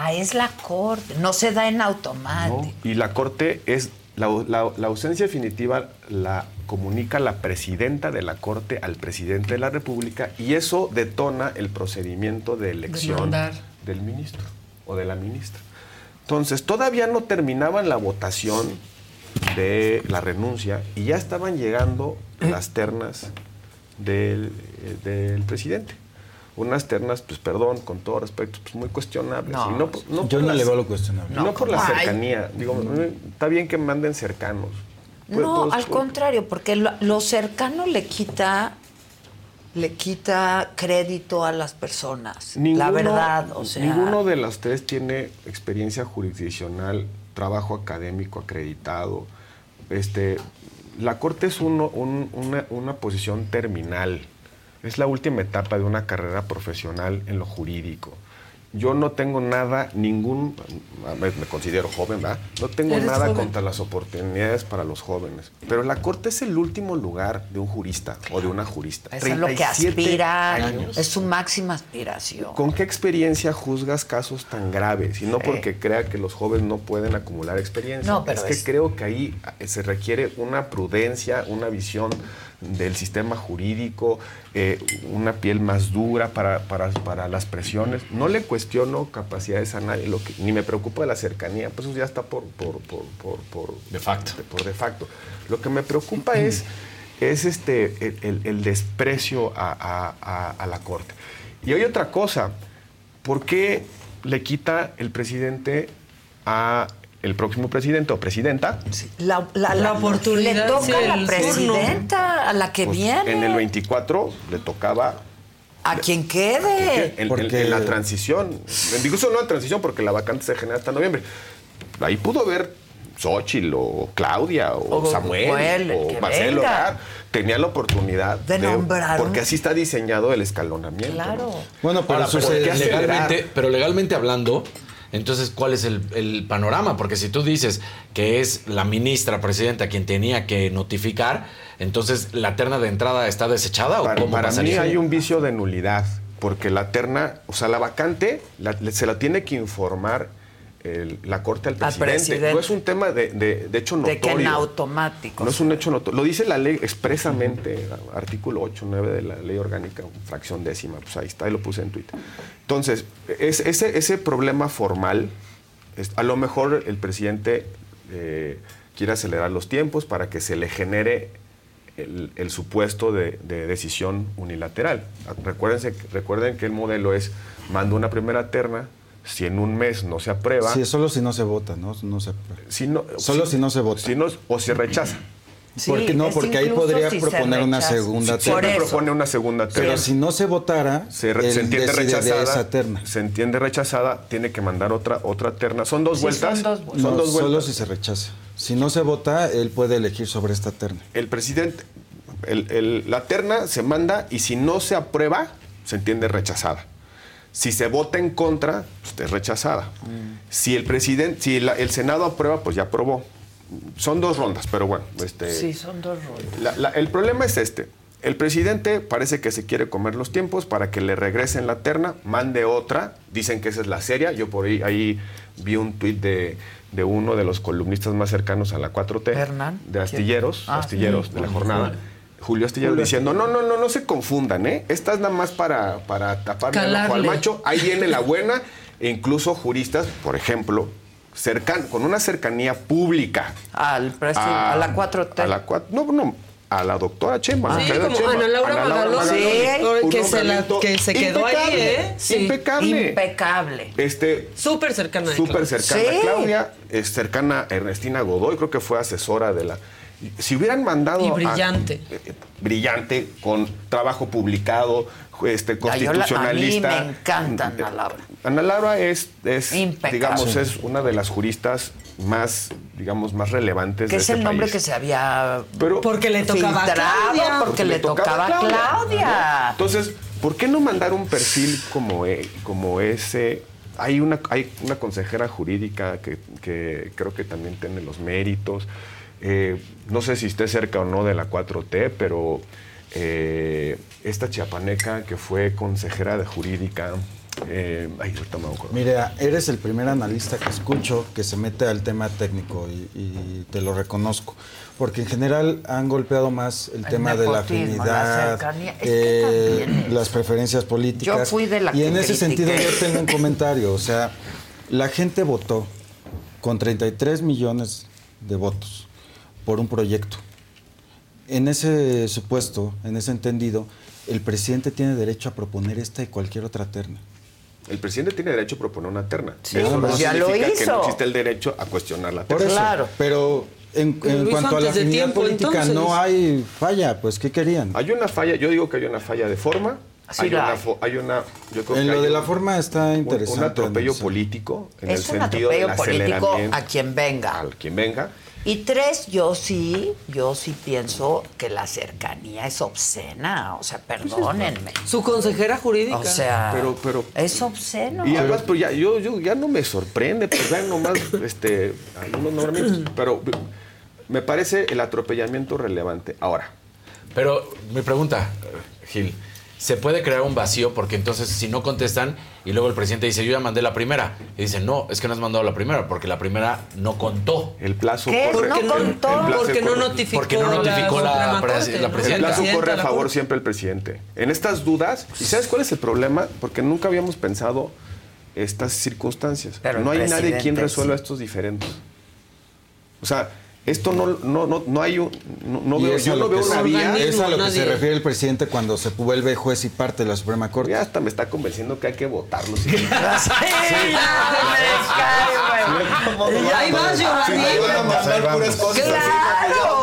Ah, es la corte. No se da en automático. ¿no? Y la Corte es, la, la- la ausencia definitiva la comunica la presidenta de la Corte al presidente de la República y eso detona el procedimiento de elección del ministro o de la ministra. Entonces, todavía no terminaban la votación de la renuncia y ya estaban llegando las ternas del, eh, del presidente. Unas ternas, pues perdón, con todo respeto, pues muy cuestionables. No, Y no por- no Yo no las- le veo lo cuestionable. no, No, por la ay. cercanía. Digo, eh, está bien que manden cercanos. Pues, No, pues, al pues, contrario, porque lo, lo cercano le quita le quita crédito a las personas. la ninguno- verdad, o sea. Ninguno de los tres tiene experiencia jurisdiccional, trabajo académico acreditado. este, la Corte es uno- un- una, una posición terminal. Es la última etapa de una carrera profesional en lo jurídico. Yo no tengo nada, ningún, me considero joven, ¿verdad? No tengo nada joven. contra las oportunidades para los jóvenes. Pero la Corte es el último lugar de un jurista o de una jurista. Eso es lo que 37 aspira, años. es su máxima aspiración. ¿Con qué experiencia juzgas casos tan graves? Y no porque crea que los jóvenes no pueden acumular experiencia. No, pero es que creo que ahí eh, se requiere una prudencia, una visión del sistema jurídico, eh, una piel más dura para, para, para las presiones. No le cuestiono capacidades a nadie, lo que, ni me preocupa de la cercanía, pues eso ya está por, por, por, por, por- De facto. por de facto. Lo que me preocupa es, es este, el, el- el desprecio a, a- a- a la Corte. Y hay otra cosa, ¿por qué le quita el presidente a el próximo presidente o presidenta? La, la- La la- oportunidad, le toca a la presidenta, a la que Pues, viene, En el 24 le tocaba a quien quede. en, en- en la transición. Incluso no en transición, porque la vacante se genera hasta noviembre. Ahí pudo haber Xochitl o Claudia o, O Samuel Samuel, el o Marcelo. Tenía la oportunidad De nombrar Porque así está diseñado el escalonamiento. Claro. Bueno, pero Ahora, pero se- ¿qué hace legalmente, pero legalmente hablando, entonces, ¿cuál es el, el panorama? Porque si tú dices que es la ministra presidenta quien tenía que notificar, entonces la terna de entrada está desechada o Para, cómo para mí hay un vicio de nulidad, porque la terna, o sea, la vacante la- se la tiene que informar el- la Corte al presidente. presidente. No es un tema de, de- de hecho De que en notorio. automático. No es un hecho notorio. Lo dice la ley expresamente, artículo 8, 9 de la ley orgánica, fracción décima. Pues ahí está, ahí lo puse en Twitter. Entonces, es- ese, ese problema formal, es- a lo mejor el presidente eh, quiere acelerar los tiempos para que se le genere el, el supuesto de, de decisión unilateral. Recuérdense, recuerden que el modelo es, mando una primera terna, si en un mes no se aprueba, Sí, solo si no se vota, ¿no? no se, si no, solo si, no se vota. si no, o se rechaza. porque no, porque ahí podría si proponer una segunda Sí, siempre terna. propone una segunda terna. Pero si no se votara, se, re- se él entiende rechazada, esa terna. se entiende rechazada, tiene que mandar otra otra terna. Son dos Sí, vueltas. son dos vueltas. No, dos solo vueltas. si se rechaza. Si no se vota, él puede elegir sobre esta terna. El presidente, el- el- la terna se manda y si no se aprueba, se entiende rechazada. Si se vota en contra, pues es rechazada. Mm. Si el presidente, si la- el Senado aprueba, pues ya aprobó. Son dos rondas, pero bueno, este, Sí, son dos rondas. La- la- el problema es este. El presidente parece que se quiere comer los tiempos para que le regresen la terna, mande otra. Dicen que esa es la seria. Yo por ahí, ahí vi un tuit de, de uno de los columnistas más cercanos a la 4T, Hernán. de Astilleros, Ah, Astilleros sí. de la jornada. Julio Astillero Julio diciendo, no, no, no, no se confundan, ¿eh? Esta es nada más para, para taparle el ojo al macho. Ahí viene la buena. E incluso juristas, por ejemplo, cercan, con una cercanía pública Al presidente, a, la 4T. a la cua- no, no, a la doctora Chema. Sí, como Chema, Ana Laura Magalón, Sí. Un que, se la- nombramiento que se quedó ahí, impecable, ¿eh? Sí. Impecable. Impecable. Este, Súper cercana. de súper cercana Sí. a Claudia, es cercana a Ernestina Godoy, creo que fue asesora de la... Si hubieran mandado... Y a- brillante. eh, brillante, con trabajo publicado, este, la- constitucionalista. a mí me encanta Ana Laura. Ana Laura es, es Impecable. digamos, es una de las juristas más, digamos, más relevantes Que de es este el nombre país. que se había Pero- Porque le tocaba a Claudia. porque le tocaba a Claudia. Entonces, ¿por qué no mandar un perfil como, e- como ese? Hay una, hay una consejera jurídica que, que creo que también tiene los méritos. Eh, no sé si esté cerca o no de la 4T, pero eh, esta chiapaneca que fue consejera de jurídica, eh, ay, ahorita me acuerdo. Mira, eres el primer analista que escucho que se mete al tema técnico y, y te lo reconozco. Porque en general han golpeado más el, El tema de la afinidad, cercanía. Es que también es. las preferencias políticas. Yo fui de la y que en ese sentido yo tengo un comentario. O sea, la gente votó con 33 millones de votos por un proyecto. En ese supuesto, en ese entendido, el presidente tiene derecho a proponer esta y cualquier otra terna. El presidente tiene derecho a proponer una terna. Sí, Eso no ya lo significa que hizo. no existe el derecho a cuestionar la Por terna. eso. Pero en, Pero en hizo cuanto a la afinidad política entonces. no hay falla, pues ¿qué querían? Hay una falla, yo digo que hay una falla de forma. Sí hay, la una, hay. una, yo creo En que lo hay de la un- forma está un- interesante. Un atropello analizar. político en Es el un sentido del atropello político a quien venga. al quien venga. Y tres, yo sí, yo sí pienso que la cercanía es obscena. O sea, perdónenme. Su consejera jurídica. O sea, Pero, pero, es obsceno. Y además, pues ya, yo, yo ya no me sorprende, pues vean nomás este, algunos nombramientos. Pero me parece el atropellamiento relevante. Ahora, Pero mi pregunta, Gil, ¿se puede crear un vacío? Porque entonces si no contestan y luego el presidente dice, yo ya mandé la primera. Y dice, no, es que no has mandado la primera porque la primera no contó. El plazo ¿Qué? corre. ¿No contó? El plazo Porque no notificó Porque no notificó la, Corte, la. El plazo corre a favor siempre el presidente. En estas dudas, ¿y sabes cuál es el problema? Porque nunca habíamos pensado estas circunstancias. Pero el no hay nadie quien sí. resuelva estos diferentes. O sea, esto no, no, no, no hay un. No, veo, yo no veo una vía. Es a lo que nadie. se refiere el presidente cuando se vuelve juez y parte de la Suprema Corte. Ya hasta me está convenciendo que hay que votarlo. sí. Ya, me ahí vas, Giovanni. Ahí van a mandar puras cosas así, ¡Claro!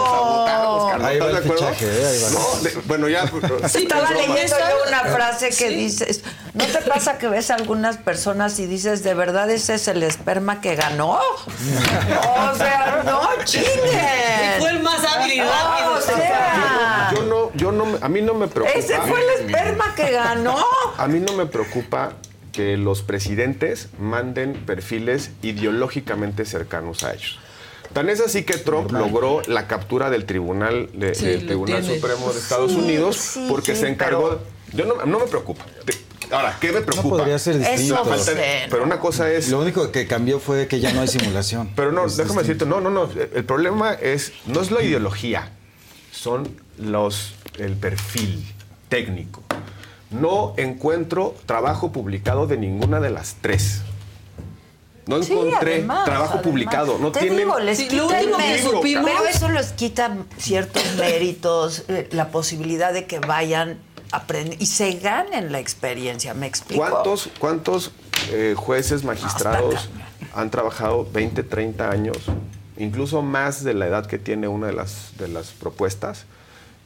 Oscar, Ahí ¿estás de acuerdo? fichaje, ¿eh? Ahí va. No, de- bueno, ya. Sí, estaba es broma. leyendo una frase que dices, ¿no te pasa que ves a algunas personas y dices, ¿de verdad ese es el esperma que ganó? o sea, no chinguen. Y fue el más hábil y No, rápido. o sea, Yo no, yo no, me- a mí no me preocupa. ese fue el esperma que ganó. A mí no me preocupa que los presidentes manden perfiles ideológicamente cercanos a ellos. Tan es así que Trump logró la captura del Tribunal, de- Sí, del lo Tribunal tiene. Supremo de Estados Sí, Unidos sí, porque sí, se encargó. Yo no, no me preocupa. Te- Ahora, ¿qué me No preocupa? podría ser distinto. Falta pero una cosa es. Lo único que cambió fue que ya no hay simulación. Pero no, Es déjame distinto. decirte, no, no, no. El problema es, no es la ideología, son los, el perfil técnico. No encuentro trabajo publicado de ninguna de las tres. No Sí, encontré además, trabajo además. publicado. No Te tienen. digo, les Sí, quita lo último el que mérito, supimos- pero eso les quita ciertos méritos, eh, la posibilidad de que vayan aprender y se ganen la experiencia, ¿me explico? ¿Cuántos, cuántos eh, jueces magistrados han trabajado 20, 30 años, incluso más de la edad que tiene una de las, de las propuestas,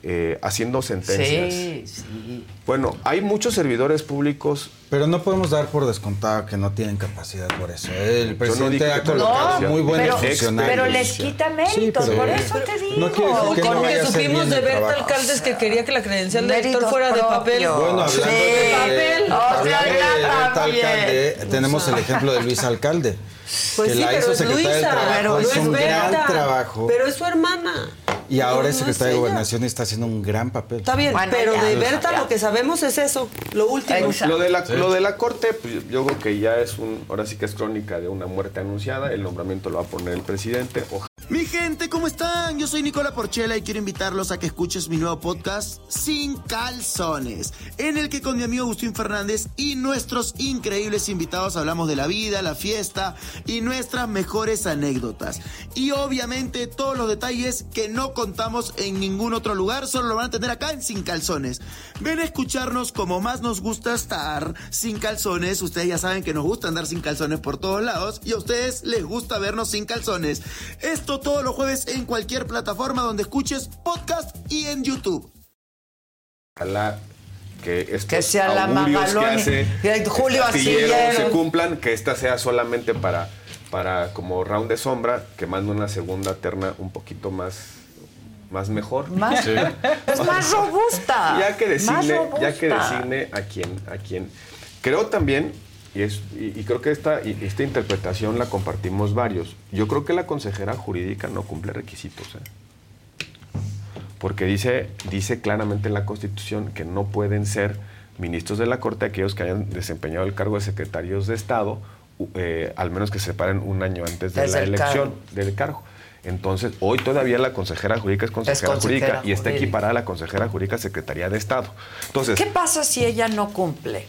eh, haciendo sentencias? Sí, sí. Bueno, hay muchos servidores públicos. Pero no podemos dar por descontado que no tienen capacidad por eso. El presidente dije ha no. colocado No, muy buenos pero, funcionarios. pero les quita méritos, pero- por eso te digo. No quiere decir que Con no que supimos de Berta. Alcaldes que quería que la credencial de Méritos lector fuera de papel. propios. Bueno, hablando Sí. de, Papel. O sea, hablando de ya Berta. Alcalde, tenemos el ejemplo de Luis Alcalde, Pues que sí, la pero hizo es secretaria del Luisa, Trabajo, pero no un es gran Berta. trabajo Pero es su hermana. Y ahora No, es no de. Gobernación está haciendo un gran papel. Está bien, Bueno, pero ya, de Berta ya. lo que sabemos es eso, lo último. Lo de la, lo de la corte, pues, yo creo que ya es un, ahora sí que es crónica de una muerte anunciada. El nombramiento lo va a poner el presidente. Ojalá. Mi gente, ¿cómo están? Yo soy Nicola Porchela y quiero invitarlos a que escuches mi nuevo podcast Sin Calzones, en el que con mi amigo Agustín Fernández y nuestros increíbles invitados hablamos de la vida, la fiesta y nuestras mejores anécdotas. Y obviamente todos los detalles que no contamos en ningún otro lugar, solo lo van a tener acá en Sin Calzones. Ven a escucharnos como más nos gusta estar sin calzones. Ustedes ya saben que nos gusta andar sin calzones por todos lados y a ustedes les gusta vernos sin calzones. Esto todos los jueves en cualquier plataforma donde escuches podcast y en YouTube. Ojalá que estos Que sea la que hace Que Julio Astillero. se cumplan, que esta sea solamente para, para como round de sombra, que mande una segunda terna un poquito más, más mejor. Más- Es más robusta. Ya que designe, ya que designe a quien, a quien. Creo también, y, es, y, y creo que esta, y esta interpretación la compartimos varios. Yo creo que la consejera jurídica no cumple requisitos. ¿eh? Porque dice, dice claramente en la Constitución que no pueden ser ministros de la Corte aquellos que hayan desempeñado el cargo de secretarios de Estado, eh, al menos que se separen un año antes de Desde la el elección cargo. del cargo. Entonces, hoy todavía la consejera jurídica es consejera, consejera jurídica y está equiparada a la consejera jurídica Secretaría de Estado. Entonces, ¿Qué pasa si ella no cumple?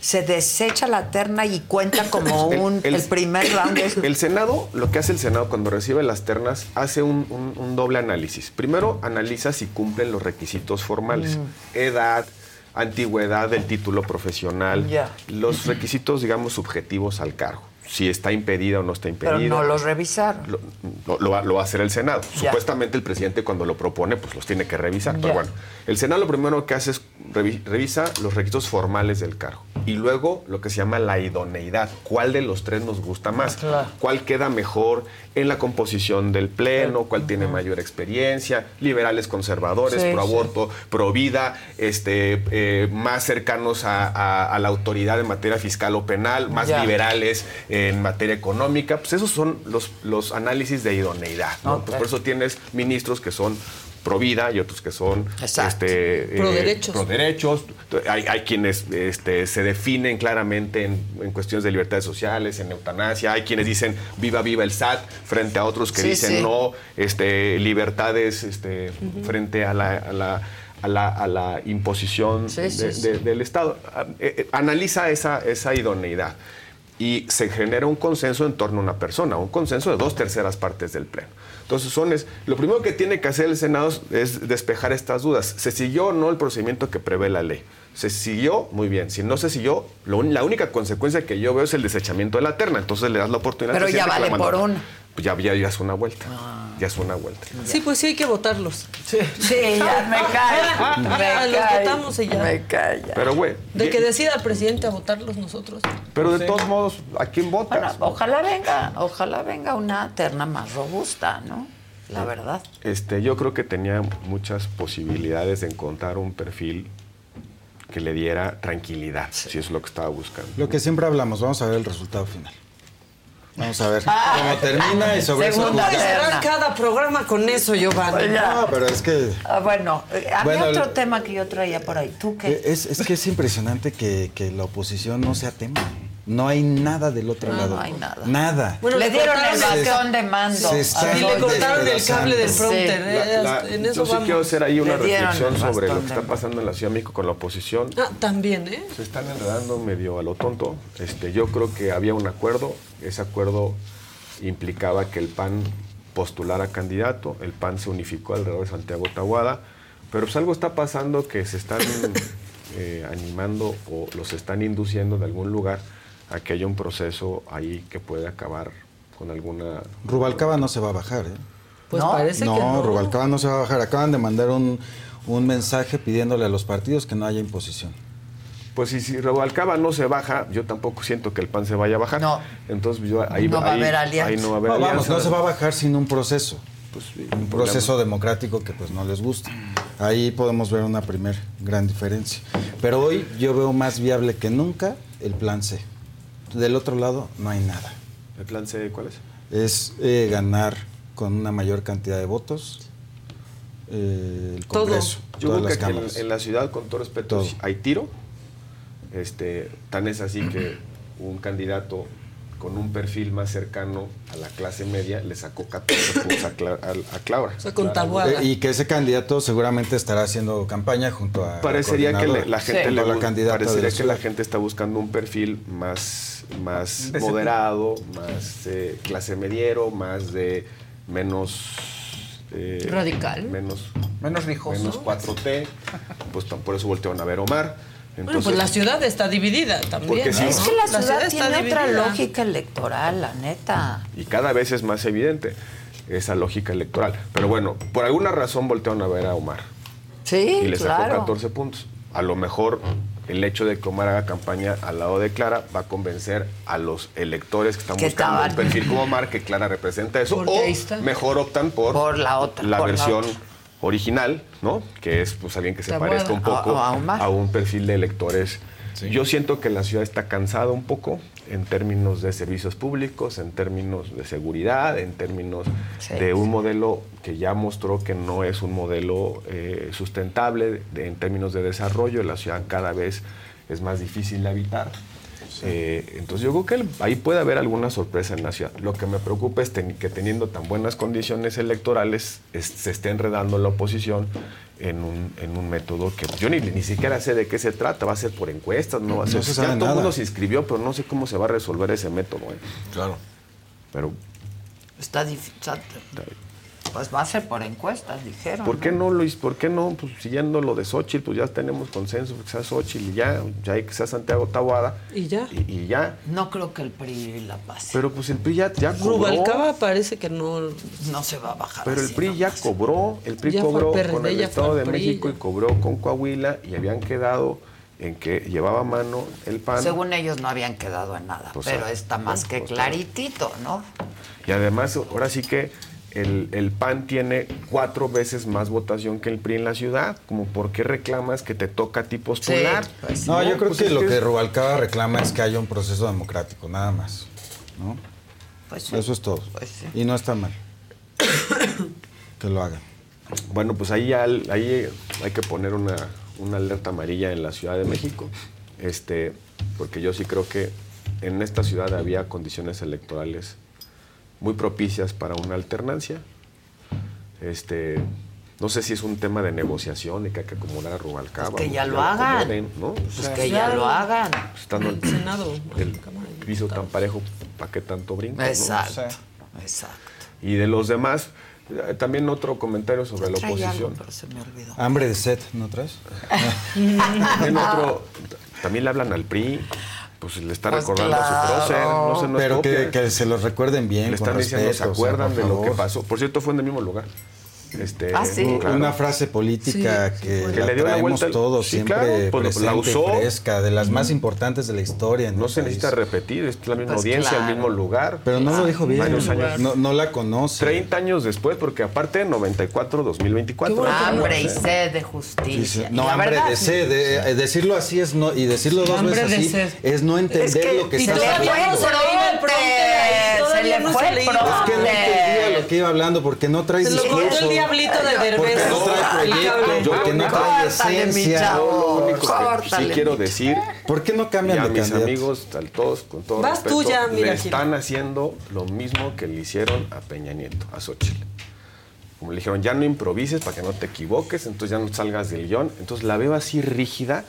Se desecha la terna y cuenta como un, el, el- primer round. es- El Senado, lo que hace el Senado cuando recibe las ternas, hace un, un- un doble análisis. Primero, analiza si cumplen los requisitos formales. Mm. Edad, antigüedad del título profesional, los requisitos, digamos, subjetivos al cargo. Si está impedida o no está impedida. Pero no los revisaron. Lo, lo- lo va, lo va a hacer el Senado. Ya. Supuestamente el presidente cuando lo propone, pues los tiene que revisar. Ya. Pero bueno, el Senado lo primero que hace es revi- revisa los requisitos formales del cargo. Y luego lo que se llama la idoneidad. ¿Cuál de los tres nos gusta más? Claro. ¿Cuál queda mejor en la composición del pleno? ¿Cuál tiene mayor experiencia? Liberales conservadores, Sí, pro sí. aborto, pro vida, este, eh, más cercanos a, a- a la autoridad en materia fiscal o penal, más Ya. liberales en materia económica. Pues esos son los, los análisis de idoneidad. Pues por eso tienes ministros que son pro vida y otros que son Exacto. este, Pro eh, derechos. pro derechos. Hay, hay quienes este, se definen claramente en, en cuestiones de libertades sociales, en eutanasia. Hay quienes dicen viva, viva el SAT, frente a otros que Sí, dicen sí. no, este, libertades este, frente a la, a la- a la- a la imposición Sí, de- sí, sí. de- del Estado. Ah, eh, eh, analiza esa, esa idoneidad y se genera un consenso en torno a una persona, un consenso de dos terceras partes del Pleno. Entonces, son es, lo primero que tiene que hacer el Senado es- es despejar estas dudas. ¿Se siguió o no el procedimiento que prevé la ley? Se siguió, muy bien. Si no se siguió, lo la única consecuencia que yo veo es el desechamiento de la terna. Entonces le das la oportunidad Pero ya vale por una. Pues ya, ya, ya es una vuelta. Ya es una vuelta. Sí, pues sí hay que votarlos. Sí, ya me cae. Me Ya, los cae. votamos y ya. Me cae. ya. Pero, güey. De que decida el presidente a votarlos nosotros. Pero de todos modos, ¿a quién votas? Bueno, ojalá venga, ojalá venga una terna más robusta, ¿no? La verdad. Este, yo creo que tenía muchas posibilidades de encontrar un perfil que le diera tranquilidad, si es lo que estaba buscando. Lo que siempre hablamos, vamos a ver el resultado final. Vamos a ver Ah, cómo termina y sobre eso terna. Cerrar cada programa con eso, Giovanni. Pues. No, pero es que Ah, bueno, había Bueno, otro tema que yo traía por ahí. ¿Tú qué? es, es que es impresionante que, que la oposición no sea tema. No hay nada del otro No, lado. no hay nada. Nada. Bueno, le le dieron el bastón de mando. Se a está Y le cortaron el cable del Sí. prompter. ¿eh? La- la- en eso yo sí vamos. quiero hacer ahí una reflexión sobre lo que está pasando en la Ciudad de México con la oposición. Ah, también, ¿eh? Se están enredando medio a lo tonto. Este, yo creo que había un acuerdo. Ese acuerdo implicaba que el PAN postulara candidato. El PAN se unificó alrededor de Santiago Tahuada. Pero pues algo está pasando que se están eh, animando o los están induciendo de algún lugar a que haya un proceso ahí que puede acabar con alguna... Rubalcaba no se va a bajar, ¿eh? Pues No, parece no, que no. Rubalcaba no se va a bajar. Acaban de mandar un, un mensaje pidiéndole a los partidos que no haya imposición. Pues si, si Rubalcaba no se baja, yo tampoco siento que el PAN se vaya a bajar. No. Entonces yo ahí, No va a haber alianza. ahí no va a haber No, vamos, no se va a bajar sin un proceso. Pues, sí, un proceso democrático que pues no les gusta. Ahí podemos ver una primer gran diferencia. Pero hoy yo veo más viable que nunca el plan C. Del otro lado no hay nada. ¿El plan C cuál es? Es eh, ganar con una mayor cantidad de votos eh, el Todo. Congreso, Yo todas creo que en, en la ciudad, con todo respeto, Todo. hay tiro. Este, tan es así que un candidato con un perfil más cercano a la clase media le sacó 14 puntos a, Cla- a- a Claudia. O sea, con Clara. Taboada. Eh, y que ese candidato seguramente estará haciendo campaña junto a. la Parecería que le- coordinadora, la gente junto le la candidata parecería la que la gente está buscando un perfil más, más De moderado, más eh, clase mediero, más de menos eh, Radical. menos Menos rijoso. menos 4T, pues por eso voltearon a ver a Omar. Bueno, Entonces, pues la ciudad está dividida también. Porque sí. ¿no? Es que la ciudad, tiene otra lógica electoral, la neta. y cada vez es más evidente esa lógica electoral. Pero bueno, por alguna razón voltearon a ver a Omar Sí, y le sacó claro. 14 puntos. A lo mejor el hecho de que Omar haga campaña al lado de Clara va a convencer a los electores que están Que buscando un perfil como Omar, que Clara representa eso, o mejor optan por, Por la otra, por la versión otra. original, ¿no? Que es pues alguien que se parezca un poco A- a Omar. a un perfil de electores. Yo siento que la ciudad está cansada un poco en términos de servicios públicos, en términos de seguridad, en términos Sí. de un modelo que ya mostró que no es un modelo eh, sustentable de- en términos de desarrollo. La ciudad cada vez es más difícil de habitar. Eh, entonces yo creo que el- ahí puede haber alguna sorpresa en la ciudad. Lo que me preocupa es ten- que teniendo tan buenas condiciones electorales es- se esté enredando la oposición en un, en un método que yo ni, ni siquiera sé de qué se trata. Va a ser por encuestas, no va a No ser... se ya sabe todo el mundo se inscribió, pero no sé cómo se va a resolver ese método. ¿eh? Claro. Pero Está difícil. Pues va a ser por encuestas, dijeron. ¿Por qué no hizo? ¿Por qué no? Pues siguiendo lo de Xochitl, pues ya tenemos consenso que sea Xochitl y ya, ya hay que sea Santiago Taboada. Y ya. Y, y ya. No creo que el PRI la pase. Pero pues el PRI ya, ya cobró. Rubalcaba parece que no. No se va a bajar. Pero el PRI ¿no? ya cobró, el PRI Ya cobró PRD, con el Estado de PRI, México y cobró con Coahuila y habían quedado en que llevaba mano el PAN. Según ellos no habían quedado en nada, Pues, pero ah, está más que pues, claritito, ¿no? Y además, ahora sí que el, el PAN tiene cuatro veces más votación que el PRI en la ciudad. Como, ¿por qué reclamas que te toca a ti postular? No, yo creo Pues que lo que que Rubalcaba reclama es que haya un proceso democrático, nada más. ¿no? Pues sí. Eso es todo. Pues sí. Y no está mal. que lo hagan. Bueno, pues ahí, ya- ahí hay que poner una, una alerta amarilla en la Ciudad de México, este, porque yo sí creo que en esta ciudad había condiciones electorales muy propicias para una alternancia. Este, no sé si es un tema de negociación y que hay que acomodar a Rubalcaba. Pues que ya lo hagan. acomoden, ¿no? O Pues sea, que ya lo hagan. Estando el, Senado. el piso tan parejo, ¿para qué tanto brinco? no? Exacto, exacto. Y de los demás, eh, también otro comentario sobre la algo, oposición. pero se me olvidó. Hambre de sed, ¿no traes? También, otro, también le hablan al PRI, pues le está Pues recordando a su prócer, no se nos Pero que, se los recuerden bien, Le con están diciendo, respeto, ¿se o sea, acuerdan de lo que pasó? Por cierto, fue en el mismo lugar. Este, Ah, sí. claro. Una frase política Sí, que, que la le dio la traemos vuelta al- todos Sí, siempre claro, pues, presente, la usó. fresca, de las más importantes de la historia. No se necesita repetir, es la misma Pues audiencia, claro. el mismo lugar. Pero no lo dijo bien. Años. No, no la conoce. 30 años después, porque aparte 94, 2024. Hambre y Sí. sed de justicia. No, hambre verdad, de sed. eh, eh, decirlo así es no, y decirlo dos veces de así sed. es no entender Es que lo que estás todavía hablando. no se le no fue se el. Es que no entendía lo que iba hablando porque no trae Se lo discurso. Diablito de Porque Derbez. no trae proyecto, cable. porque no trae esencia. chavo. Yo lo único que Córtale, sí quiero decir, ¿Por qué no cambian a de mis candidato? amigos, a todos, con todo Vas respeto, tú ya, mira, le están haciendo lo mismo que le hicieron a Peña Nieto, a Xochitl. Como le dijeron, ya no improvises para que no te equivoques, entonces ya no salgas del guion. Entonces la veo así rígida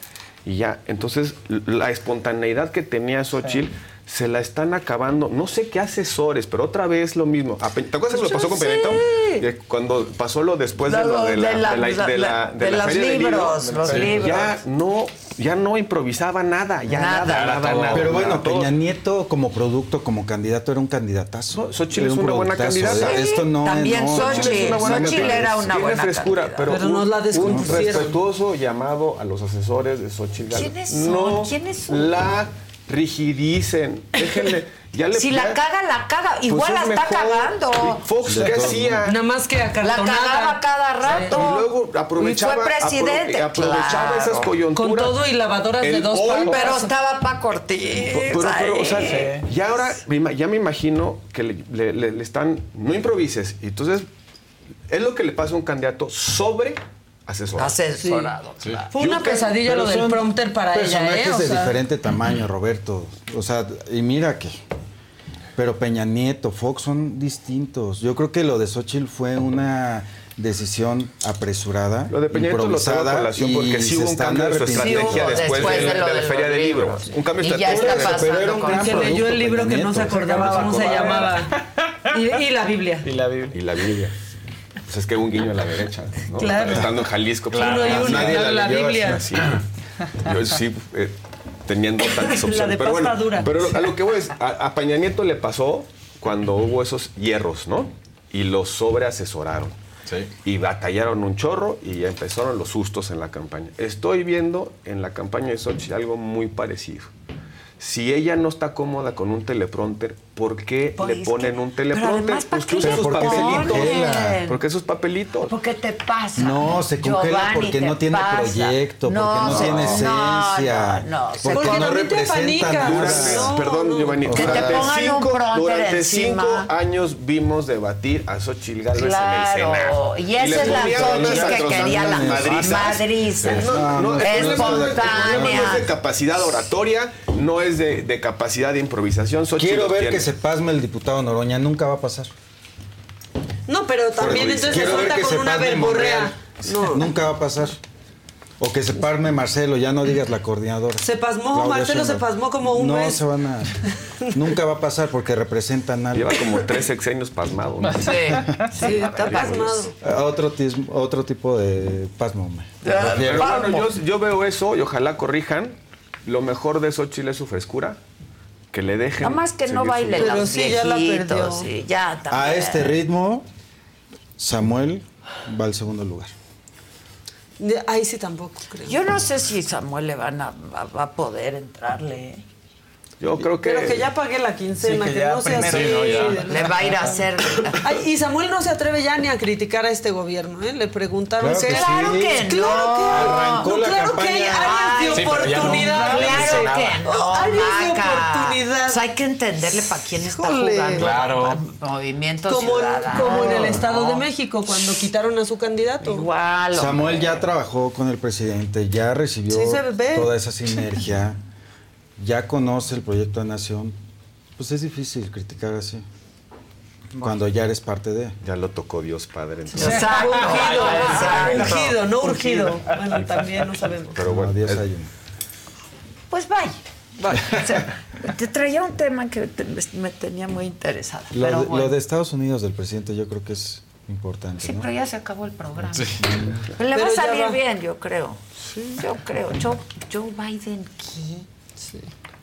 y ya. Entonces la espontaneidad que tenía Xochitl se la están acabando. No sé qué asesores, pero otra vez lo mismo. ¿Te acuerdas que lo pasó con? Que Cuando pasó lo después de lo de la, de los libros, los libros. Ya no, ya no improvisaba nada, ya nada, Nada, nada, nada. Pero bueno. Peña Nieto como producto, como candidato, era un candidatazo. Xochitl Era es un una buena candidata. Esto no También no, Xochitl. es buena Xochitl era una buena frescura, candidata. pero, un- la un respetuoso llamado a los asesores de Xochitl. ¿Quiénes son? No ¿Quiénes son? la rigidicen. Déjenle. Ya le, Si la caga, la caga. pues Igual es la está mejor. cagando. Fox, ¿qué hacía? Nada más que La acartonada. cagaba cada rato. Y luego aprovechaba, Y fue presidente. apro- aprovechaba Claro. esas coyunturas. Con todo y lavadoras de dos patas. Pero estaba Paco Ortiz. Pero, pero, o sea, ya ahora ya me imagino que le, le- le- le están, no improvises. Y entonces, es lo que le pasa a un candidato sobre asesorado. Asesorado. claro. Fue una pesadilla lo del prompter para ella, ¿eh? O de sea, diferente tamaño, Roberto. O sea, y mira que. Pero Peña Nieto, Fox son distintos. Yo creo que lo de Xochitl fue una decisión apresurada. Lo de Peña Nieto lo traigo a colación y porque sí se hubo un cambio de su estrategia después, después de, de lo de la de Feria Libro. libros. Un cambio está pasando Pero era un gran que leyó el libro Peña que no se acordaba cómo se llamaba. Y, y la Biblia. Y la Biblia. Y la Biblia. Pues es que un guiño a la derecha, ¿no? Claro. Estando en Jalisco. pues, Uno y uno, nadie claro, la leyó Biblia. así. Yo sí, eh, teniendo tantas La opciones. de pero bueno, dura. pero lo- a lo que voy es, a, a Peña Nieto le pasó cuando hubo esos hierros, ¿no? Y los sobreasesoraron. Y batallaron un chorro y ya empezaron los sustos en la campaña. Estoy viendo en la campaña de Sochi algo muy parecido. Si ella no está cómoda con un teleprompter, ¿por qué Pues le es ponen que- un pero teleprompter? además, ¿para Pues que qué use le sus ¿por qué se papelitos. congela? Porque esos papelitos. ¿Por qué te pasa? No, se congela Giovanni, porque no tiene pasa. proyecto, porque no, se- tiene esencia, No, no, porque Porque no representa. Durante, No, perdón. Giovanni, Que te durante, pongan cinco, prompter durante encima. cinco años vimos debatir a Xochitl Gálvez en el Claro, Senado. y esa es la que quería la no es espontánea. de capacidad oratoria, no es de, de capacidad de improvisación. Xochitl Quiero ver tiene. que se pasme el diputado Noroña, nunca va a pasar. No, pero también entonces se Quiero ver suelta que con se una verborrea. Nunca va a pasar. O que se parme Marcelo, ya no digas la coordinadora. Se pasmó, Claudia Marcelo se pasmó como un no mes. se van a... Nunca va a pasar porque representan algo. Lleva como tres sexenios pasmado. ¿no? Sí, sí, está pasmado. A Otro, otro tipo de pasmo. me Pero refiero. bueno, yo, yo veo eso y ojalá corrijan. Lo mejor de Xochitl es su frescura. Que le dejen. Nada más que no baile su- los viejitos, sí, ya también. A este ritmo, Samuel va al segundo lugar. Ahí sí tampoco creo. Yo no sé si Samuel le van a, a poder entrarle. Yo creo que. Pero que ya pagué la quincena, Sí, que que, no sea así. no, Le va a ir a hacer- Ay, y Samuel no se atreve ya ni a criticar a este gobierno, ¿eh? Le preguntaron. Claro que sí. Claro que Claro no. que Arrancó no, la claro que hay áreas de Sí, oportunidad. Claro que no, Áreas de oportunidad. Pues hay que entenderle para quién está Híjole. jugando. Claro. Movimiento Como, en- Ciudadano. como en el Estado de. México, cuando quitaron a su candidato. Igual. Samuel ya trabajó con el presidente, ya recibió Sí se ve. toda esa sinergia, ya conoce el proyecto de nación. Pues es difícil criticar así. Cuando ya eres parte de. Ya lo tocó Dios Padre. entonces. Exacto. Urgido, Exacto. urgido, no urgido. Bueno, también no sabemos. Pero bueno, Dios es- hay uno. Pues vaya. O sea, te traía un tema que te- me tenía muy interesada. Lo, pero de, bueno. lo de Estados Unidos del presidente yo creo que es importante. Sí, ¿no? pero ya se acabó el programa. Sí. Pero le va a salir va. bien, yo creo. Yo creo. Joe, Joe Biden, ¿qué?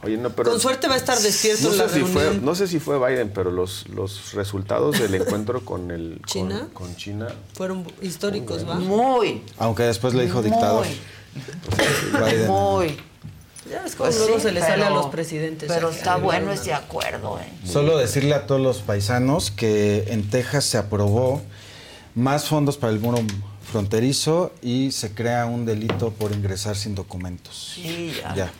Oye, no, pero Con suerte va a estar despierto no en sé la si fue, reunión. No sé si fue Biden, pero los, los resultados del encuentro con el con- ¿China? Con, China. Fueron históricos, ¿va? Muy. Aunque después le dijo Muy. dictador. Biden. Muy. Ya ves cómo Pues luego sí, se le sale a los presidentes. Pero ya. está bueno ese acuerdo, ¿eh? Solo decirle a todos los paisanos que en Texas se aprobó más fondos para el muro fronterizo y se crea un delito por ingresar sin documentos. Sí, ya. Ya.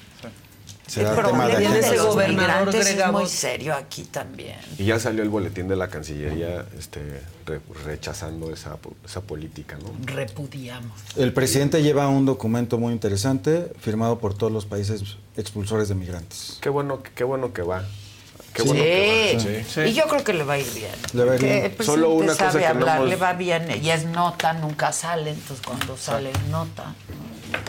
El Será tema de problema de agenda. los migrantes es muy serio aquí también. Y ya salió el boletín de la Cancillería este, re- rechazando esa, esa política, ¿no? Repudiamos. El presidente lleva un documento muy interesante firmado por todos los países expulsores de migrantes. Qué bueno, qué bueno que va. Qué Sí. bueno que va. Sí. Sí. Y yo creo que le va a ir bien. Le va a ir bien. el Solo una cosa sabe que no hablar, hemos- le va bien. Y es nota, nunca sale. Entonces cuando sale, nota.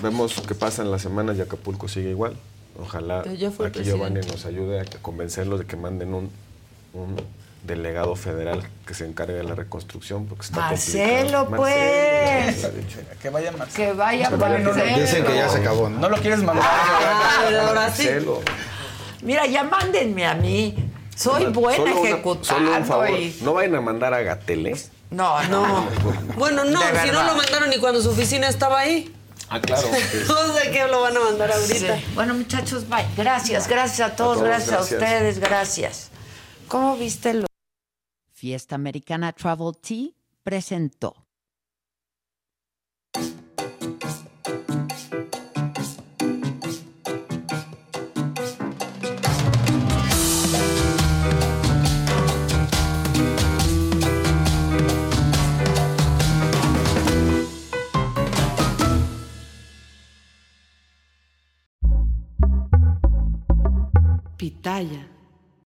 Vemos qué pasa en las semanas y Acapulco sigue igual. Ojalá aquí Giovanni nos ayude a convencerlos de que manden un, un delegado federal que se encargue de la reconstrucción porque está Marcelo, complicado. pues. Que vaya Marcelo. Que vaya Marcelo. Dicen que ya se acabó, ¿no? No lo quieres mandar. Ah, ahora sí. Marcelo. Mira, ya mándenme a mí. Soy buena Solo ejecutando. Solo un favor, y- no vayan a mandar a Gateles. No, no. Bueno, no, si no lo mandaron ni cuando su oficina estaba ahí. Ah, claro. No sé qué lo van a mandar ahorita. Sí. Bueno, muchachos, bye. Gracias, gracias a todos, todos, gracias, gracias. a ustedes, gracias. ¿Cómo viste lo? Fiesta Americana Travel Tea presentó. Pitaya.